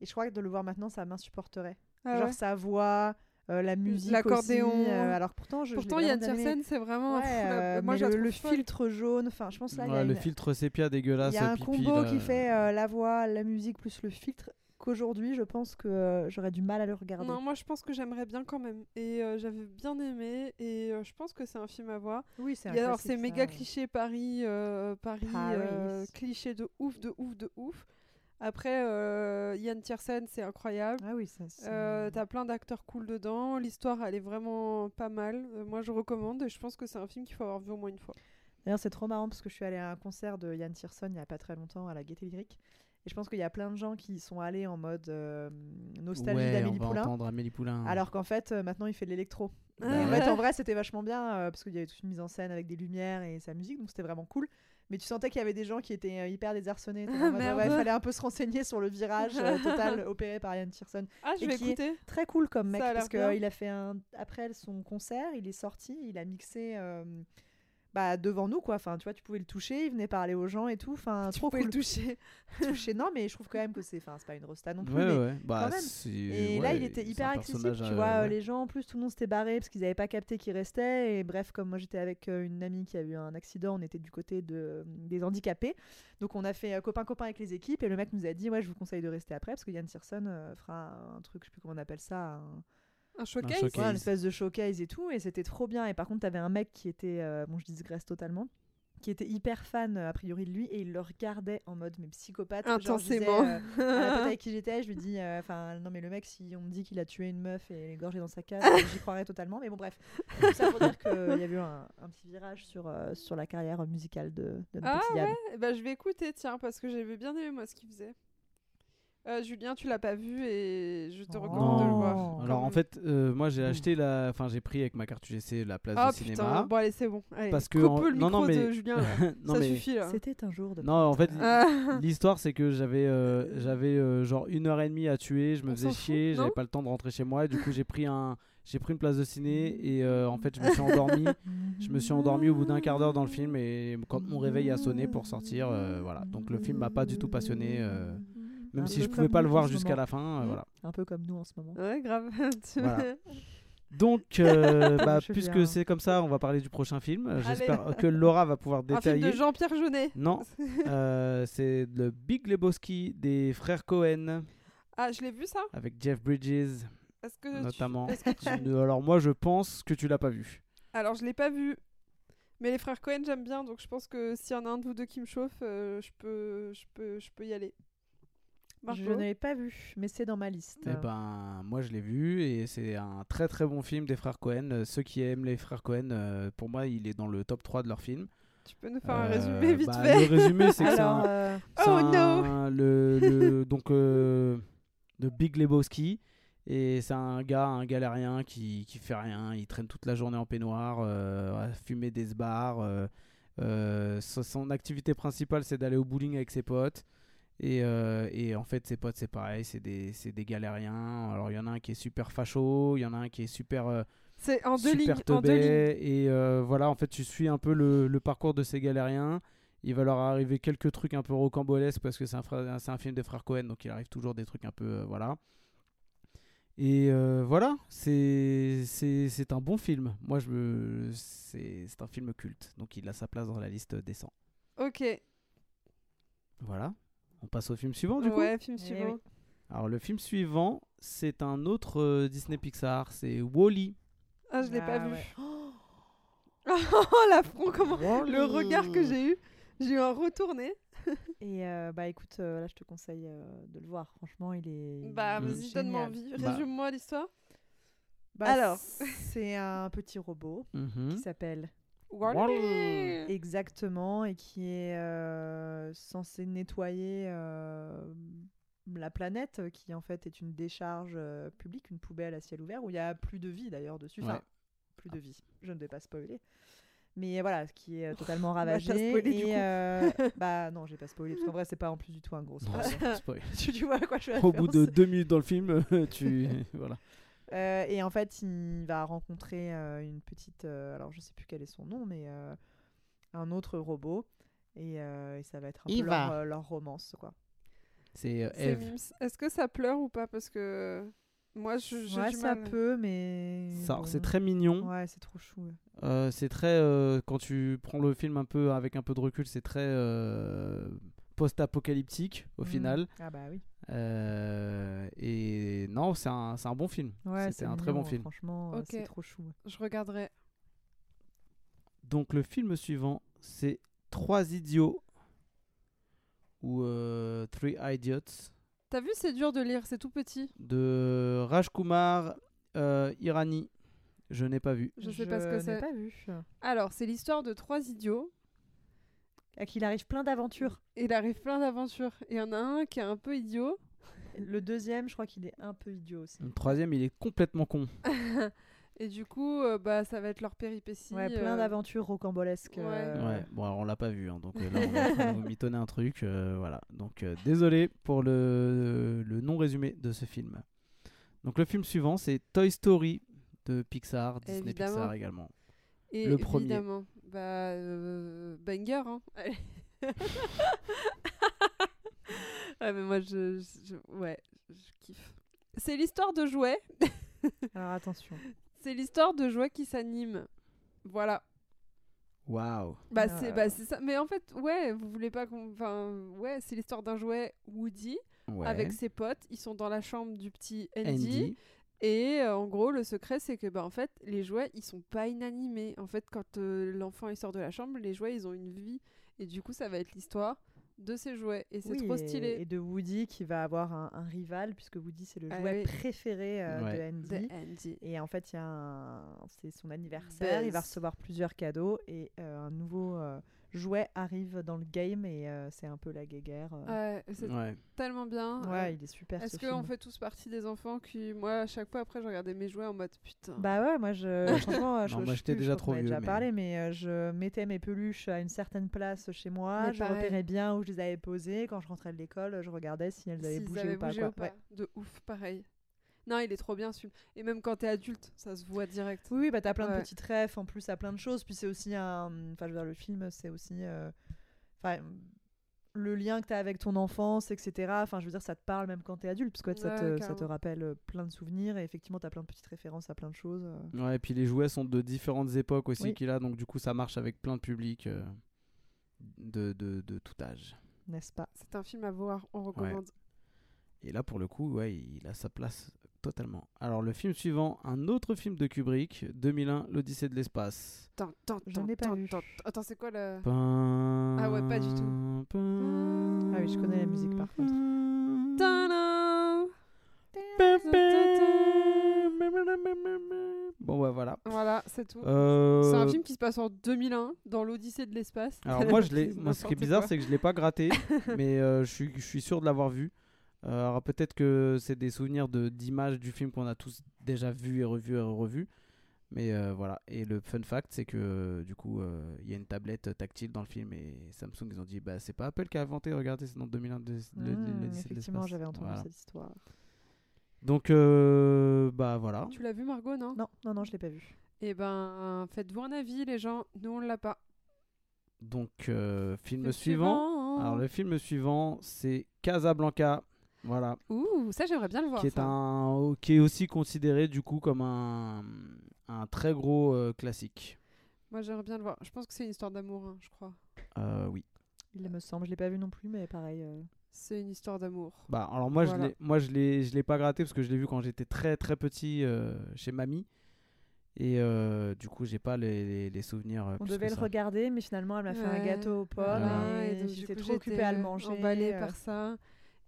Et je crois que de le voir maintenant, ça m'insupporterait. Ah Genre ouais? sa voix, la musique L'accordéon. aussi, euh, alors pourtant, je, Pourtant, Yann. Tiersen, c'est vraiment. Ouais, [LAUGHS] fou, la- euh, Moi, la le, le filtre jaune, enfin, je pense là, y a le une- filtre sépia dégueulasse. il y a un pipi, combo là. qui fait euh, la voix, la musique plus le filtre qu'aujourd'hui, je pense que euh, j'aurais du mal à le regarder. Non, moi je pense que j'aimerais bien quand même. Et euh, j'avais bien aimé. Et euh, je pense que c'est un film à voir. Oui, c'est alors c'est ça, méga ouais. cliché Paris, euh, Paris, Paris. euh, cliché de ouf, de ouf, de ouf. Après, euh, Yann Tiersen, c'est incroyable. Ah oui, ça c'est. Euh, T'as plein d'acteurs cool dedans. L'histoire, elle est vraiment pas mal. Euh, moi, je recommande. Et je pense que c'est un film qu'il faut avoir vu au moins une fois. D'ailleurs, c'est trop marrant parce que je suis allée à un concert de Yann Tierson il y a pas très longtemps à la Gaieté Lyrique. Et je pense qu'il y a plein de gens qui sont allés en mode euh, nostalgie Ouais, on d'Amélie va Poulain. entendre Amélie Poulain. Alors qu'en fait, euh, maintenant, il fait de l'électro. Ah en fait, en vrai, c'était vachement bien euh, parce qu'il y avait toute une mise en scène avec des lumières et sa musique, donc c'était vraiment cool. Mais tu sentais qu'il y avait des gens qui étaient euh, hyper désarçonnés. Ah, ouais, il fallait un peu se renseigner sur le virage euh, [LAUGHS] total opéré par Ian Tierson. Ah, je Et vais qui est-. Très cool comme mec parce qu'il a fait un. Après son concert, il est sorti, il a mixé. euh, Bah, devant nous quoi enfin tu vois tu pouvais le toucher il venait parler aux gens et tout enfin Tu trop pouvais cool le toucher. [LAUGHS] toucher non mais je trouve quand même que c'est enfin c'est pas une rosta non plus Ouais, mais ouais. Bah, même. et là, il était hyper accessible, tu euh, vois. euh, ouais. Les gens, en plus, tout le monde s'était barré parce qu'ils n'avaient pas capté qu'il restait. Et bref, comme moi, j'étais avec euh, une amie qui a eu un accident, on était du côté de, des handicapés. Donc, on a fait euh, copain-copain avec les équipes. Et le mec nous a dit Ouais, je vous conseille de rester après parce que Yann Tierson euh, fera un truc, je sais plus comment on appelle ça, un, Un showcase. showcase. ouais, une espèce de showcase et tout. Et c'était trop bien. Et par contre, t'avais un mec qui était, euh, bon, je digresse totalement. Qui était hyper fan euh, a priori de lui et il le regardait en mode mais psychopathe. Genre, je disais, Intensément. euh, [LAUGHS] à la pote avec qui j'étais, je lui dis, euh, enfin, non, mais le mec, si on me dit qu'il a tué une meuf et égorgé dans sa cave, [LAUGHS] j'y croirais totalement. Mais bon, bref. Tout ça pour dire qu'il y a eu un, un petit virage sur, euh, sur la carrière musicale de, de notre Ah. Eh ben, je vais écouter, tiens, parce que j'avais bien aimé moi ce qu'il faisait. Euh, Julien, tu l'as pas vu et je te Oh. recommande de le voir. Alors en fait, euh, moi j'ai acheté la, enfin j'ai pris avec ma carte UGC la place Ah de putain, cinéma. bon allez c'est bon. Allez, Parce que coupe en- le non, micro non, mais- de Julien. [LAUGHS] non Ça mais suffit là. C'était un jour de. non, en fait, Ah. l'histoire c'est que j'avais, euh, j'avais euh, genre une heure et demie à tuer, je me On faisais chier, j'avais pas le temps de rentrer chez moi, et du coup j'ai pris un, j'ai pris une place de ciné et euh, en fait je me suis endormi. Je me suis endormi au bout d'un quart d'heure dans le film et quand mon réveil a sonné pour sortir, euh, voilà. Donc le film m'a pas du tout passionné, euh, même Un si je pouvais pas le voir jusqu'à la fin, euh, Mm. voilà. Un peu comme nous en ce moment. Ouais, grave. Tu- [LAUGHS] Voilà. [LAUGHS] Donc, [LAUGHS] euh, bah, puisque c'est comme ça, on va parler du prochain film. J'espère que Laura va pouvoir Un film détailler. de Jean-Pierre Jeunet. Non, euh, c'est le Big Lebowski des frères Cohen Ah, je l'ai vu ça? Avec Jeff Bridges Est-ce que tu- notamment. est-ce que tu- Alors moi, je pense que tu l'as pas vu. Alors, je l'ai pas vu. Mais les frères Cohen, j'aime bien, donc je pense que s'il y en a un de vous deux qui me chauffe, euh, je peux, je peux, je peux y aller. Marco Je ne l'ai pas vu, mais c'est dans ma liste. Eh ben, moi, je l'ai vu et c'est un très très bon film des frères Cohen. Euh, Ceux qui aiment les frères Cohen, euh, pour moi, il est dans le top 3 de leurs films. Tu peux nous faire un Euh, résumé vite bah, fait Le résumé, c'est que c'est Alors, un, euh, Oh un- le, le- [LAUGHS] donc euh, de Big Lebowski et c'est un gars un galérien qui qui fait rien il traîne toute la journée en peignoir euh, à fumer des bars euh, euh, so- son activité principale c'est d'aller au bowling avec ses potes et, euh, et en fait ses potes c'est pareil c'est des galériens alors il y en a un qui est super facho il y en a un qui est super euh, C'est en deux lignes. super En deux lignes. et euh, voilà en fait tu suis un peu le, le parcours de ces galériens il va leur arriver quelques trucs un peu rocambolesques parce que c'est un, film des frères Cohen donc il arrive toujours des trucs un peu voilà et voilà c'est un bon film moi je me c'est un film culte donc il a sa place dans la liste des 100 Ok. voilà on passe au film suivant du coup Ouais, film Eh suivant. oui. alors le film suivant c'est un autre euh, Disney Pixar c'est Wally Ah, je l'ai pas Ah, vu. Oh, [LAUGHS] l'affront, comment Le regard que j'ai eu, j'ai eu un retourné. [LAUGHS] Et euh, bah écoute, euh, là je te conseille euh, de le voir. Franchement, il est. Bah, vas-y, donne-moi envie. Bah. Résume-moi l'histoire. Bah, Alors. c'est un petit robot [LAUGHS] Mhm. qui s'appelle Exactement et qui est euh, censé nettoyer euh, la planète, qui en fait est une décharge euh, publique, une poubelle à ciel ouvert où il y a plus de vie d'ailleurs dessus. Enfin, plus de vie. Je ne vais pas spoiler. Mais voilà, ce qui est totalement Bah, ravagé. spoilé, du et coup. euh, [LAUGHS] bah non, j'ai pas spoilé parce qu'en vrai, c'est pas en plus du tout un gros Non, spoil. c'est- spoil. tu, [LAUGHS] tu vois à quoi je Au bout de deux minutes dans le film, tu [LAUGHS] voilà. Euh, et en fait, il va rencontrer euh, une petite. euh, alors, je sais plus quel est son nom, mais euh, un autre robot. Et, euh, et ça va être un peu leur, leur romance, quoi. C'est euh, Eve. Est-ce que ça pleure ou pas? Parce que moi, je- Ouais, du ça mal. peut, mais. Ça, bon. C'est très mignon. Ouais, c'est trop chou. ouais. Euh, c'est très euh, quand tu prends le film un peu avec un peu de recul, c'est très euh, post-apocalyptique au Mhm. final. Ah, bah oui. Euh, et non, c'est un, c'est un bon film. Ouais, C'était c'est un très bon film. Franchement, euh, Ok. c'est trop chou. Je regarderai. Donc le film suivant, c'est Trois idiots ou euh, Three Idiots T'as vu, c'est dur de lire, c'est tout petit. de Rajkumar euh, Irani. Je n'ai pas vu. Je sais pas ce que c'est. pas vu. Alors, c'est l'histoire de trois idiots À qui il arrive plein d'aventures. Il arrive plein d'aventures. Et il y en a un qui est un peu idiot. Le deuxième, je crois qu'il est un peu idiot aussi. Le troisième, il est complètement con. [LAUGHS] Et du coup, euh, bah, ça va être leur péripétie. Ouais, plein euh, d'aventures rocambolesques. Euh, Ouais, bon, alors on l'a pas vu, hein, donc euh, là, on va de vous mitonner un truc. euh, voilà, donc euh, désolé pour le, le non-résumé de ce film. Donc le film suivant, c'est Toy Story de Pixar, Disney Évidemment. Pixar également. Et Le premier. évidemment, bah, euh, banger, hein. Allez. [LAUGHS] ouais, mais moi, je, je- ouais, je kiffe. C'est l'histoire de jouets. [LAUGHS] Alors attention. C'est l'histoire de jouets qui s'animent. Voilà. Waouh. Bah, Ah. c'est bah, c'est ça. Mais en fait, ouais, vous voulez pas qu'on. Enfin, ouais, c'est l'histoire d'un jouet Woody Ouais. avec ses potes. Ils sont dans la chambre du petit Andy. Andy. Et euh, en gros, le secret, c'est que bah, en fait, les jouets, ils sont pas inanimés. En fait, quand euh, l'enfant il sort de la chambre, les jouets, ils ont une vie. Et du coup, ça va être l'histoire de ces jouets. Et c'est Oui, trop stylé. Et de Woody qui va avoir un, un rival, puisque Woody c'est le Ah jouet oui. préféré euh, Ouais. de Andy. De Andy. Et en fait, un... c'est son anniversaire, il va recevoir plusieurs cadeaux et euh, un nouveau euh, jouet arrive dans le game et euh, c'est un peu la guéguerre. euh. Ouais, c'est Ouais. tellement bien. Ouais, Euh, il est super Est-ce ce qu'on film. fait tous partie des enfants qui, moi, à chaque fois après, je regardais mes jouets en mode putain. Bah ouais, moi je. [LAUGHS] franchement, je, Non, moi, je j'étais déjà crois trop qu'on en a vieux, déjà mais- parlé, mais euh, je mettais mes peluches à une certaine place chez moi. Mais je pareil. repérais bien où je les avais posées. Quand je rentrais de l'école, je regardais si elles avaient S'ils bougé avaient ou pas. bougé quoi. ou pas. Ouais. De ouf, pareil. Non, il est trop bien ce film. Et même quand t'es adulte, ça se voit direct. Oui, oui, bah t'as plein Ouais. de petites refs en plus à plein de choses. Puis c'est aussi un. Enfin, je veux dire, le film, c'est aussi. euh, Enfin. le lien que tu as avec ton enfance, etc. Enfin, je veux dire, ça te parle même quand tu es adulte, parce que ça, te, ça te rappelle euh, plein de souvenirs. Et effectivement, tu as plein de petites références à plein de choses. euh. Ouais, et puis les jouets sont de différentes époques aussi Oui. qu'il a, donc du coup ça marche avec plein de publics euh, de, de, de tout âge. N'est-ce pas? C'est un film à voir, on recommande. Et là pour le coup, ouais, il a sa place totalement. Alors le film suivant, un autre film de Kubrick, 2001, l'Odyssée de l'espace. Tan, tan, Je tan, n'ai pas vu. Attends, c'est quoi le. Ah ouais, pas du tout. Ah oui, je connais la musique, par contre. Bon ouais voilà. Voilà, c'est tout. Euh, C'est un film qui se passe en 2001, dans l'Odyssée de l'espace. Alors moi, je [LAUGHS] l'ai. Ce qui est bizarre, c'est que je l'ai pas gratté, [LAUGHS] mais euh, je suis, je suis sûr de l'avoir vu. Euh, alors peut-être que c'est des souvenirs de d'images du film qu'on a tous déjà vu et revu et revu. Mais euh, voilà. Et le fun fact, c'est que euh, du coup, euh, il y a une tablette tactile dans le film et Samsung ils ont dit bah c'est pas Apple qui a inventé. Regardez, c'est dans 2001. de- le- Mmh, de Effectivement, j'avais entendu Voilà. cette histoire. Donc euh, bah voilà. Tu l'as vu, Margot, non? Non, non, non, je l'ai pas vu. Eh ben, faites-vous un avis, les gens. Nous, on l'a pas. Donc euh, film Le suivant. Alors le film suivant, c'est Casablanca. Voilà. Ouh, ça, j'aimerais bien le voir. qui est ça. un qui est aussi considéré du coup comme un un très gros euh, classique. Moi, j'aimerais bien le voir. Je pense que c'est une histoire d'amour, hein, je crois. Euh, oui. Il me semble, je l'ai pas vu non plus, mais pareil. euh, C'est une histoire d'amour. Bah alors moi Voilà. je l'ai moi je l'ai je l'ai pas gratté parce que je l'ai vu quand j'étais très très petit euh, chez mamie et euh, du coup j'ai pas les, les, les souvenirs. On devait le ça. regarder, mais finalement, elle m'a fait un gâteau aux pommes Voilà. et, j'étais coup, trop occupée à le manger. emballée euh, par ça.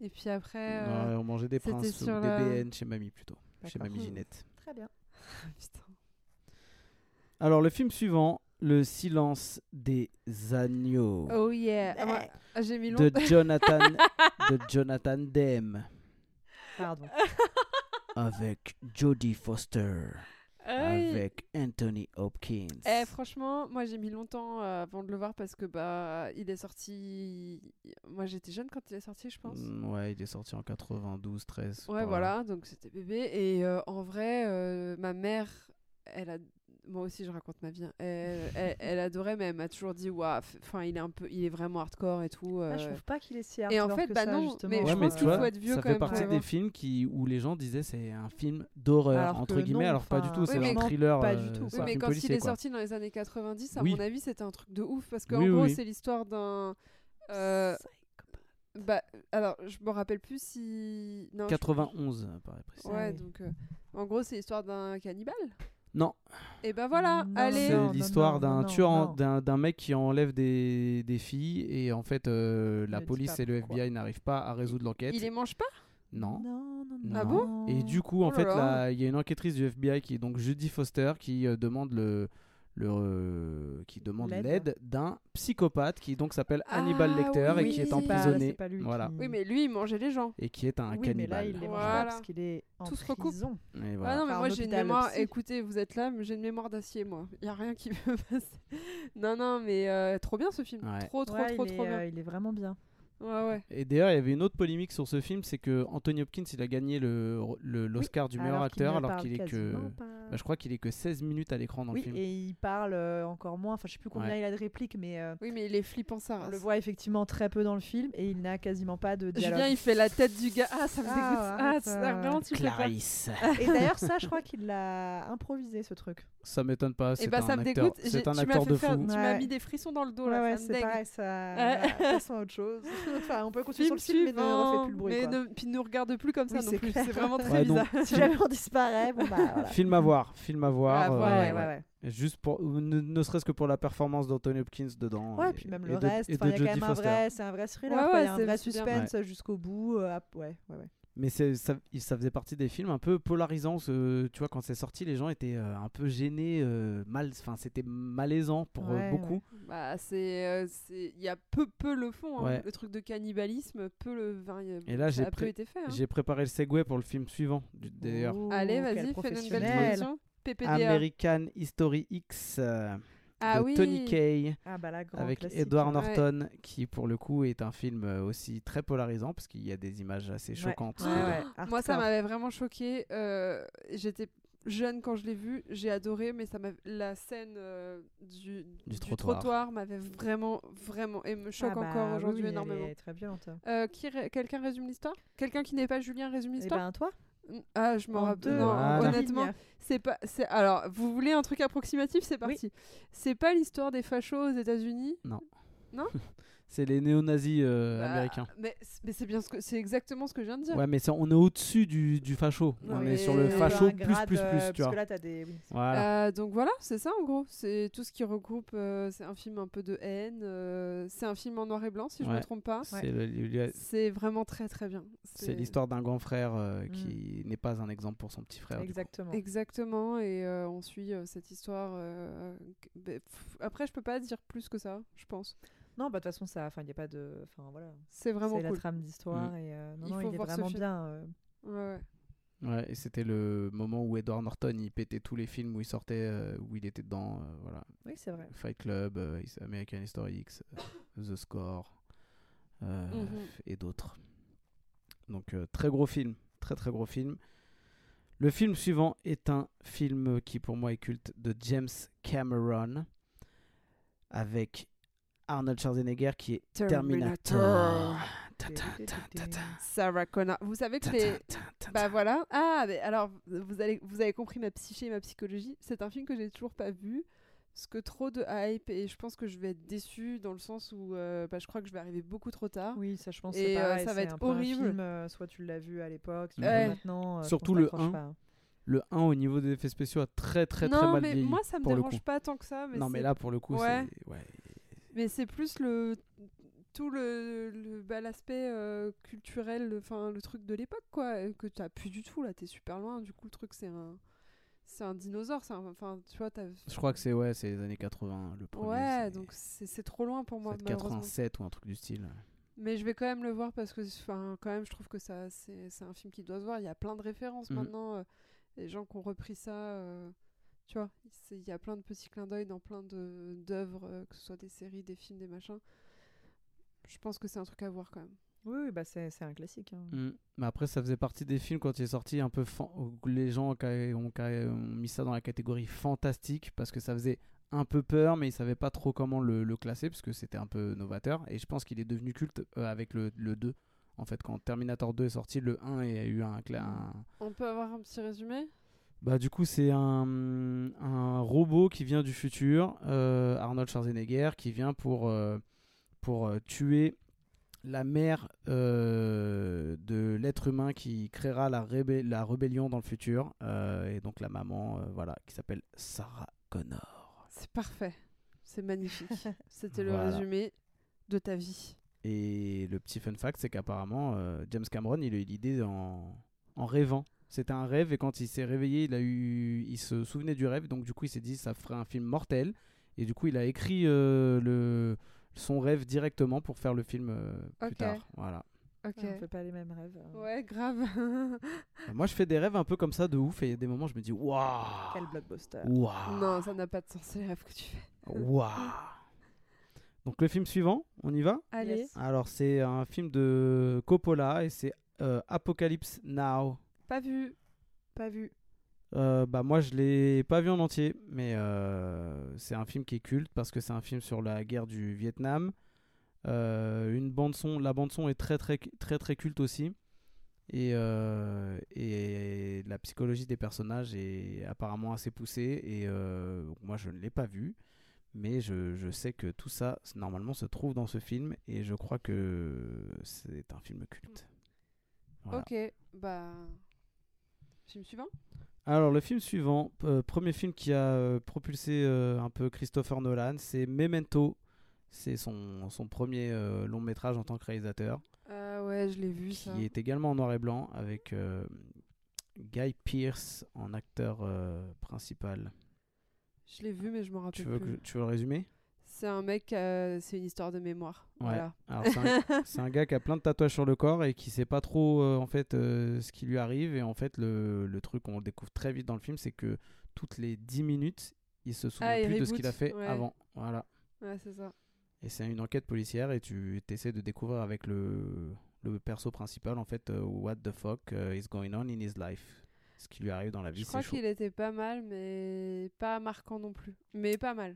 Et puis après. Ouais, euh, on mangeait des princes ou sur des la- BN chez mamie plutôt. Chez mamie. Ginette. [LAUGHS] Très bien. [LAUGHS] putain. Alors le film suivant, Le silence des agneaux Oh yeah. Ah, moi, J'ai mis de longtemps. [LAUGHS] Jonathan de Jonathan Demme Pardon. avec Jodie Foster. Avec Anthony Hopkins. Eh, franchement, moi j'ai mis longtemps euh, avant de le voir parce que bah il est sorti. Moi j'étais jeune quand il est sorti, je pense. Mm, ouais, il est sorti en 92, 13. Ouais, voilà, donc c'était bébé. Et euh, en vrai, euh, ma mère, elle a. Moi aussi, je raconte ma vie. hein. Elle, elle, elle adorait, mais elle m'a toujours dit, waouh, enfin, il est un peu, il est vraiment hardcore et tout. Ah, je euh. trouve pas qu'il est si Et en hardcore fait, que bah ça, non, justement. mais Ouais, je mais pense qu'il faut être vieux ça quand fait même partie des films qui, où les gens disaient c'est un film d'horreur, entre guillemets, non, alors pas du tout, Oui, c'est un thriller. pas euh, du tout, Oui, mais quand policier, il est quoi. sorti dans les années 90, à Oui. mon avis, c'était un truc de ouf. Parce qu'en gros, c'est l'histoire d'un. euh, bah, alors, je me rappelle plus si. Non, je- 91, paraît précis. Ouais, donc. euh, en gros, c'est l'histoire d'un cannibale. Non, Et ben voilà, Non, allez. c'est l'histoire d'un tueur, d'un mec qui enlève des, des filles et en fait euh, la police et le. FBI n'arrivent pas à résoudre l'enquête. Il les mange pas? Non. Non, non, Non. Ah bon? Et du coup, en Oh fait, il y a une enquêtrice du FBI qui est donc Judy Foster qui euh, demande le, le, euh, qui demande L'aide. d'un psychopathe qui donc s'appelle Hannibal Ah Lecter et qui est emprisonné c'est pas lui voilà. qui- Oui, mais lui, il mangeait les gens. et qui est un oui, mais cannibale. là, il les mange Voilà. pas parce qu'il est en Tout se recoupe. Ah non, mais Enfin, moi j'ai une mémoire. Écoutez, vous êtes là, mais j'ai une mémoire d'acier, moi. Il y a rien qui [LAUGHS] peut passer. non, non, mais euh, trop bien ce film. Ouais. Trop, trop, Ouais, trop, trop est, bien. euh, il est vraiment bien. Ouais, ouais. Et d'ailleurs, il y avait une autre polémique sur ce film, c'est que Anthony Hopkins, il a gagné le le- l'Oscar du meilleur acteur alors qu'il est que pas. bah, je crois qu'il est que 16 minutes à l'écran dans Oui, le film. et il parle euh, encore moins. Enfin, je sais plus combien Ouais. il a de répliques, mais euh, Oui, mais il est flippant, ça. on le voit effectivement très peu dans le film et il n'a quasiment pas de dialogue. Julien, il fait la tête du gars. Ah, ça me Ah, dégoûte. Ah, arrête, ça, euh, vraiment, tu. Clarisse. Et d'ailleurs, ça, je crois qu'il l'a improvisé ce truc. Ça m'étonne pas, Et c'est bah, un ça me acteur, dégoûte. C'est un tu m'as acteur de fou. Tu m'as Ouais. mis des frissons dans le dos, Ouais, là. ouais, ça me c'est pareil, ça. Passons à autre chose. [LAUGHS] enfin, on peut continuer sur Film le film, mais ne refait suivant. plus le bruit. Mais quoi. ne, puis ne regarde plus comme ça Oui, non c'est plus. C'est vraiment très Ouais, donc, bizarre. Si jamais on disparaît, bon bah voilà. Film à voir, film à voir. Ah, euh, ouais, ouais, ouais. Juste pour, ne, ne serait-ce que pour la performance d'Anthony Hopkins dedans. Ouais, et- puis même et le de- reste, il y a quand même un Foster. vrai, c'est un vrai thriller, Ouais, quoi. il y a un vrai suspense jusqu'au bout. euh, ouais, ouais, ouais. Mais ça, faisait partie des films un peu polarisants. ce- tu vois, quand c'est sorti, les gens étaient euh, un peu gênés, euh, mal. Enfin, c'était malaisant pour euh, Ouais, beaucoup. Bah, c'est, euh, c'est, il y a peu, peu le fond. hein. Ouais. Le truc de cannibalisme, peu le, enfin, a- Et là, ça j'ai a peu pré- été fait. hein. J'ai préparé le segue pour le film suivant, d'ailleurs. Allez, vas-y, fais une belle transition. PPDA. American History X euh, Ah de oui. Tony Kaye Ah bah avec. Edward Ouais. Norton, qui pour le coup est un film euh, aussi très polarisant parce qu'il y a des images assez choquantes. Ouais, ouais, [GASPS] Moi, ça m'avait vraiment choqué. J'étais jeune quand je l'ai vu, j'ai adoré, mais ça m'a la scène euh, du, Du trottoir. m'avait vraiment, vraiment et me choque Ah bah encore aujourd'hui oui, elle énormément. est très violente. Euh, qui ré- quelqu'un résume l'histoire? Quelqu'un qui n'est pas Julien résume Et l'histoire? ben toi Ah, je m'en en rappelle. Non, Voilà. honnêtement, c'est pas. C'est alors, vous voulez un truc approximatif C'est parti. C'est pas l'histoire des fachos aux États-Unis? [LAUGHS] C'est les néo-nazis euh, Bah, américains. Mais, mais c'est bien ce que c'est exactement ce que je viens de dire. Ouais, mais on est au-dessus du, du facho. Non, on est sur le facho plus, grade, plus, plus, euh, tu Parce vois. que là, t'as des. Voilà. Euh, donc voilà, c'est ça en gros. C'est tout ce qui regroupe. euh, c'est un film un peu de haine. euh, c'est un film en noir et blanc, si je Ouais. me trompe pas. C'est vraiment très très bien. c'est l'histoire d'un grand frère euh, Mm. qui n'est pas un exemple pour son petit frère. Exactement. Exactement, et euh, on suit euh, cette histoire. euh, ben, après, je peux pas dire plus que ça, je pense. Non, bah de toute façon, ça. Enfin, il n'y a pas de. Enfin, voilà. C'est vraiment C'est la cool. trame d'histoire Mm. et. euh, non, Il non, faut il est vraiment bien. euh. Ouais, ouais. Ouais, et c'était le moment où Edward Norton il pétait tous les films où il sortait, euh, où il était dedans. euh, voilà. Oui, c'est vrai. Fight Club, euh, American History X, The Score euh, Mhm. et d'autres. Donc euh, très gros film, très très gros film. Le film suivant est un film qui pour moi est culte de James Cameron avec Arnold Schwarzenegger qui est Terminator. Sarah Connor. Vous savez que les. Bah voilà. Ah, mais alors, vous, allez, vous avez compris ma psyché et ma psychologie. C'est un film que j'ai toujours pas vu. Parce que trop de hype et je pense que je vais être déçue dans le sens où euh, bah, je crois que je vais arriver beaucoup trop tard. Oui, ça, je pense. Et, euh, pareil, ça va être un peu un horrible. film, euh, soit tu l'as vu à l'époque, soit Ouais. maintenant. euh, Surtout le t'accroches 1. pas. Le 1 au niveau des effets spéciaux a très très non, très mal mais vieilli. moi ça me dérange pas tant que ça. Mais non mais là pour le coup Ouais. c'est ouais. Mais c'est plus le tout le, le- bah, l'aspect euh, culturel, enfin le truc de l'époque quoi, euh, que t'as plus du tout là. T'es super loin. Du coup le truc c'est un c'est un dinosaure. c'est Enfin tu vois t'as. Je crois que c'est ouais, c'est les années 80 le premier. Ouais, c'est- donc c'est c'est trop loin pour moi c'est malheureusement. 87 ou un truc du style. Mais je vais quand même le voir parce que, enfin, quand même, je trouve que ça, c'est, c'est un film qui doit se voir. Il y a plein de références Mhm. maintenant. euh, les gens qui ont repris ça, euh, tu vois, il y a plein de petits clins d'œil dans plein de, d'œuvres, euh, que ce soit des séries, des films, des machins. Je pense que c'est un truc à voir quand même. Oui, oui, bah c'est c'est un classique. hein. Mm. Mais après, ça faisait partie des films quand il est sorti un peu. Les gens ont, ont mis ça dans la catégorie fantastique parce que ça faisait un peu peur, mais ils savaient pas trop comment le, le classer parce que c'était un peu novateur. Et je pense qu'il est devenu culte euh, avec le, le 2. En fait, quand Terminator 2 est sorti, le 1 a eu un, un, On peut avoir un petit résumé? Bah du coup c'est un, un robot qui vient du futur, euh, Arnold Schwarzenegger, qui vient pour, euh, pour euh, tuer la mère euh, de l'être humain qui créera la, rébé- la rébellion dans le futur, et donc la maman, voilà, qui s'appelle Sarah Connor. C'est parfait. C'est magnifique. [LAUGHS] C'était le résumé de ta vie. Et le petit fun fact, c'est qu'apparemment James Cameron, il a eu l'idée en, en rêvant. C'était un rêve et quand il s'est réveillé, il a eu, il se souvenait du rêve. Donc du coup, il s'est dit ça ferait un film mortel. Et du coup, il a écrit euh, le son rêve directement pour faire le film euh, plus tard. Voilà. Ok. Ouais, on fait pas les mêmes rêves. euh. Ouais, grave. Et Moi, je fais des rêves un peu comme ça de ouf et il y a des moments, je me dis waouh, Quel blockbuster. waouh, non, ça n'a pas de sens, les rêves que tu fais. waouh. Donc le film suivant, on y va? Allez. Yes. Alors c'est un film de Coppola et c'est euh, Apocalypse Now. Pas vu. Pas vu. Euh, bah moi je l'ai pas vu en entier, mais euh, c'est un film qui est culte parce que c'est un film sur la guerre du Vietnam. Euh, une bande son, la bande son est très très très très culte aussi. Et, et la psychologie des personnages est apparemment assez poussée. Et moi je ne l'ai pas vu, mais je, je sais que tout ça normalement se trouve dans ce film et je crois que c'est un film culte. Voilà. Ok, bah. Film suivant? Alors, le film suivant, euh, premier film qui a euh, propulsé euh, un peu Christopher Nolan, c'est Memento. C'est son, son premier long métrage en tant que réalisateur, Ah ouais, je l'ai vu ça. qui est également en noir et blanc avec Guy Pearce en acteur principal. Je l'ai vu, mais je m'en rappelle Tu veux, que, plus. je- tu veux le résumer? C'est un mec, euh, c'est une histoire de mémoire. Ouais. Voilà. [LAUGHS] C'est un, gars qui a plein de tatouages sur le corps et qui sait pas trop euh, en fait euh, ce qui lui arrive. Et en fait, le, le truc qu'on découvre très vite dans le film, c'est que toutes les 10 minutes, il se souvient Ah, plus de ce qu'il a fait ouais. avant. Voilà. Ouais, c'est ça. Et c'est une enquête policière et tu essaies de découvrir avec le, le perso principal en fait what the fuck is going on in his life. Ce qui lui arrive dans la vie, Je crois qu'il était pas mal, mais pas marquant non plus. Mais pas mal.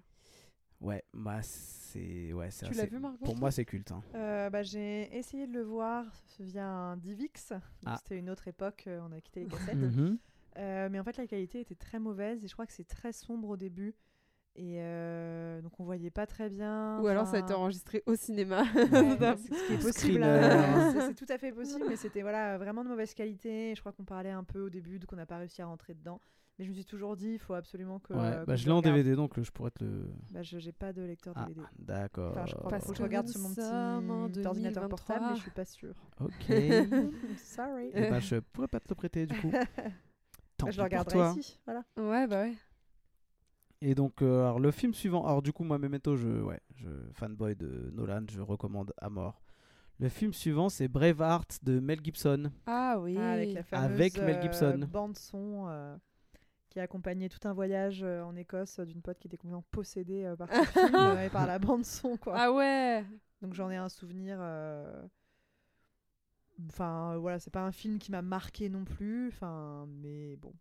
Ouais, bah c'est ouais, c'est Tu l'as assez- vu, Margot Pour moi, c'est culte. hein. Euh, bah, j'ai essayé de le voir via un Divix. Ah. C'était une autre époque, euh, on a quitté les cassettes. Mhm. Euh, mais en fait, la qualité était très mauvaise et je crois que c'est très sombre au début. Et euh, donc, on voyait pas très bien. Ou alors ça a été enregistré au cinéma. ouais, [LAUGHS] c'est ce qui est possible. [LAUGHS] euh, c'est- tout à fait possible, mais c'était voilà, vraiment de mauvaise qualité. Et Je crois qu'on parlait un peu au début, donc on n'a pas réussi à rentrer dedans. Mais je me suis toujours dit, il faut absolument que. Ouais, euh, bah, je l'ai en. DVD donc euh, je pourrais te le. Bah, je j'ai pas de lecteur Ah, DVD. d'accord. Enfin, je crois Parce faut que que je regarde sur mon petit ordinateur portable, mais 2023. je suis pas sûre. Ok. [LAUGHS] Et [LAUGHS] Sorry. bah, je pourrais pas te le prêter du coup. [LAUGHS] Tant Bah, je le regarderai toi. ici. Voilà. ouais, bah ouais. Et donc, euh, alors, le film suivant. Alors, du coup, moi, Memento, je, ouais, je, fanboy de Nolan, je recommande à mort. Le film suivant, c'est Braveheart de Mel Gibson. Ah oui. Ah, avec la fameuse Avec Mel Gibson. bande son euh, qui a accompagné tout un voyage euh, en Écosse euh, d'une pote qui était complètement possédée euh, par [LAUGHS] ce film et par la bande son quoi. Ah ouais. Donc j'en ai un souvenir. euh, Enfin voilà, c'est pas un film qui m'a marqué non plus. Enfin mais bon.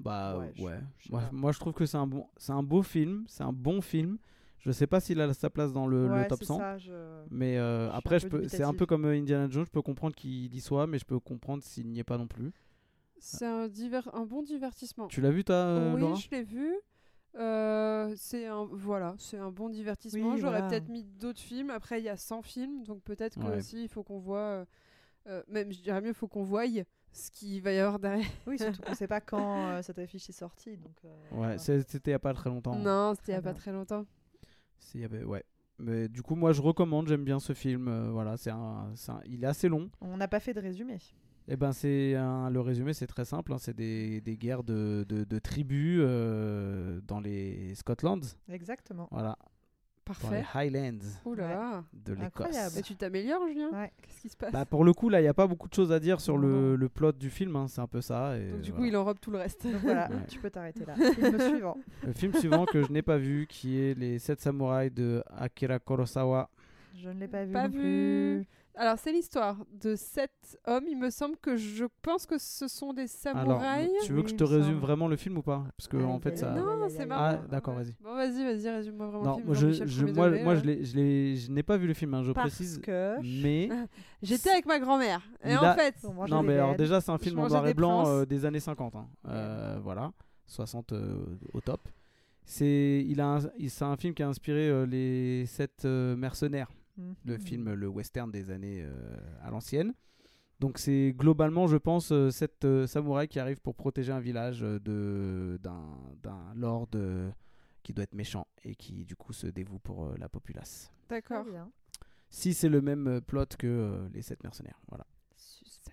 Bah, Ouais, ouais. je- je sais moi, je trouve que c'est un, bon, c'est un beau film. C'est un bon film. Je sais pas s'il a sa place dans le, le top c'est 100. ça, je- Mais euh, après, je peu peux, c'est un peu comme Indiana Jones. Je peux comprendre qu'il y soit, mais je peux comprendre s'il n'y est pas non plus. C'est un, diver- un bon divertissement. Tu l'as vu, toi, euh, oui, Laura je l'ai vu. Euh, c'est un voilà, c'est un bon divertissement. Oui, J'aurais voilà. peut-être mis d'autres films. Après, il y a 100 films, donc peut-être que Ouais. aussi il faut qu'on voit. euh, euh, même, je dirais mieux, il faut qu'on voie ce qu'il va y avoir derrière. [LAUGHS] Oui, surtout qu'on sait pas quand [LAUGHS] euh, cette affiche est sortie donc euh, Ouais, c'était il y a pas très longtemps. Non, c'était il y a pas très longtemps. C'est- il y avait- ouais. Mais du coup, moi, je recommande. J'aime bien ce film. euh, voilà, c'est un, c'est un- il est assez long. On n'a pas fait de résumé. Et ben, c'est le résumé, c'est très simple. hein, c'est des, des guerres de, de, de tribus euh, dans les Scotlands. Exactement. Voilà, dans les Parfait. Highlands Ouh là là. de l'Écosse. Et tu t'améliores, Julien Ouais. Qu'est-ce qui se passe? Bah, pour le coup, là, il n'y a pas beaucoup de choses à dire sur le, plot du film. hein, c'est un peu ça. Et Donc du coup, il enrobe tout le reste. Donc voilà, [LAUGHS] Ouais. tu peux t'arrêter là. Film [LAUGHS] suivant. Le film suivant que je n'ai pas vu, qui est Les 7 samouraïs de Akira Kurosawa. Je ne l'ai pas vu Pas non vu. plus. Alors, c'est l'histoire de sept hommes. Il me semble que je pense que ce sont des Alors, samouraïs. tu veux que je te me résume vraiment le film ou pas? Parce que en fait, ça. Non, c'est marrant. Ah, d'accord, vas-y. Bon, vas-y, vas-y, résume-moi vraiment Non, le film. moi, je, je- moi, degré, moi, je, l'ai- je, l'ai- je n'ai pas vu le film, hein, je Parce précise. que Mais [LAUGHS] J'étais avec ma grand-mère. Et en a- fait, on mangeait non, mais alors déjà, c'est un film en noir et blanc euh, des années 50. hein. Euh, voilà, 60 euh, au top. C'est il a un, il- c'est un film qui a inspiré euh, les sept euh, mercenaires, Mhm. le film, le western des années euh, à l'ancienne. Donc c'est globalement, je pense, euh, sept euh, samouraïs qui arrivent pour protéger un village euh, de d'un d'un lord euh, qui doit être méchant et qui du coup se dévoue pour euh, la populace. D'accord. bien. Si c'est le même plot que euh, les sept mercenaires, voilà.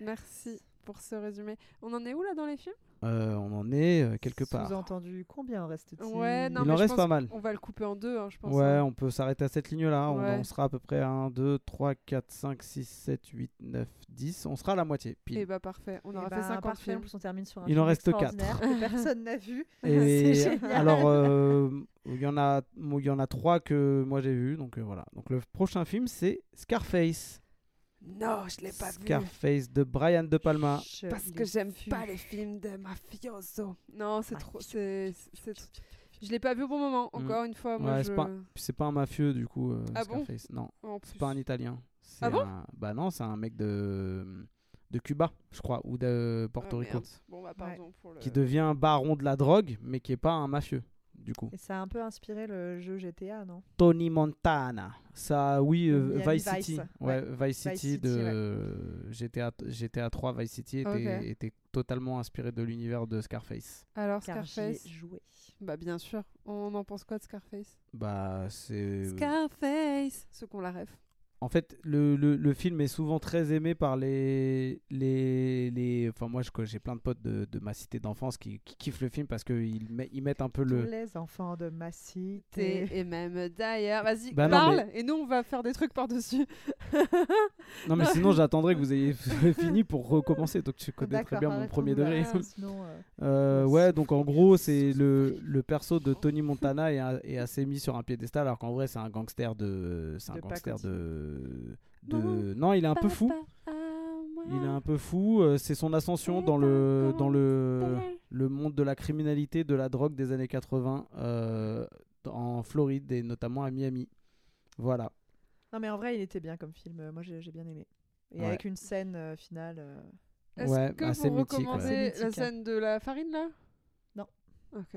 Merci. Pour ce résumé. On en est où là dans les films? Euh, on en est euh, quelque part. Sous-entendu, combien reste-t-il? Ouais, non, Il mais en reste pas mal. On va le couper en deux, hein, je pense. Ouais, hein. on peut s'arrêter à cette ligne-là. On- Ouais. On, sera à peu près à 1, 2, 3, 4, 5, 6, 7, 8, 9, 10. On sera à la moitié. Pile. Et bah parfait, on Eh aura ben, fait 50 parfait, films. en plus, on termine sur un Il en film reste extraordinaire que personne n'a vu. [LAUGHS] Et [LAUGHS] C'est génial. alors, euh, il y en a, il y en a trois que moi j'ai vu. Donc euh, voilà. Donc le prochain film c'est Scarface. Non, je l'ai pas vu. Scarface de Brian De Palma. Je Parce que j'aime pas les films de mafioso. Non, c'est trop. C'est. Je l'ai pas vu au bon moment. Mm. Encore une fois, moi Ouais, je. c'est pas- un mafieux du coup. euh, Ah bon Scarface. non, En c'est pas un Italien. Ah bon un- Bah non, c'est un mec de de Cuba, je crois, ou de Ah, Porto Rico. Bon bah pardon pour le. qui devient baron de la drogue, mais qui est pas un mafieux. Du coup, Et ça a un peu inspiré le jeu GTA, non? Tony Montana. Ça, oui, euh, Vice City. Vice, Ouais, ouais. Vice City City, de GTA, GTA 3 Vice City était, totalement inspiré de l'univers de Scarface. Alors Car Scarface. joué. Bah bien sûr. On en pense quoi de Scarface? Bah, c'est. Scarface. Ceux qu'on la rêve. En fait, le, le, le film est souvent très aimé par les. les, les... Enfin, moi, j'ai plein de potes de, de ma cité d'enfance qui, qui kiffent le film parce qu'ils met- ils mettent un peu Tous le. les enfants de ma cité. Et même d'ailleurs. Vas-y, Bah non, parle et nous on va faire des trucs par-dessus. [LAUGHS] Non, mais sinon, [LAUGHS] j'attendrai que vous ayez [LAUGHS] fini pour recommencer. Donc, tu connais très bien mon premier de degré. euh, Euh, Ouais, donc en gros, c'est le, le perso de Tony Montana est, a- est assez mis sur un piédestal, alors qu'en vrai, c'est un gangster de. C'est un De gangster pacotille. De. de... Non, il est un peu fou. Il est un peu fou. euh, C'est son ascension dans le, dans le, le monde de la criminalité, de la drogue des années 80 euh, en Floride et notamment à Miami. Voilà. Non, mais en vrai, il était bien comme film. Moi, j'ai bien aimé. Et Ouais. avec une scène euh, finale. euh, Est-ce Ouais, que assez vous mythique, ouais. recommandez la hein. scène de la farine là? Non. Ok.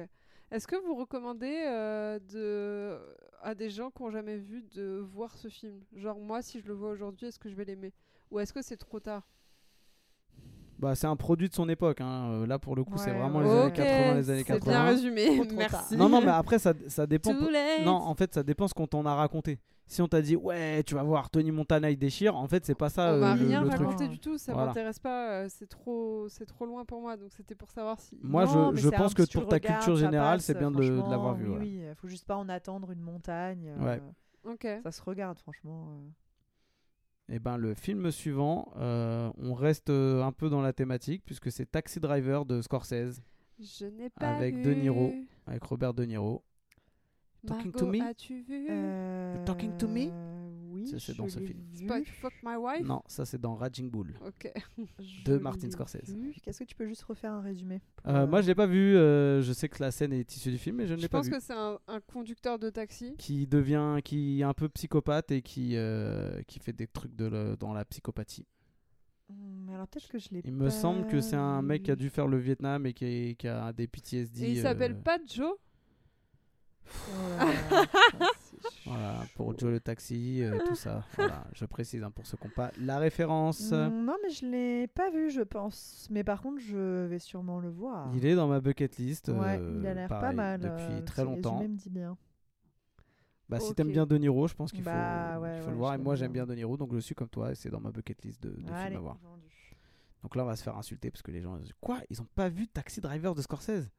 Est-ce que vous recommandez euh, de... à des gens qui n'ont jamais vu de voir ce film? Genre moi, si je le vois aujourd'hui, est-ce que je vais l'aimer? Ou est-ce que c'est trop tard? Bah, c'est un produit de son époque. hein. Euh, Là, pour le coup, c'est vraiment les années Ok, 80, les années C'est bien 80. résumé, merci. Non, non, mais après, ça, ça dépend. Non, en fait, ça dépend ce qu'on t'en a raconté. Si on t'a dit, ouais, tu vas voir Tony Montana, il déchire, en fait, c'est pas ça On euh, m'a le, rien le truc. raconté du tout, ça Voilà. m'intéresse pas, euh, c'est trop, c'est trop loin pour moi, donc c'était pour savoir si. Moi, non, je, je pense que pour regardes, culture générale, c'est bien de, l'avoir vu. franchement, ouais. Oui, oui, faut juste pas en attendre une montagne. euh, Ouais. Ok. Ça se regarde, franchement. euh. Et ben, le film suivant, euh, on reste euh, un peu dans la thématique, puisque c'est Taxi Driver de Scorsese, Je n'ai pas Avec vu. De Niro. avec Robert De Niro. Talking to me? as-tu vu? Euh, Talking to me? Oui, Ça, c'est je dans ce film. vu. Fuck, fuck my wife? Non, ça c'est dans Raging Bull. Ok. [LAUGHS] Je de Martin Scorsese. vu. Qu'est-ce que tu peux juste refaire un résumé Euh, euh, Moi, je l'ai pas vu. euh, je sais que la scène est issue du film, mais je ne Je l'ai pas pense vu. que c'est un, un conducteur de taxi. Qui devient, qui est un peu psychopathe et qui euh, qui fait des trucs de le- dans la psychopathie. Hmm, alors peut-être que je l'ai Il me pas semble que c'est un mec qui a dû faire le Vietnam et qui, est- qui a des PTSD. Et il euh, s'appelle pas Joe Oh là là, putain, c'est chaud. Voilà, pour Joe le taxi, euh, tout ça. [LAUGHS] Voilà, je précise hein, pour ceux qui n'ont pas la référence. Hmm, Non, mais je l'ai pas vu, je pense. Mais par contre, je vais sûrement le voir. Il est dans ma bucket list. Ouais, euh, il a l'air pas mal. Depuis euh, très longtemps. résumé me dit bien. Bah, si t'aimes bien De Niro, je pense qu'il faut, Bah, ouais, il faut ouais, le voir. je Et moi, j'aime bien. De Niro, donc je suis comme toi et c'est dans ma bucket list de, de films Allez, à voir. vendu. Donc là, on va se faire insulter parce que les gens. Quoi? Ils ont pas vu Taxi Driver de Scorsese?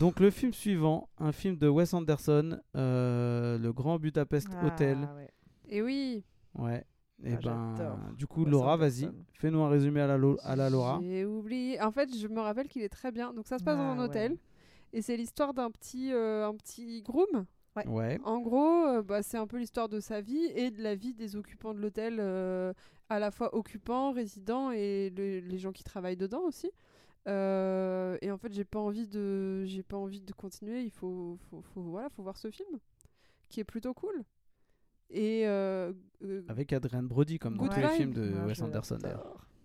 Donc le film suivant, un film de Wes Anderson, euh, Le Grand Budapest Hotel. Ah, ouais. Et oui. Ouais. Et Ah, ben, du coup, Wes Laura, vas-y, fais-nous un résumé à la, Lo- à la Laura. J'ai oublié. En fait, je me rappelle qu'il est très bien. Donc ça se passe dans Ah, un ouais. hôtel. Et c'est l'histoire d'un petit, euh, un petit groom. Ouais. En gros, euh, bah, c'est un peu l'histoire de sa vie et de la vie des occupants de l'hôtel, euh, à la fois occupants, résidents et le- les gens qui travaillent dedans aussi. Euh, et en fait, j'ai pas envie de, j'ai pas envie de continuer. Il faut, faut, faut- voilà, faut voir ce film, qui est plutôt cool. Et euh, euh, Avec Adrian Brody, comme dans tous les films de Ah, Wes Anderson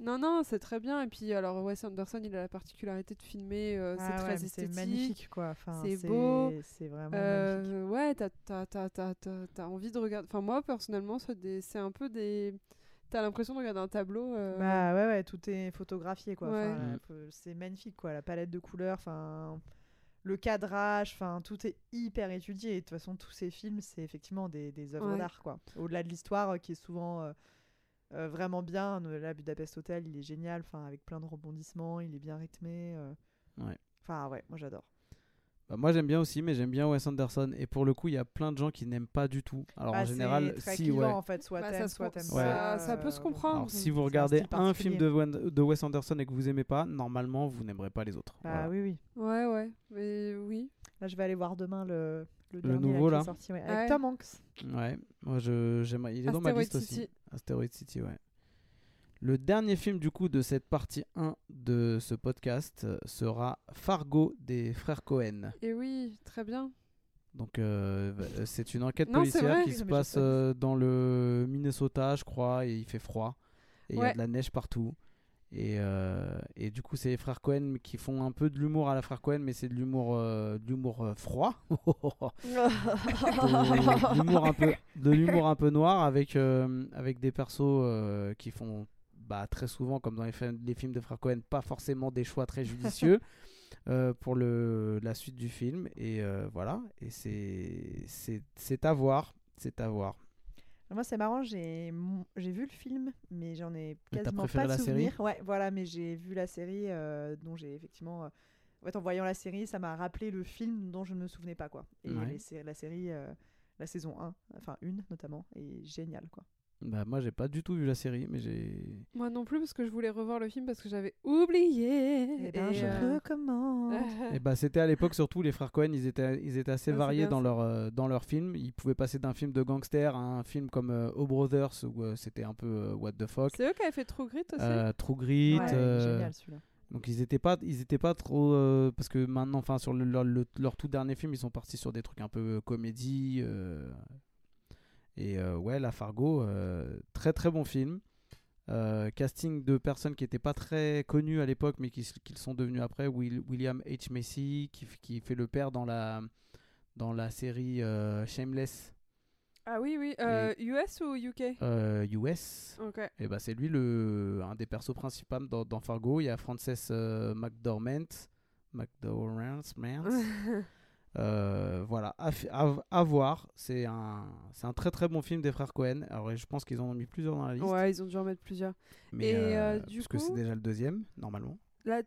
non, non, c'est très bien. Et puis, alors Wes Anderson, il a la particularité de filmer. euh, Ah c'est ouais, très mais C'est esthétique. magnifique, quoi. Enfin, c'est beau. C'est vraiment magnifique. Ouais, t'as, t'as, t'as, t'as, t'as- t'as envie de regarder. Enfin, moi, personnellement, c'est, des... c'est un peu des. T'as l'impression de regarder un tableau. euh, Bah ouais, ouais, tout est photographié, quoi. Ouais. Enfin, C'est magnifique, quoi. La palette de couleurs, enfin, le cadrage, enfin, tout est hyper étudié. Et de toute façon, tous ces films, c'est effectivement des, des œuvres Ouais. d'art, quoi. Au-delà de l'histoire, euh, qui est souvent euh, euh, vraiment bien. Là, Budapest Hotel, il est génial, enfin avec plein de rebondissements, il est bien rythmé. euh. Ouais. Enfin ouais, moi j'adore. Bah, moi j'aime bien aussi, mais j'aime bien Wes Anderson. Et pour le coup, il y a plein de gens qui n'aiment pas du tout. Alors Bah, en c'est général, très si ouais. en fait, soit Bah, ça soit Ouais. pas. ça peut se euh, comprendre. Alors si vous un regardez un film de, de Wes Anderson et que vous aimez pas, normalement vous n'aimerez pas les autres. Bah Voilà. oui, oui. Ouais, ouais. Mais oui. Là, je vais aller voir demain le, le, dernier, nouveau, qui est là sorti, ouais, Ouais. avec Tom Hanks. Ouais, moi je j'aimerais. Il est dans ma Asteroid liste aussi. City. Asteroid City, ouais. Le dernier film du coup de cette partie 1 de ce podcast euh, sera Fargo des frères Cohen. Et oui, très bien. Donc euh, v- c'est une enquête Non, policière qui se passe euh, dans le Minnesota, je crois, et il fait froid. Et il y a de la neige partout. Et, euh, et du coup, c'est les frères Cohen qui font un peu de l'humour à la frère Cohen, mais c'est de l'humour euh, euh, froid. [LAUGHS] de de [LAUGHS] l'humour un peu de un peu noir avec euh, avec des persos euh, qui font bah, très souvent comme dans les, fi- les films de frères Cohen pas forcément des choix très judicieux [LAUGHS] euh, pour le la suite du film et euh, voilà et c'est à voir c'est à voir Moi, c'est marrant, j'ai vu le film, mais j'en ai quasiment pas de la série? souvenir. Ouais, voilà, mais j'ai vu la série euh, dont j'ai effectivement. En fait, en voyant la série, ça m'a rappelé le film dont je ne me souvenais pas, quoi. Et Ouais. les sé- la série, la saison 1, enfin une notamment, est géniale, quoi. Bah moi j'ai pas du tout vu la série mais j'ai Moi non plus, parce que je voulais revoir le film parce que j'avais oublié. Et ben, Et, je euh, recommande. [LAUGHS] Et bah c'était à l'époque surtout les frères Cohen, ils étaient ils étaient assez Ah, c'est variés dans ça. leur euh, dans leurs films. Ils pouvaient passer d'un film de gangster à un film comme euh, O Brothers où euh, c'était un peu euh, what the fuck. C'est eux qui avaient fait True Grit aussi. Euh, True Grit. Ouais, euh, génial celui-là. donc ils étaient pas ils étaient pas trop euh, parce que maintenant enfin sur le- leur, le- leur tout dernier film ils sont partis sur des trucs un peu euh, comédie euh, et euh, ouais la Fargo euh, très très bon film. Euh, casting de personnes qui n'étaient pas très connues à l'époque mais qui, qui le sont devenues après Will- William H Macy qui, qui fait le père dans la dans la série euh, Shameless Ah oui, oui. euh, US ou UK US Ok. et bah c'est lui le un des persos principaux dans, dans Fargo. Il y a Frances McDormand, McDormand, [LAUGHS] Euh, voilà, à, f- à- à voir. C'est un, c'est un très très bon film des frères Cohen. Alors je pense qu'ils en ont mis plusieurs dans la liste, ouais, ils ont dû en mettre plusieurs. mais Et, euh, euh, du parce que c'est déjà le deuxième normalement. Là,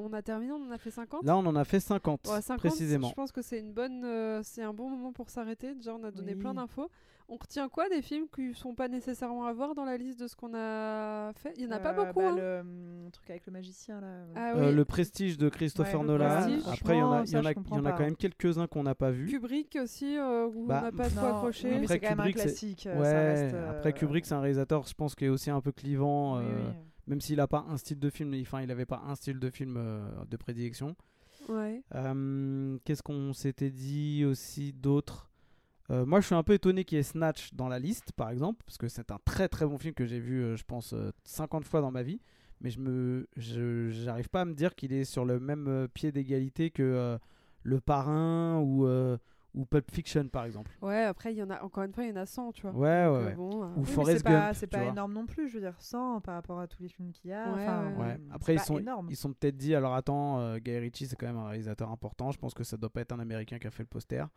on a terminé, on en a fait 50 Là on en a fait 50, Ouais, 50, précisément. Je pense que c'est une bonne, euh, c'est un bon moment pour s'arrêter. Déjà, on a donné plein d'infos. On retient quoi des films qui sont pas nécessairement à voir dans la liste de ce qu'on a fait? Il y en a pas Euh, beaucoup. bah, hein. le hum, truc avec le magicien, là. Ah Euh, le Prestige de Christopher Ouais, Nolan. Prestige. Après il y en a, y en y en quand même quelques-uns qu'on n'a pas vus. Kubrick aussi, euh, où Bah, on n'a pas trop Non, accroché. oui, mais Après, c'est quand même un Kubrick, c'est- classique. euh, Ouais, ça reste, euh, après Kubrick c'est un réalisateur, je pense, qui est aussi un peu clivant. oui, euh, oui. Même s'il a pas un style de film, enfin il avait pas un style de film euh, de prédilection. Ouais. Euh, Qu'est-ce qu'on s'était dit aussi d'autre? Euh, Moi, je suis un peu étonné qu'il y ait Snatch dans la liste, par exemple, parce que c'est un très très bon film que j'ai vu, euh, je pense, euh, 50 fois dans ma vie. Mais je me, je, j'arrive pas à me dire qu'il est sur le même euh, pied d'égalité que euh, Le Parrain ou euh, ou Pulp Fiction, par exemple. Ouais, après, il y en a, encore une fois, il y en a 100, tu vois. Ouais, ouais, euh, ouais. bon, euh, Ou Oui, Forrest c'est pas, Gump, c'est pas énorme non plus, je veux dire, 100 par rapport à tous les films qu'il y a. Ouais, enfin, ouais. Après, c'est ils pas sont, énorme. ils sont peut-être dit, alors attends, euh, Guy Ritchie, c'est quand même un réalisateur important. Je pense que ça doit pas être un Américain qui a fait le poster,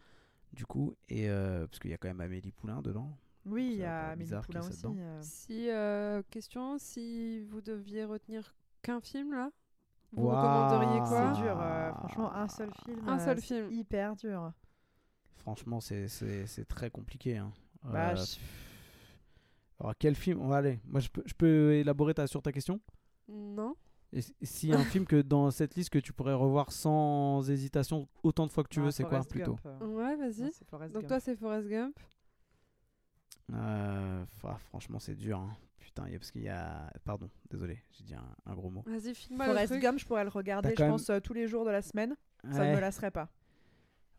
du coup. Et euh, parce qu'il y a quand même Amélie Poulain dedans. Oui, il y a Amélie Poulain aussi. euh. Si, euh, question, si vous deviez retenir qu'un film, là, vous Waouh. recommanderiez quoi C'est dur, euh, franchement, un seul film. Un seul c'est film. Hyper dur. Franchement, c'est- c'est c'est très compliqué. hein. Bah, Euh, je- alors, quel film? On va aller. Moi, je peux, je peux élaborer ta, sur ta question? Non Et s- S'il y a un film que dans cette liste que tu pourrais revoir sans hésitation autant de fois que tu Ah, veux, c'est quoi Forrest plutôt Gump, euh. Ouais, vas-y. Donc Gump. toi, c'est Forrest Gump. Euh, ah, Franchement, c'est dur. hein. Putain, il y a- parce qu'il y a. Pardon, désolé, j'ai dit un, un gros mot. Vas-y, filme-moi le Forrest truc. Gump, je pourrais le regarder, je pense, euh, tous les jours de la semaine. Ça ne me lasserait pas.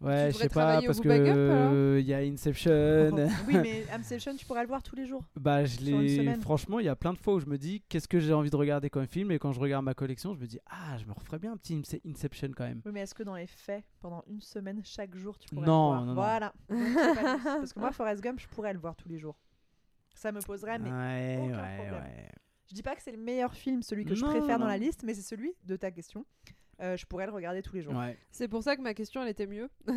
Ouais, je sais pas, parce alors que il y a Inception. [LAUGHS] oui, mais [LAUGHS] Inception, tu pourrais le voir tous les jours. bah, je l'ai. Franchement, il y a plein de fois où je me dis qu'est-ce que j'ai envie de regarder comme film, et quand je regarde ma collection, je me dis ah, je me referais bien un petit Ince- Inception quand même. Oui, mais est-ce que dans les faits, pendant une semaine, chaque jour, tu pourrais Non, le voir? non, non. Voilà. [LAUGHS] Donc, pas. Parce que moi, Forrest Gump, je pourrais le voir tous les jours. Ça me poserait, mais ouais, aucun ouais, problème. ouais. je dis pas que c'est le meilleur film, celui que je préfère dans la liste, mais c'est celui de ta question euh, je pourrais le regarder tous les jours. Ouais. C'est pour ça que ma question, elle était mieux. [LAUGHS]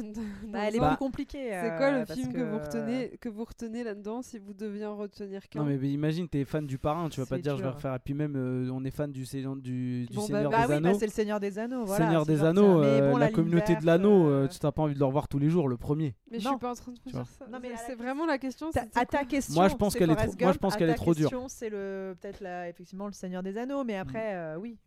Bah, elle est Bah, plus compliquée. C'est euh, quoi le film que, vous retenez, que vous retenez là-dedans si vous deviez en retenir qu'un Non mais, mais imagine t'es fan du parrain, tu vas pas C'est te dire je vais refaire. Et puis même euh, on est fan du, Seigneur- du, du Bon, bah, Seigneur Bah des oui, bah, Anneaux. c'est le Seigneur des Anneaux. Voilà, Seigneur c'est des. Anneaux, euh, bon, la communauté verte, de l'anneau, euh, euh, tu t'as pas envie de le revoir tous les jours, le premier. Mais je Non. suis pas en train de dire ça. Non, mais C'est- c'est vraiment la question. À ta question, Moi, je pense c'est qu'elle est trop- moi, je pense qu'elle est trop dure. question, c'est le peut-être la- effectivement le Seigneur des Anneaux, mais après euh, oui,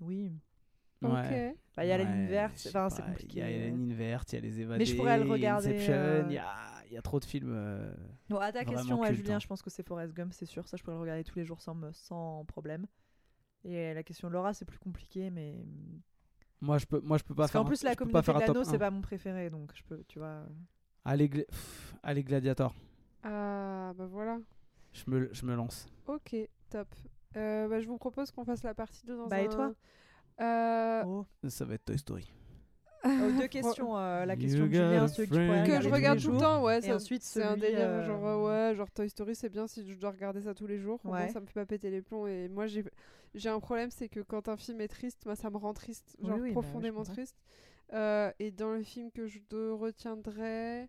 Ouais. Bah, il y a la ligne verte, enfin c'est compliqué. Il y a la ligne verte, il y a les évadés, Mais je pourrais le regarder, Inception, euh, il y, a, il y a trop de films. euh, Bon, à ta question, ouais, Julien, hein. je pense que c'est Forrest Gump, c'est sûr. Ça, je pourrais le regarder tous les jours sans, me- sans problème. Et la question de Laura, c'est plus compliqué, mais Moi je peux, moi je peux pas parce faire. un- plus la communauté de c'est 1. pas mon préféré, donc je peux, tu vois. Allez, Gla- allez Gladiator, Ah, bah voilà. je me, je me lance. Ok, top. Euh, bah, je vous propose qu'on fasse la partie 2 dans Bah, un... et toi? Euh, Oh. Ça va être Toy Story. Oh, deux [LAUGHS] questions. euh, la You question got Julien, a celui que que je regarde tout le temps, ouais. Et ensuite, c'est un délire, euh, genre ouais, genre Toy Story, c'est bien si je dois regarder ça tous les jours. Ouais. ça me fait pas péter les plombs. Et moi, j'ai j'ai un problème, c'est que quand un film est triste, moi, ça me rend triste, Oui, genre oui, bah oui, profondément triste. Euh, et dans le film que je retiendrai,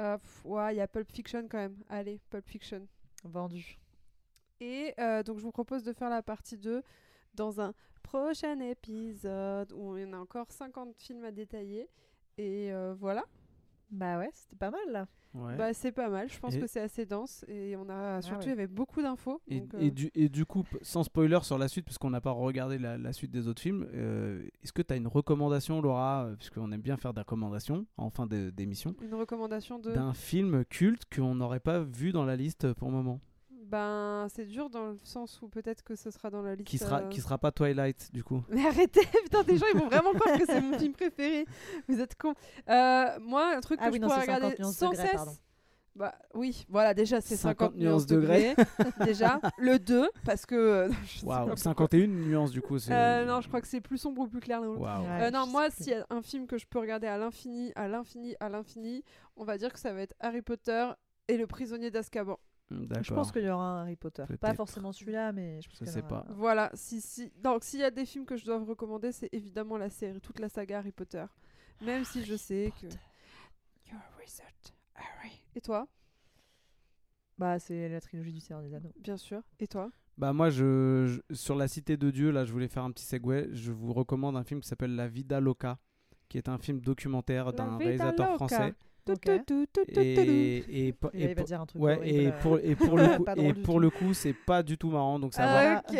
euh, pff, ouais, il y a Pulp Fiction quand même. Allez, Pulp Fiction. Vendu. Et euh, donc, je vous propose de faire la partie 2 dans un prochain épisode où il y en a encore 50 films à détailler. Et euh, voilà. Bah ouais, c'était pas mal là. Ouais. Bah, c'est pas mal, je pense Et- que c'est assez dense et on a surtout ouais. il y avait beaucoup d'infos. Et, donc, et euh, du, et du coup, sans spoiler sur la suite, parce qu'on n'a pas regardé la, la suite des autres films, euh, est-ce que tu as une recommandation, Laura, puisqu'on aime bien faire des recommandations en fin d'émission, une recommandation de d'un film culte qu'on n'aurait pas vu dans la liste pour le moment? Ben c'est dur dans le sens où peut-être que ce sera dans la liste. Qui sera, euh, qui sera pas Twilight, du coup [LAUGHS] Mais arrêtez, putain, des gens ils vont vraiment croire que c'est mon film préféré. Vous êtes cons. Euh, moi, un truc Ah que oui, je non, pourrais c'est 50 regarder sans degrés, cesse. pardon. Bah oui, voilà, déjà c'est 50, 50 nuances degrés. déjà, le 2, parce que. [LAUGHS] Waouh, pourquoi. 51 nuances, du coup. c'est- Euh, non, je crois que c'est plus sombre ou plus clair. Euh, non, moi, s'il y a un film que je peux regarder à l'infini, à l'infini, à l'infini, on va dire que ça va être Harry Potter et le prisonnier d'Azkaban. Je pense qu'il y aura un Harry Potter. Pas forcément celui-là, mais je pense Je sais aura pas. Voilà, si, si... Donc, s'il y a des films que je dois vous recommander, c'est évidemment la série, toute la saga Harry Potter. Même si je sais que. Your wizard, Harry. Et toi, Bah, c'est la trilogie du Seigneur des Anneaux. bien sûr. Et toi? Bah moi, je, je- sur la cité de Dieu, là, je voulais faire un petit segue. Je vous recommande un film qui s'appelle La Vida Loca, qui est un film documentaire d'un réalisateur Loca. français. Et, et, Et et va dire un truc ouais, horrible, et euh. pour, et pour le [LAUGHS] coup, et pour tout. le coup, c'est pas du tout marrant. Donc, c'est à voir, Ok.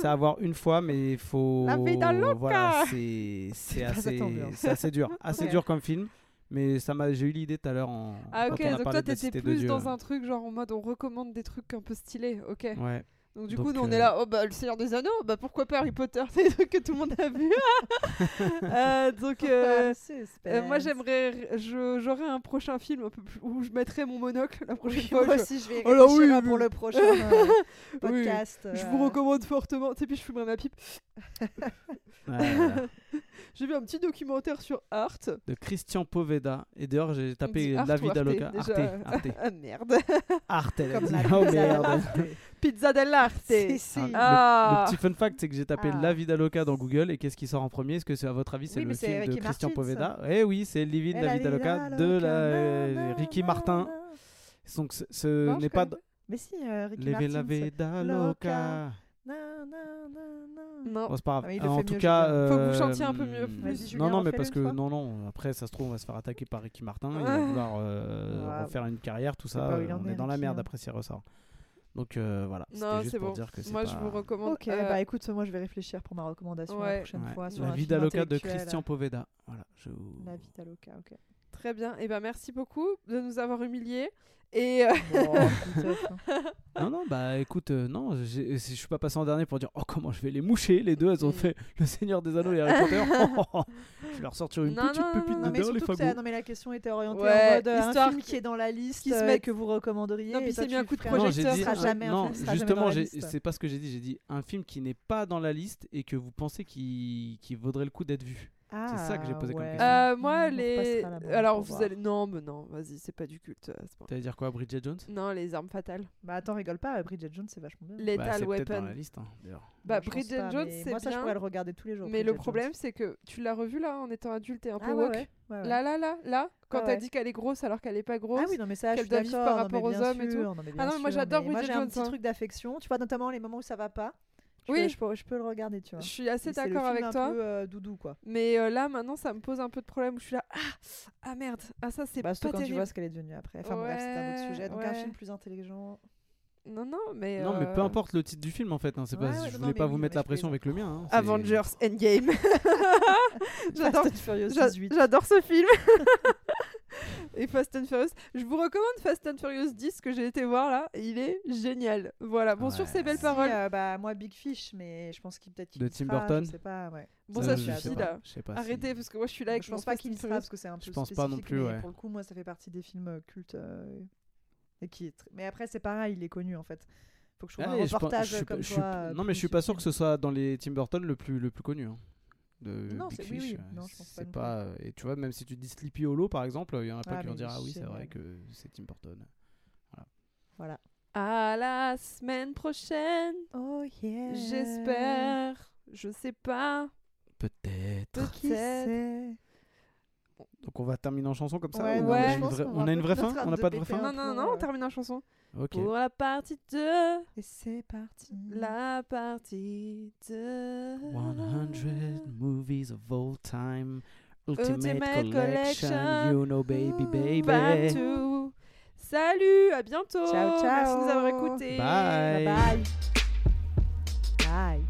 c'est à voir une fois, mais il faut. La Loca. Voilà, c'est c'est assez, ambiance. c'est assez dur, [LAUGHS] assez dur comme film. Mais ça m'a, j'ai eu l'idée tout à l'heure en. Ah, ok, donc toi, t'étais plus dans un truc genre en mode on recommande des trucs un peu stylés, ok. Ouais. Donc, du Donc, coup, nous, on euh, est là, oh bah, le Seigneur des Anneaux, bah pourquoi pas Harry Potter [LAUGHS] C'est des trucs que tout le monde a vu. [LAUGHS] Euh, donc, euh, euh, moi, j'aimerais, je- j'aurais un prochain film un peu plus, où je mettrais mon monocle la prochaine Oui, fois. moi je- aussi, je vais Alors oui, hein, oui. pour le prochain euh, [LAUGHS] Oui, podcast. Je euh, vous recommande fortement. Tu sais, puis je fumerai ma pipe. J'ai vu un petit documentaire sur Art. de Christian Poveda. Et d'ailleurs, j'ai tapé Art La ou Vida Arte. Ah merde. Arte, Comme la Oh merde. Pizza dell'arte. Si, si. Ah, le- Ah. Le petit fun fact, c'est que j'ai tapé Ah. La Vida Loca dans Google et qu'est-ce qui sort en premier? Est-ce que c'est à votre avis c'est Oui, le film de Christian Martin, Poveda? Eh oui, c'est Living Eh, La Vida Loca de la euh, Ricky Martin. Donc ce, Non, n'est pas connais Mais si, euh, Ricky Martin. la Vida Loca. Na, na. Non. Bon, c'est pas grave. Ah, il le en tout cas, Julien. Faut que vous euh, chantiez un peu mieux. Vas-y, Julien, Non, non, mais parce que fois. non, non. Après, ça se trouve, on va se faire attaquer par Ricky Martin. Il va Ah. vouloir euh, Ah, refaire une carrière, tout ça. on est dans la merde hein. après s'il ressort. Donc euh, voilà. Non, C'était juste c'est pour bon. dire que c'est Moi, pas... je vous recommande. Ok, euh, bah écoute, moi je vais réfléchir pour ma recommandation Ouais. la prochaine Ouais. fois. Sur La un Vida film Loca de. Christian Poveda. Voilà. Je... La Vida Loca, ok. Très bien. Et ben merci beaucoup de nous avoir humiliés. Et euh, [LAUGHS] peut-être, hein. [LAUGHS] Non, non, bah écoute, euh, non, j'ai- je suis pas passé en dernier pour dire oh comment je vais les moucher. Les deux, elles ont fait [LAUGHS] Le Seigneur des Anneaux et Harry Potter. je vais leur sortir une Non, petite non, non, pépite non, Non mais dedans, les fagots. non mais la question était orientée Ouais, en mode euh, histoire un film qui est dans la liste qu'ils se euh, mettent- que vous recommanderiez. Non, puis c'est mis un coup de projecteur, sera jamais un non, justement, c'est pas ce que j'ai dit. J'ai dit un film qui n'est pas dans la liste et que vous pensez qui, qui vaudrait le coup d'être vu. Ah, ça que j'ai posé comme question. Euh, moi, On les. Alors, vous voir. allez. Non, mais non, vas-y, c'est pas du culte. euh, c'est pas- T'allais dire quoi, Bridget Jones? Non, les armes fatales. Bah attends, rigole pas, Bridget Jones, c'est vachement bien. Bah, Lethal C'est dans Weapon. la liste, hein, d'ailleurs. Bah, Bridget pas, Jones, c'est Moi, ça, je bien. pourrais le regarder tous les jours. Mais Bridget le Jones. problème, c'est que tu l'as revu là en étant adulte et un peu Ah ouais, woke. ouais, ouais, ouais. Là, là, là, là, quand Ah t'as ouais. dit qu'elle est grosse alors qu'elle est pas grosse. Ah oui, non, mais ça, je qu'elle suis doit vivre par rapport aux bien hommes et tout. sûr, non, mais Ah bien non, mais moi, j'adore Moi, Bridget j'ai un Jones, petit hein. truc d'affection. Tu vois, notamment les moments où ça va pas. Oui. je peux, je peux le regarder, tu vois. Je suis assez d'accord avec un toi. peu euh, doudou, quoi. Mais euh, là, maintenant, ça me pose un peu de problème où je suis là. Ah, ah merde. Ah, ça, c'est Bah, pas quand tu terrible. vois ce qu'elle est devenue après. Enfin bref, c'est un autre sujet. Donc un film plus intelligent. Non, non, mais. Non, mais peu euh, importe le titre du film en fait. hein, c'est pas, Ouais, je non, voulais pas oui, vous mettre la pression avec le mien. hein, Avengers [LAUGHS] Endgame. [LAUGHS] [LAUGHS] J'adore. Fast and Furious J'a- 18. J'adore ce film. et Fast and Furious. Je vous recommande Fast and Furious 10 que j'ai été voir là. Il est génial. Voilà. Bon, sur ces belles Si, paroles. euh, bah moi Big Fish, mais je pense qu'il peut-être qu'il De Tim sera, Burton Je sais pas, ouais. Bon, Ça, ça je sais suffit là. je sais pas si- Arrêtez parce que moi je suis là avec je pense pas qu'il sera parce que c'est un peu Je pense pas non plus, ouais. Pour le coup, moi, ça fait partie des films euh, cultes. euh, et qui est tr- Mais après, c'est pareil, il est connu en fait. Faut que je trouve Allez, un reportage je comme je toi. Non, mais je suis pas sûr que ce soit dans les Tim Burton le plus, le plus connu. hein, De Non, Big c'est- oui, oui. Non, je pense pas pas. Et tu vois, même si tu dis Sleepy Hollow par exemple, il y en a pas Ah, qui vont dire ah oui, c'est vrai que c'est Tim Burton. Voilà. À la semaine prochaine. Oh yeah. J'espère. Je sais pas. Peut-être. Qui Peut-être. Donc on va terminer en chanson comme ça Ouais, ou non, on, a une vraie- qu'on on va a une vraie peut-être fin? On n'a pas de vraie fin? Non, non, non, on termine en chanson. Ok. Pour la partie 2. Et c'est parti. La partie 2. 100 movies of all time. Ultimate, Ultimate collection, Collection. You know, baby, baby. Back to. Salut, à bientôt. Ciao, ciao. Merci de nous avoir écoutés. Bye. Bye bye.